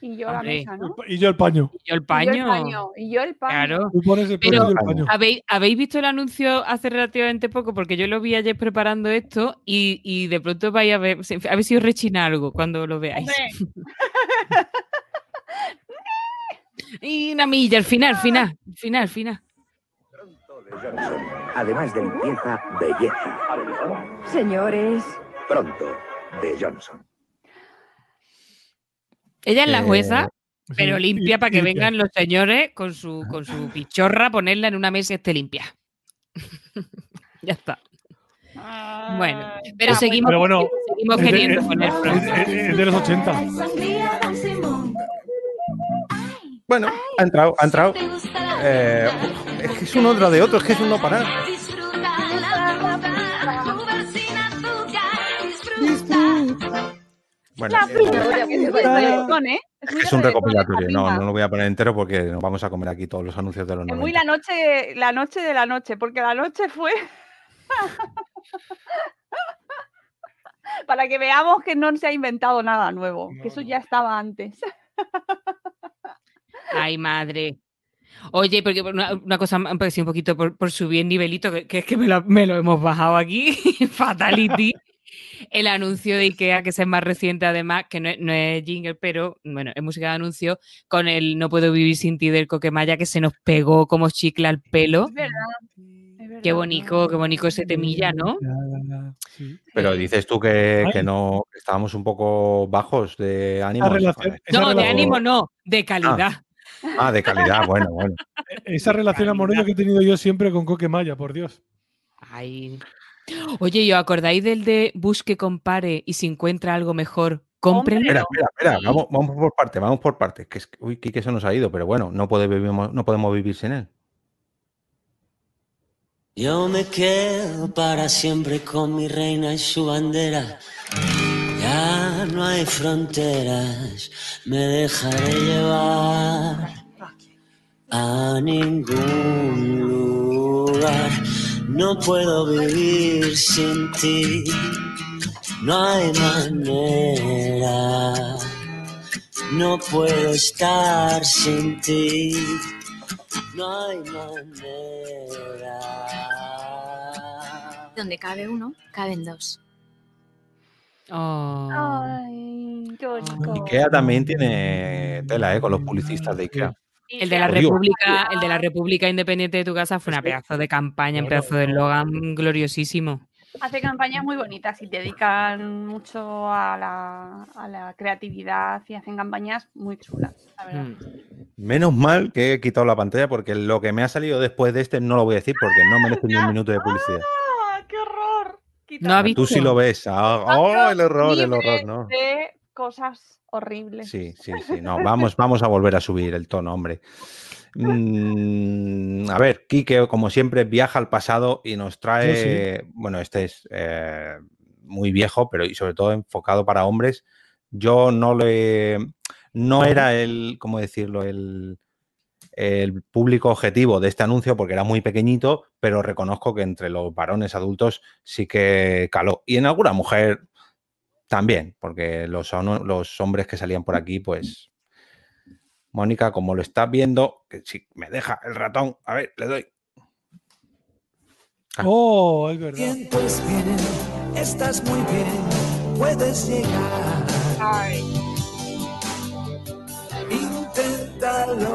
y yo la Hombre. mesa, ¿no? Y yo el paño. Y yo el Y yo paño. el paño. Y yo el paño. Claro. Tú pones el Pero yo el paño. ¿habéis, habéis visto el anuncio hace relativamente poco? Porque yo lo vi ayer preparando esto y, y de pronto vais a ver, a ver si os rechina algo cuando lo veáis. [LAUGHS] y una milla, al final, final, final, final. Además de limpieza, belleza. Señores. Pronto, de Johnson. Ella es la Eh, jueza, sí, pero limpia para que limpia. vengan los señores con su, con su pichorra, ponerla en una mesa y esté limpia. [LAUGHS] ya está. Bueno, pero Ah, seguimos, Pero bueno, seguimos es de- queriendo es- poner es- pronto. es- es de los 80. Sangría, Don Simón. Bueno, ha entrado, ha entrado. Eh, es que es uno tras de otro, es que es un no parar. Es un recopilatorio, no, no lo voy a poner entero porque nos vamos a comer aquí todos los anuncios de los Es muy 90. la noche, la noche de la noche, porque la noche fue [LAUGHS] para que veamos que no se ha inventado nada nuevo, que eso ya estaba antes. [LAUGHS] Ay, madre. Oye, porque una, una cosa me ha parecido un poquito por, por subir el nivelito, que, que es que me lo, me lo hemos bajado aquí, [LAUGHS] Fatality. El anuncio de IKEA, que es el más reciente, además, que no es, no es jingle, pero bueno, es música de anuncio, con el No puedo vivir sin ti del Coquemaya, que se nos pegó como chicle al pelo. Es verdad. Qué bonito, qué bonito ese temilla, ¿no? Pero dices tú que, que no, que estábamos un poco bajos de ánimo. No, de ánimo no, de calidad. Ah, de calidad, bueno, bueno. Esa relación amorosa que he tenido yo siempre con Coque Maya, por Dios. Ay. Oye, ¿y os acordáis del de busque, compare y si encuentra algo mejor, cómprelo? Espera, espera, espera, vamos, vamos por parte, vamos por parte. Que es, uy, que se nos ha ido, pero bueno, no, puede vivimos- no podemos vivir sin él. Yo me quedo para siempre con mi reina y su bandera. Ya no hay fronteras, me dejaré llevar a ningún lugar. No puedo vivir sin ti, no hay manera. No puedo estar sin ti, no hay manera. Donde cabe uno, caben dos. Oh. Ay, qué bonito. Ikea también tiene tela, ¿eh? Con los publicistas de Ikea. El de la. República, el de la República Independiente de tu casa fue una pedazo de campaña, un pedazo de eslogan gloriosísimo. Hace campañas muy bonitas y dedican mucho a la, a la creatividad y hacen campañas muy chulas, la verdad. Mm. Menos mal que he quitado la pantalla porque lo que me ha salido después de este no lo voy a decir porque no merece ni un minuto de publicidad. ¡Ah, qué horror! No ha visto. Tú sí lo ves. Ah, ¡Oh, el horror, el horror! No. De cosas horribles. Sí, sí, sí. No, vamos, vamos a volver a subir el tono, hombre. Mm, a ver, Quique, como siempre, viaja al pasado y nos trae. Bueno, este es eh, muy viejo, pero y sobre todo enfocado para hombres. Yo no le. No era el. ¿Cómo decirlo? El, el público objetivo de este anuncio porque era muy pequeñito, pero reconozco que entre los varones adultos sí que caló. Y en alguna mujer también, porque los, los hombres que salían por aquí, pues. Mónica, como lo estás viendo, que si me deja el ratón, a ver, le doy. Oh, es verdad. Vientos vienen, estás muy bien, puedes llegar. Inténtalo,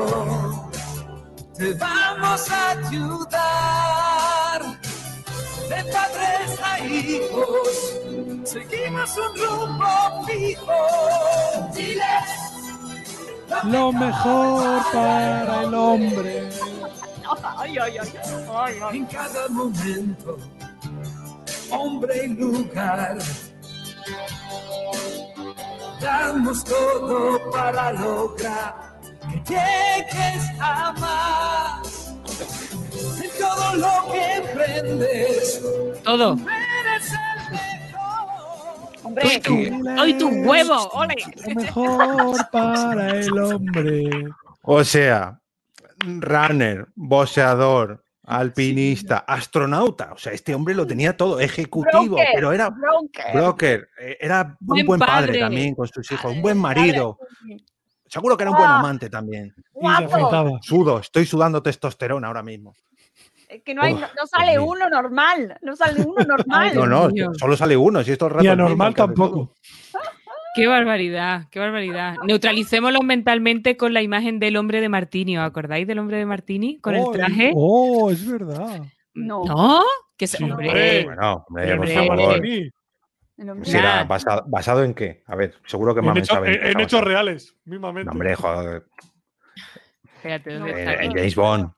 te vamos a ayudar. De padres a hijos, seguimos un rumbo fijo. Diles Lo mejor para el hombre. Ay, ay, ay. En cada momento, hombre y lugar. Damos todo para lograr que llegues a más. Todo lo que emprendes, Todo. eres el mejor. Hombre, ¡Ay, tu huevo! ¡Ole! Lo mejor [LAUGHS] para el hombre. O sea, runner, boxeador, alpinista, astronauta. O sea, este hombre lo tenía todo, ejecutivo, Broker, pero era broker. broker, eh, era un buen padre, padre. también con sus hijos, un buen marido. Seguro que era un buen Ah. amante también. Sudo, estoy sudando testosterona ahora mismo. Es que no, hay, Uf, no, no sale uno normal. No sale uno [LAUGHS] normal. No, no, solo sale uno, si esto es. Y anormal tampoco. [LAUGHS] ¡Qué barbaridad! ¡Qué barbaridad! Neutralicémoslo mentalmente con la imagen del hombre de Martini. ¿Os acordáis del hombre de Martini? Con Oh, el traje. Oh, es verdad. No. ¿No? Que Sí, hombre. Bueno, hombre, por Hombre. favor. Martini. El hombre- Si era Nah. basado, ¿basado en qué? A ver, seguro que En, Mamen hecho- sabe en- hechos reales, mismamente. No, hombre, joder. Espérate, ¿dónde eh, está? en James Bond.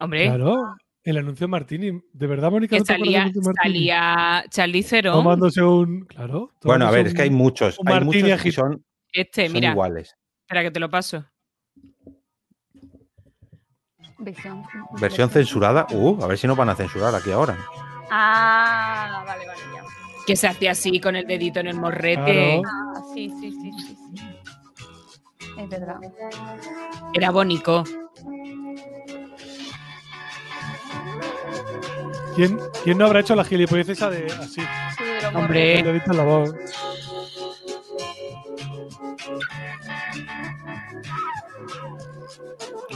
Hombre, Claro, el anuncio de Martini. ¿De verdad, Mónica? que no te acuerdas del salía, anuncio de Martini? salía Charlize Theron. Tomándose un. Claro. Bueno, a ver, es que hay muchos. Hay muchos que son, Este, son mira. iguales. Espera que te lo paso. Versión. Versión censurada. Uh, a ver si nos van a censurar aquí ahora. Ah, vale, vale, ya. Que se hacía así con el dedito en el morrete. Claro. Ah, sí, sí, sí, sí, sí. Es verdad. Era bonito. ¿Quién, ¿Quién no habrá hecho la gilipollez esa de así? Sí, Hombre. En la voz.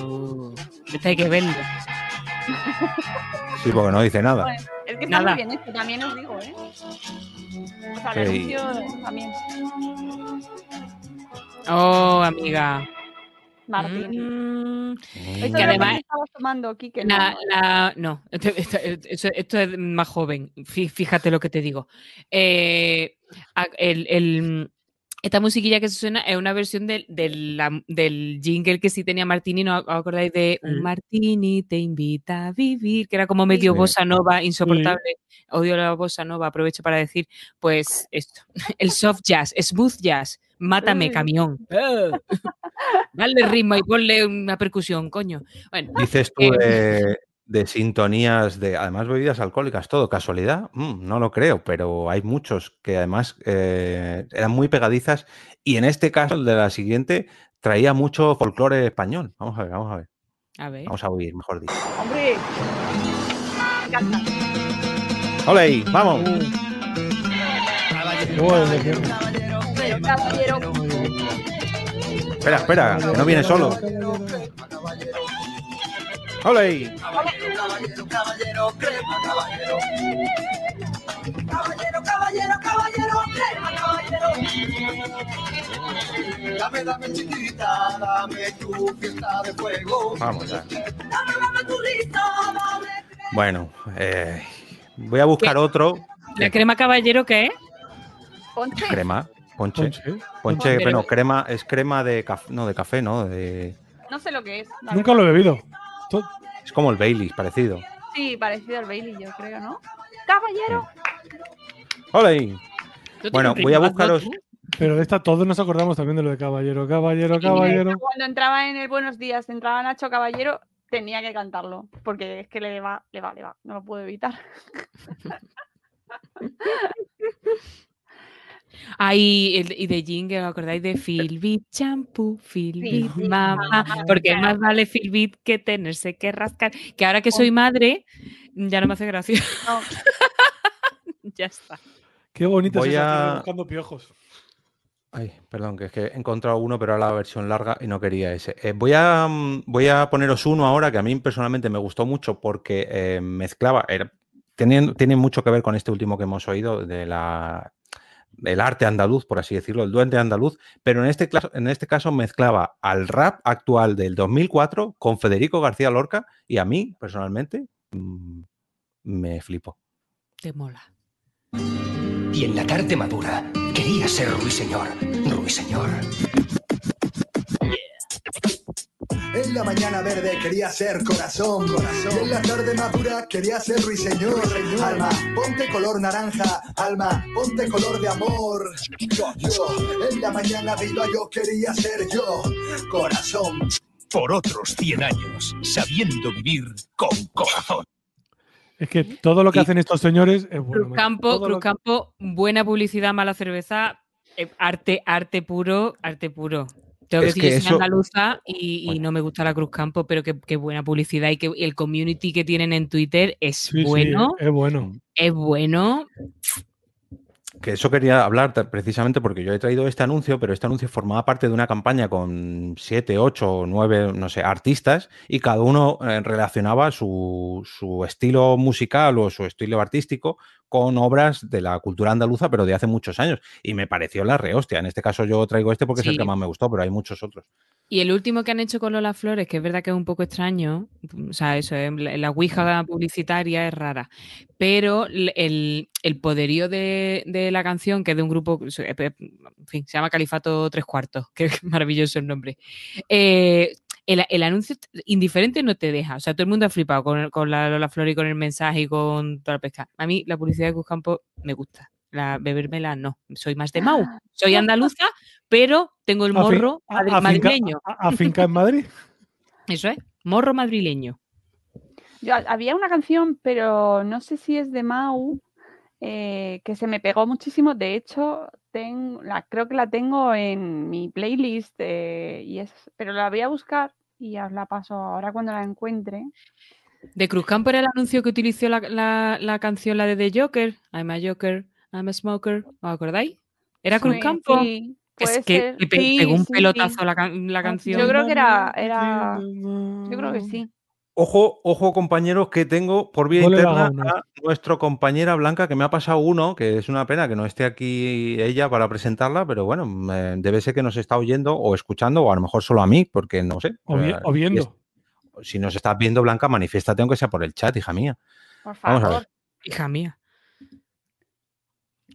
Uh, este hay que verlo. Sí, porque no dice nada. Bueno, es que está Nada. muy bien esto, también os digo, ¿eh? O sea, Sí. el anuncio también. Oh, amiga. Martini. Mm, Esto que es lo además- que estabas tomando, Kike. ¿no? La, la- no, esto, esto- esto- esto es más joven. Fí- Fíjate lo que te digo. Eh, a- el- el- esta musiquilla que se suena es una versión del, del, jingle que sí tenía Martini. ¿No os acordáis de Sí. Martini te invita a vivir? Que era como medio Sí. bossa nova, insoportable. Odio la bossa nova, aprovecho para decir, pues esto. [LAUGHS] El soft jazz, smooth jazz. Mátame, camión. [LAUGHS] Dale ritmo y ponle una percusión, coño. Bueno, Dices tú Eh, de, de sintonías de, además, bebidas alcohólicas, todo, ¿casualidad? Mm, no lo creo, pero hay muchos que además eh, eran muy pegadizas y en este caso, el de la siguiente, traía mucho folclore español. Vamos a ver, vamos a ver. a ver. Vamos a oír, mejor dicho. Hombre. Me encanta. ¡Hola ahí! ¡Vamos! Qué- Caballero. Espera, espera, que no viene solo. ¡Hola ahí! Caballero, caballero, caballero, crema, caballero. Dame, dame chiquita, dame tu fiesta de fuego. Vamos ya. Dame, dame tu risa, dame. Bueno, eh, voy a buscar otro. ¿La crema caballero qué es? Crema, ponche. Ponche. Ponche, Pero- bueno, crema, es crema de café, no, de café, ¿no? De, No sé lo que es. Nunca lo he bebido. Es como el Baileys, parecido. Sí, parecido al Bailey, yo creo, ¿no? Caballero. ¡Hola! ahí! ¿Tú Bueno, voy a buscaros. tú? Pero de esta todos nos acordamos también de lo de caballero, caballero, caballero. Cuando entraba en el Buenos Días, entraba Nacho Caballero, tenía que cantarlo, porque es que le va, le va, le va, no lo puedo evitar. [LAUGHS] Ay, el- y de Jingle, ¿os acordáis de Filbit Shampoo, Filbit sí, Mamá? mamá, Porque claro. más vale Filbit que tenerse que rascar. Que ahora que soy madre, ya no me hace gracia. No, [LAUGHS] ya está. Qué bonita Voy es a- buscando piojos. Ay, perdón, que es que he encontrado uno, pero era la versión larga y no quería ese. Eh, voy, a, mm, voy a poneros uno ahora que a mí personalmente me gustó mucho porque eh, mezclaba, era- tiene, tiene mucho que ver con este último que hemos oído de la, del arte andaluz, por así decirlo, el duende andaluz, pero en este, caso, en este caso mezclaba al rap actual del 2004 con Federico García Lorca y a mí personalmente mm, me flipo. Te mola. Y en la tarde madura quería ser ruiseñor, ruiseñor. En la mañana verde quería ser corazón, corazón. Y en la tarde madura quería ser ruiseñor, Alma, ponte color naranja, alma, ponte color de amor. Yo, yo, en la mañana viva yo quería ser yo, corazón. Por otros 100 años, sabiendo vivir con corazón. Es que todo lo que Y- hacen estos señores es bueno. Cruzcampo, Cruzcampo, buena publicidad, mala cerveza, eh, arte, arte puro, arte puro. Tengo que decir, que yo soy eso- andaluza y, no me gusta la Cruzcampo, pero qué, qué buena publicidad y que el community que tienen en Twitter es Sí, sí, bueno, es bueno. es bueno. Que eso quería hablar precisamente porque yo he traído este anuncio, pero este anuncio formaba parte de una campaña con siete, ocho, nueve, no sé, artistas y cada uno eh, relacionaba su, su estilo musical o su estilo artístico con obras de la cultura andaluza, pero de hace muchos años. Y me pareció la rehostia. En este caso yo traigo este porque es el que más me gustó, pero hay muchos otros. Y el último que han hecho con Lola Flores, que es verdad que es un poco extraño, o sea, eso, eh, la, ouija publicitaria es rara, pero el, el poderío de, de la canción, que es de un grupo, eh, en fin, se llama Califato Tres Cuartos, [LAUGHS] que es maravilloso el nombre, eh, el, el anuncio indiferente no te deja, o sea, todo el mundo ha flipado con, con la Lola Flores y con el mensaje y con toda la pesca. A mí la publicidad de Cruzcampo me gusta. La bebérmela no, soy más de Mau. Soy andaluza, pero tengo el morro a- madrileño. a- afinca en Madrid. [LAUGHS] Eso es, morro madrileño. Yo, había una canción, pero no sé si es de Mau, eh, que se me pegó muchísimo. De hecho, ten- la, creo que la tengo en mi playlist, eh, y es, pero la voy a buscar y os la paso ahora cuando la encuentre. De Cruzcampo era el anuncio que utilizó la, la- la canción, la de The Joker. I'm a Joker, I'm a smoker. ¿Os acordáis? ¿Era Sí, Cruzcampo? sí, es puede que ser. Sí, pegó un sí, pelotazo sí. La, la canción. Yo creo que era, era, yo creo que sí. Ojo, ojo, compañeros, que tengo por vía No interna a nuestra compañera Blanca, que me ha pasado uno, que es una pena que no esté aquí ella para presentarla, pero bueno, debe ser que nos está oyendo o escuchando, o a lo mejor solo a mí, porque no sé. O, vi- Eh, o viendo. es- si nos estás viendo, Blanca, manifiéstate aunque sea por el chat, hija mía. Por Vamos a favor. ver. Hija mía.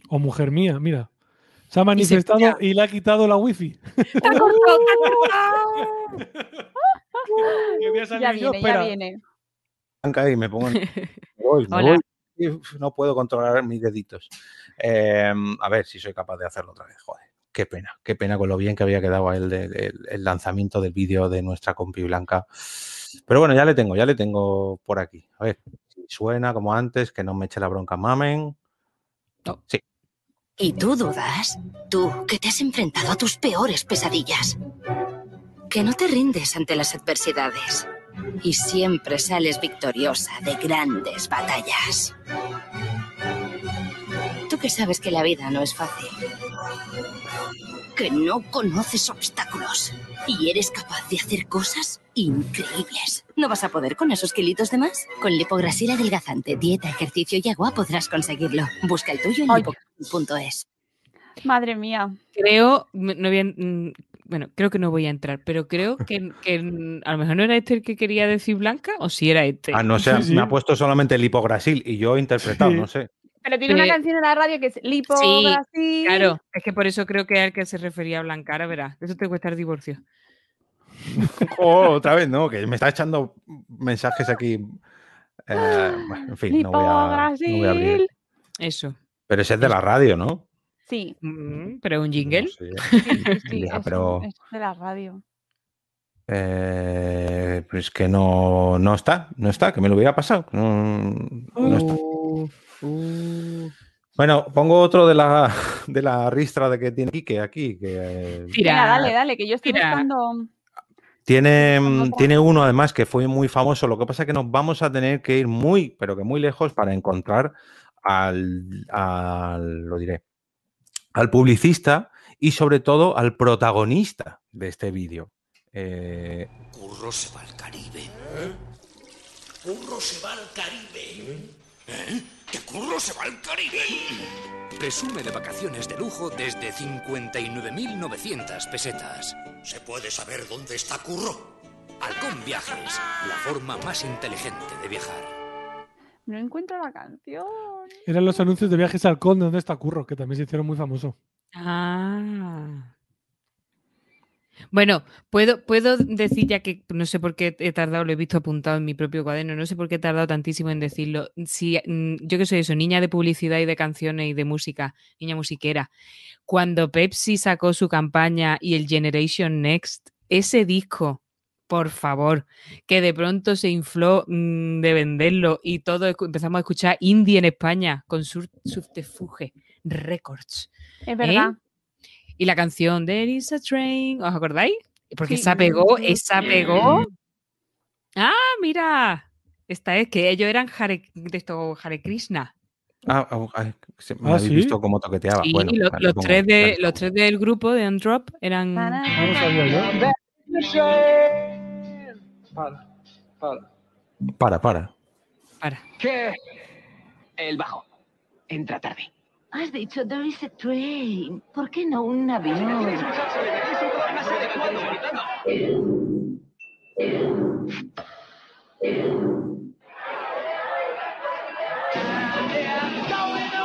O mujer mía, mira. Se ha manifestado y, le ha quitado la wifi. [LAUGHS] [LAUGHS] [LAUGHS] Que voy a salir Ya yo, viene, ya viene. Blanca, y me pongo en... [LAUGHS] me voy, me Hola. voy. No puedo controlar mis deditos. Eh, a ver si soy capaz de hacerlo otra vez. Joder, qué pena, qué pena con lo bien que había quedado el, el- el lanzamiento del vídeo de nuestra compi Blanca. Pero bueno, ya le tengo, ya le tengo por aquí. A ver, si suena como antes, que no me eche la bronca mamen. Sí, ¿Y tú dudas? Tú, que te has enfrentado a tus peores pesadillas. Que no te rindes ante las adversidades. Y siempre sales victoriosa de grandes batallas. Tú que sabes que la vida no es fácil. Que no conoces obstáculos. Y eres capaz de hacer cosas increíbles. ¿No vas a poder con esos kilitos de más? Con Lipograsil adelgazante, dieta, ejercicio y agua podrás conseguirlo. Busca el tuyo en lipograsil.es. Madre mía. Creo, no mm, bueno, creo que no voy a entrar, pero creo [LAUGHS] que, que, a lo mejor no era este el que quería decir Blanca, o si era este. Ah, no sé, me ha puesto solamente el hipograsil y yo he interpretado, Sí. no sé. Pero tiene una Eh, canción en la radio que es Lipo Sí, Brasil. claro, es que por eso creo que al que se refería Blanca, ahora verás, eso te cuesta el divorcio. [LAUGHS] Oh, otra vez, no, que me está echando mensajes aquí. Eh, en fin, no voy, a, no voy a abrir. Brasil. Eso. Pero ese es de la radio, ¿no? Sí. Mm, pero un jingle. [LAUGHS] Sí, Ya, es, pero es de la radio. eh, pues que no, no está, no está, que me lo hubiera pasado. No, no está. Uh, Bueno, pongo otro de la, [LAUGHS] de la ristra de que tiene Quique aquí, que eh, Venga, dale, dale, que yo estoy tira. buscando. Tiene, mm, tiene uno además que fue muy famoso. Lo que pasa es que nos vamos a tener que ir muy, pero que muy lejos para encontrar al, al- lo diré, al publicista y sobre todo al protagonista de este vídeo. Eh, Curro se va al Caribe. Curro se va al Caribe. ¿Eh? ¿Que Curro se va al Caribe? Presume de vacaciones de lujo desde 59.900 pesetas. ¿Se puede saber dónde está Curro? Halcón Viajes, la forma más inteligente de viajar. No encuentro la canción. Eran los anuncios de viajes al Conde, donde está Curro, que también se hicieron muy famoso. Ah. Bueno, puedo, puedo decir ya que no sé por qué he tardado, lo he visto apuntado en mi propio cuaderno, no sé por qué he tardado tantísimo en decirlo. Si, mm, yo que soy eso, niña de publicidad y de canciones y de música, niña musiquera. Cuando Pepsi sacó su campaña y el Generation Next, ese disco, por favor, que de pronto se infló mm, de venderlo y todos empezamos a escuchar indie en España con Sur- Subterfuge Records. Es ¿eh? verdad. Y la canción There is a train, ¿os acordáis? Porque Sí. esa pegó, esa pegó. Ah, mira. Esta es que ellos eran Hare, de esto, Hare Krishna. ah, ah, ah, se- me Ah, habéis ¿sí? visto cómo toqueteaba. Sí, bueno, los, tres de, los tres del grupo de Undrop eran. No lo sabía yo. Para, para. Para, para. Para. ¿Qué? El bajo. Entra tarde. Has dicho there is a train. ¿Por qué no un avión?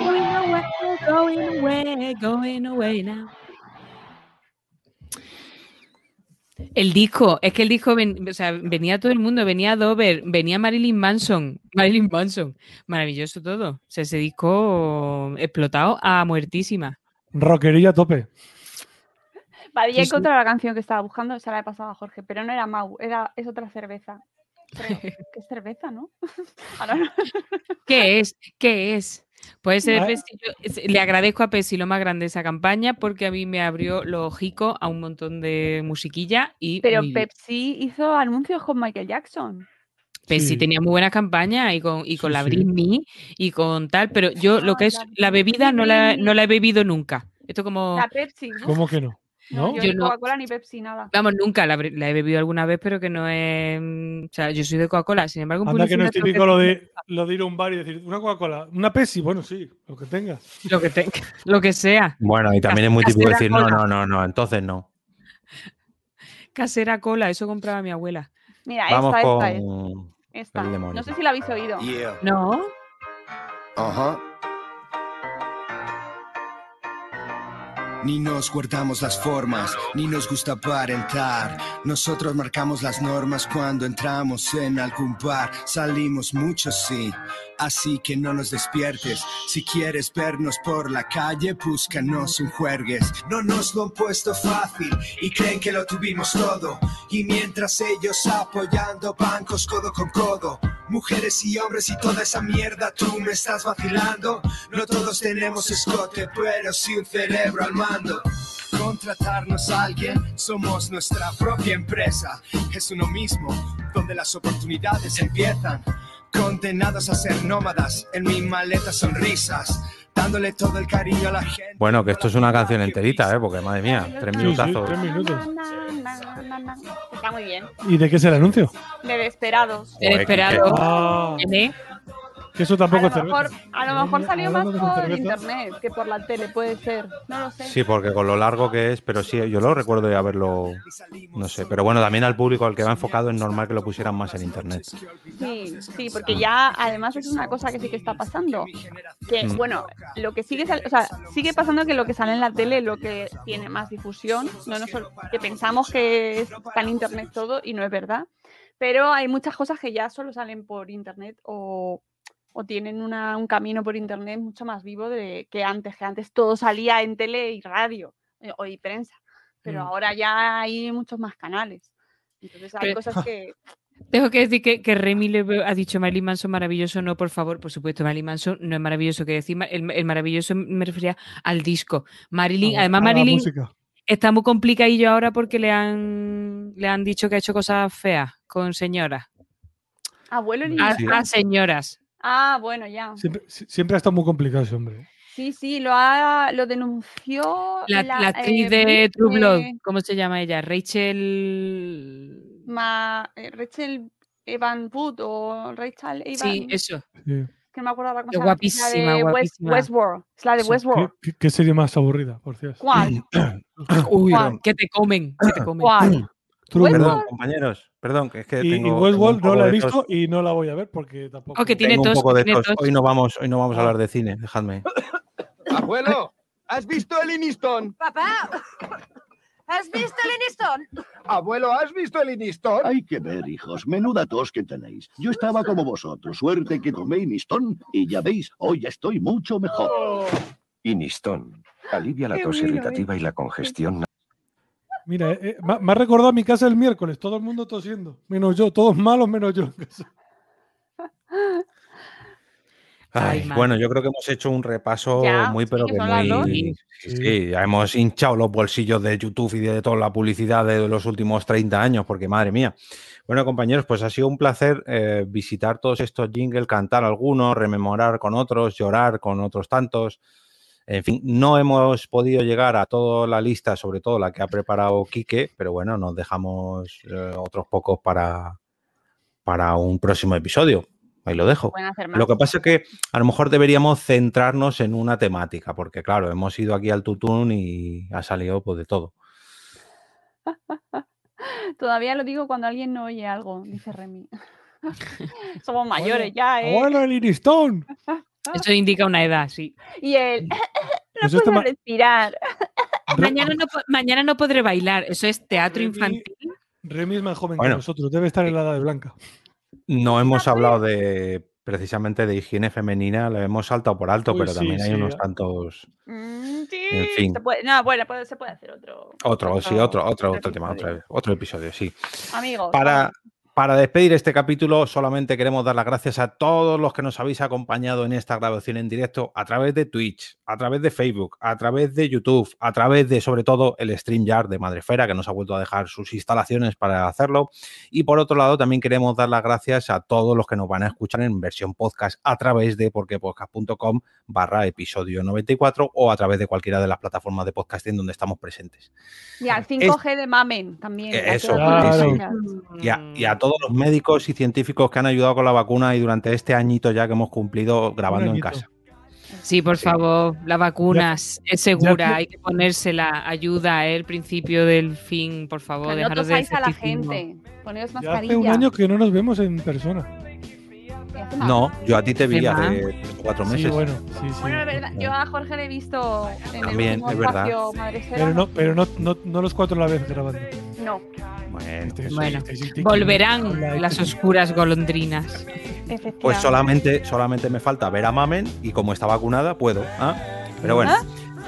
Going away, going away, going away now. El disco, es que el disco ven- o sea, venía todo el mundo, venía Dover, venía Marilyn Manson, [LAUGHS] Marilyn Manson, maravilloso todo. O sea, ese disco explotado a muertísima. Rockerilla a tope. Vale, ya he encontrado la canción que estaba buscando, se la he pasado a Jorge, pero no era Mau, era, es otra cerveza. [LAUGHS] Creo es cerveza, ¿no? [LAUGHS] Ahora no. ¿Qué es? ¿Qué es? Puede ser Ah. Pepsi. Yo- es- Le agradezco a Pepsi lo más grande de esa campaña porque a mí me abrió los ojicos a un montón de musiquilla y Pero mi- Pepsi hizo anuncios con Michael Jackson. Pepsi Sí. tenía muy buenas campañas y con, y con Sí, la sí. Britney y con tal, pero yo lo que es la la bebida no la, no la he bebido nunca. Esto como... La Pepsi. ¿no? ¿Cómo que no? No, ¿No? yo, Yo ni no. Coca-Cola ni Pepsi, nada. Vamos, nunca la, he bebido alguna vez, pero que no es... mm, O sea, yo soy de Coca-Cola, sin embargo... Anda que no es típico lo de, lo de ir a un bar y decir, una Coca-Cola, una Pepsi, bueno, sí, lo que tengas. Lo que, te- [LAUGHS] lo que sea. Bueno, y también es muy típico decir, no, cola. no, no, no, entonces no. [LAUGHS] Casera cola, eso compraba mi abuela. Mira, Vamos esta, con esta es. Esta. demonio. No sé si la habéis oído. No. Ajá. Ni nos guardamos las formas, ni nos gusta aparentar. Nosotros marcamos las normas cuando entramos en algún bar. Salimos muchos, sí. Así que no nos despiertes. Si quieres vernos por la calle, búscanos un juergues. No nos lo han puesto fácil y creen que lo tuvimos todo. Y mientras ellos apoyando bancos codo con codo. Mujeres y hombres y toda esa mierda, tú me estás vacilando. No todos tenemos escote, pero sí un cerebro al mando. Contratarnos a alguien, somos nuestra propia empresa. Es uno mismo, donde las oportunidades empiezan. Condenados a ser nómadas, en mi maleta sonrisas. dándole todo el cariño a la gente. Bueno, que esto es una canción enterita, ¿eh? Porque madre mía, tres Sí, sí, minutazos. tres minutos. Está muy bien. ¿Y de qué es el anuncio? De Desperados. He esperado. Ah, ¿Eh? Que eso A tampoco lo es cerveza. mejor, a lo mejor salió más por internet que por la tele, puede ser. No lo sé. Sí, porque con lo largo que es, pero sí, yo lo recuerdo de haberlo, no sé, pero bueno, también al público al que va enfocado es normal que lo pusieran más en internet. Sí, sí, porque ya además es una cosa que sí que está pasando. Que Mm. bueno, lo que sigue, o sea, sigue pasando que lo que sale en la tele es lo que tiene más difusión. No nos ol- que pensamos que es- está en internet todo y no es verdad. Pero hay muchas cosas que ya solo salen por internet o, o tienen una- un camino por internet mucho más vivo de, que antes, que antes todo salía en tele y radio eh, o y prensa. Pero Mm. ahora ya hay muchos más canales. Entonces hay Pero- cosas [LAUGHS] que. Tengo que decir que, que Remy le ha dicho Marilyn Manson maravilloso. No, por favor, por supuesto, Marilyn Manson no es maravilloso. Que decir, el, el maravilloso me refería al disco. Marilyn, A- además, a Marilyn está muy complicadillo ahora porque le han, le han dicho que ha hecho cosas feas con señoras. Abuelo en A, Inistón. a señoras. Ah, bueno, ya. Siempre, si- siempre ha estado muy complicado ese hombre. Sí, sí, lo ha, lo denunció La, la, la actriz eh, de True Blood, ¿cómo se llama ella? Rachel. Ma- eh, Rachel Evan Wood o Rachel Evan. Sí, eso. Sí. Que no me acuerdo cómo se llama. La guapísima, de West- guapísima. Westworld. Es la de Westworld. ¿Qué, qué- qué serie más aburrida, por cierto? ¿Cuál? [COUGHS] Uy, ¿Cuál? que te comen, que te comen. ¿Cuál? True Perdón, compañeros, perdón, que es que Y, tengo, Westworld no la he visto y no la voy a ver porque tampoco. Oh, que tiene Tengo un tos, poco de tiene tos. tos. Hoy no vamos, hoy no vamos a Ah. hablar de cine, dejadme. [LAUGHS] Abuelo, ¿has visto el Iniston? Papá, ¿has visto el Eniston? Abuelo, ¿has visto el Iniston? Hay que ver, hijos, menuda tos que tenéis. Yo estaba como vosotros, suerte que tomé Inistón y ya veis, hoy ya estoy mucho mejor. Inistón. Alivia la Qué tos irritativa y la congestión Mira, eh, eh, me, me ha recordado mi casa el miércoles, todo el mundo tosiendo, menos yo, todos malos menos yo. Ay, bueno, yo creo que hemos hecho un repaso Ya, muy, pero que dos. muy. Sí, Sí. sí, ya hemos hinchado los bolsillos de YouTube y de toda la publicidad de los últimos 30 años, porque madre mía. Bueno, compañeros, pues ha sido un placer eh, visitar todos estos jingles, cantar algunos, rememorar con otros, llorar con otros tantos. En fin, no hemos podido llegar a toda la lista, sobre todo la que ha preparado Quique, pero bueno, nos dejamos eh, otros pocos para, para un próximo episodio. Ahí lo dejo. Lo que pasa es que a lo mejor deberíamos centrarnos en una temática, porque claro, hemos ido aquí al tutún y ha salido pues de todo. [LAUGHS] Todavía lo digo cuando alguien no oye algo, dice Remy. [LAUGHS] Somos mayores ya, ¿eh? Abuelo, el. [LAUGHS] Eso indica una edad, sí. Y él, [LAUGHS] no Pues esto puedo respirar. Mañana no, mañana no podré bailar. Eso es teatro Remy- infantil. Remy es más joven Bueno. que nosotros, debe estar en la edad de Blanca. No hemos hablado de precisamente de higiene femenina, lo hemos saltado por alto, Uy, pero sí, también hay sí. unos tantos. Mm, sí, En fin. se puede, no, bueno, puede- se puede hacer otro. Otro, sí, otro, otro, otro tema, otro, otro episodio, sí. Amigos, Para. Para despedir este capítulo, solamente queremos dar las gracias a todos los que nos habéis acompañado en esta grabación en directo a través de Twitch, a través de Facebook, a través de YouTube, a través de, sobre todo, el StreamYard de Madrefera, que nos ha vuelto a dejar sus instalaciones para hacerlo. Y por otro lado, también queremos dar las gracias a todos los que nos van a escuchar en versión podcast a través de porquepodcast.com barra episodio 94 o a través de cualquiera de las plataformas de podcasting donde estamos presentes. Y al 5G de Mamen también. Que eso, a, y a todos los médicos y científicos que han ayudado con la vacuna y durante este añito ya que hemos cumplido grabando en casa. Sí, por favor, la vacuna es segura, ya- hay que ponérsela. Ayuda, es el principio del fin, por favor. Que no de a la gente. Poneos Ya hace mascarilla. un año que no nos vemos en persona. No, yo a ti te vi hace cuatro meses. Sí, bueno, sí, sí. Bueno, es verdad, yo a Jorge le he visto en También, el es verdad. espacio. Pero no, pero no, no, no los cuatro a la vez grabando. No, Bueno, Estáis- Bueno, estáis en TikTok. Volverán las este- oscuras golondrinas. pues solamente, solamente me falta ver a Mamen y como está vacunada, puedo. ¿ah? Pero bueno,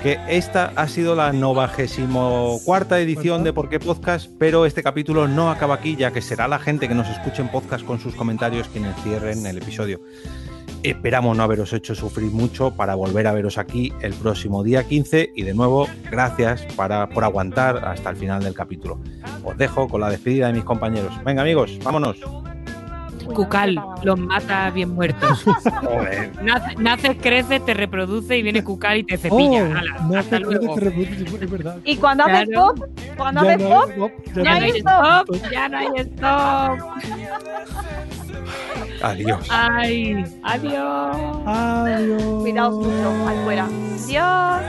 que esta ha sido la 94 edición de Por qué Podcast, pero este capítulo no acaba aquí, ya que será la gente que nos escuche en podcast con sus comentarios quienes cierren el episodio. Esperamos no haberos hecho sufrir mucho para volver a veros aquí el próximo día 15 y de nuevo gracias para, por aguantar hasta el final del capítulo. Os dejo con la despedida de mis compañeros. Venga amigos, vámonos. Cucal, los mata bien muertos. [LAUGHS] Joder. Nace- Naces, creces, te reproduce y viene [LAUGHS] Cucal y te cepilla. Oh, Ala, hasta luego. te reproduces, es verdad. Y cuando haces Claro. pop, cuando haces no pop, ya no hay stop. Ya no hay stop. Adiós. Ay, adiós. Adiós. Cuidaos mucho, ahí fuera. Dios.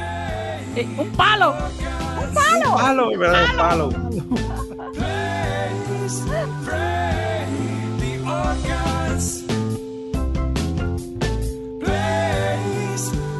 Eh, un palo. Un palo. Palo, es verdad, un palo. [LAUGHS] Yorkers. Please.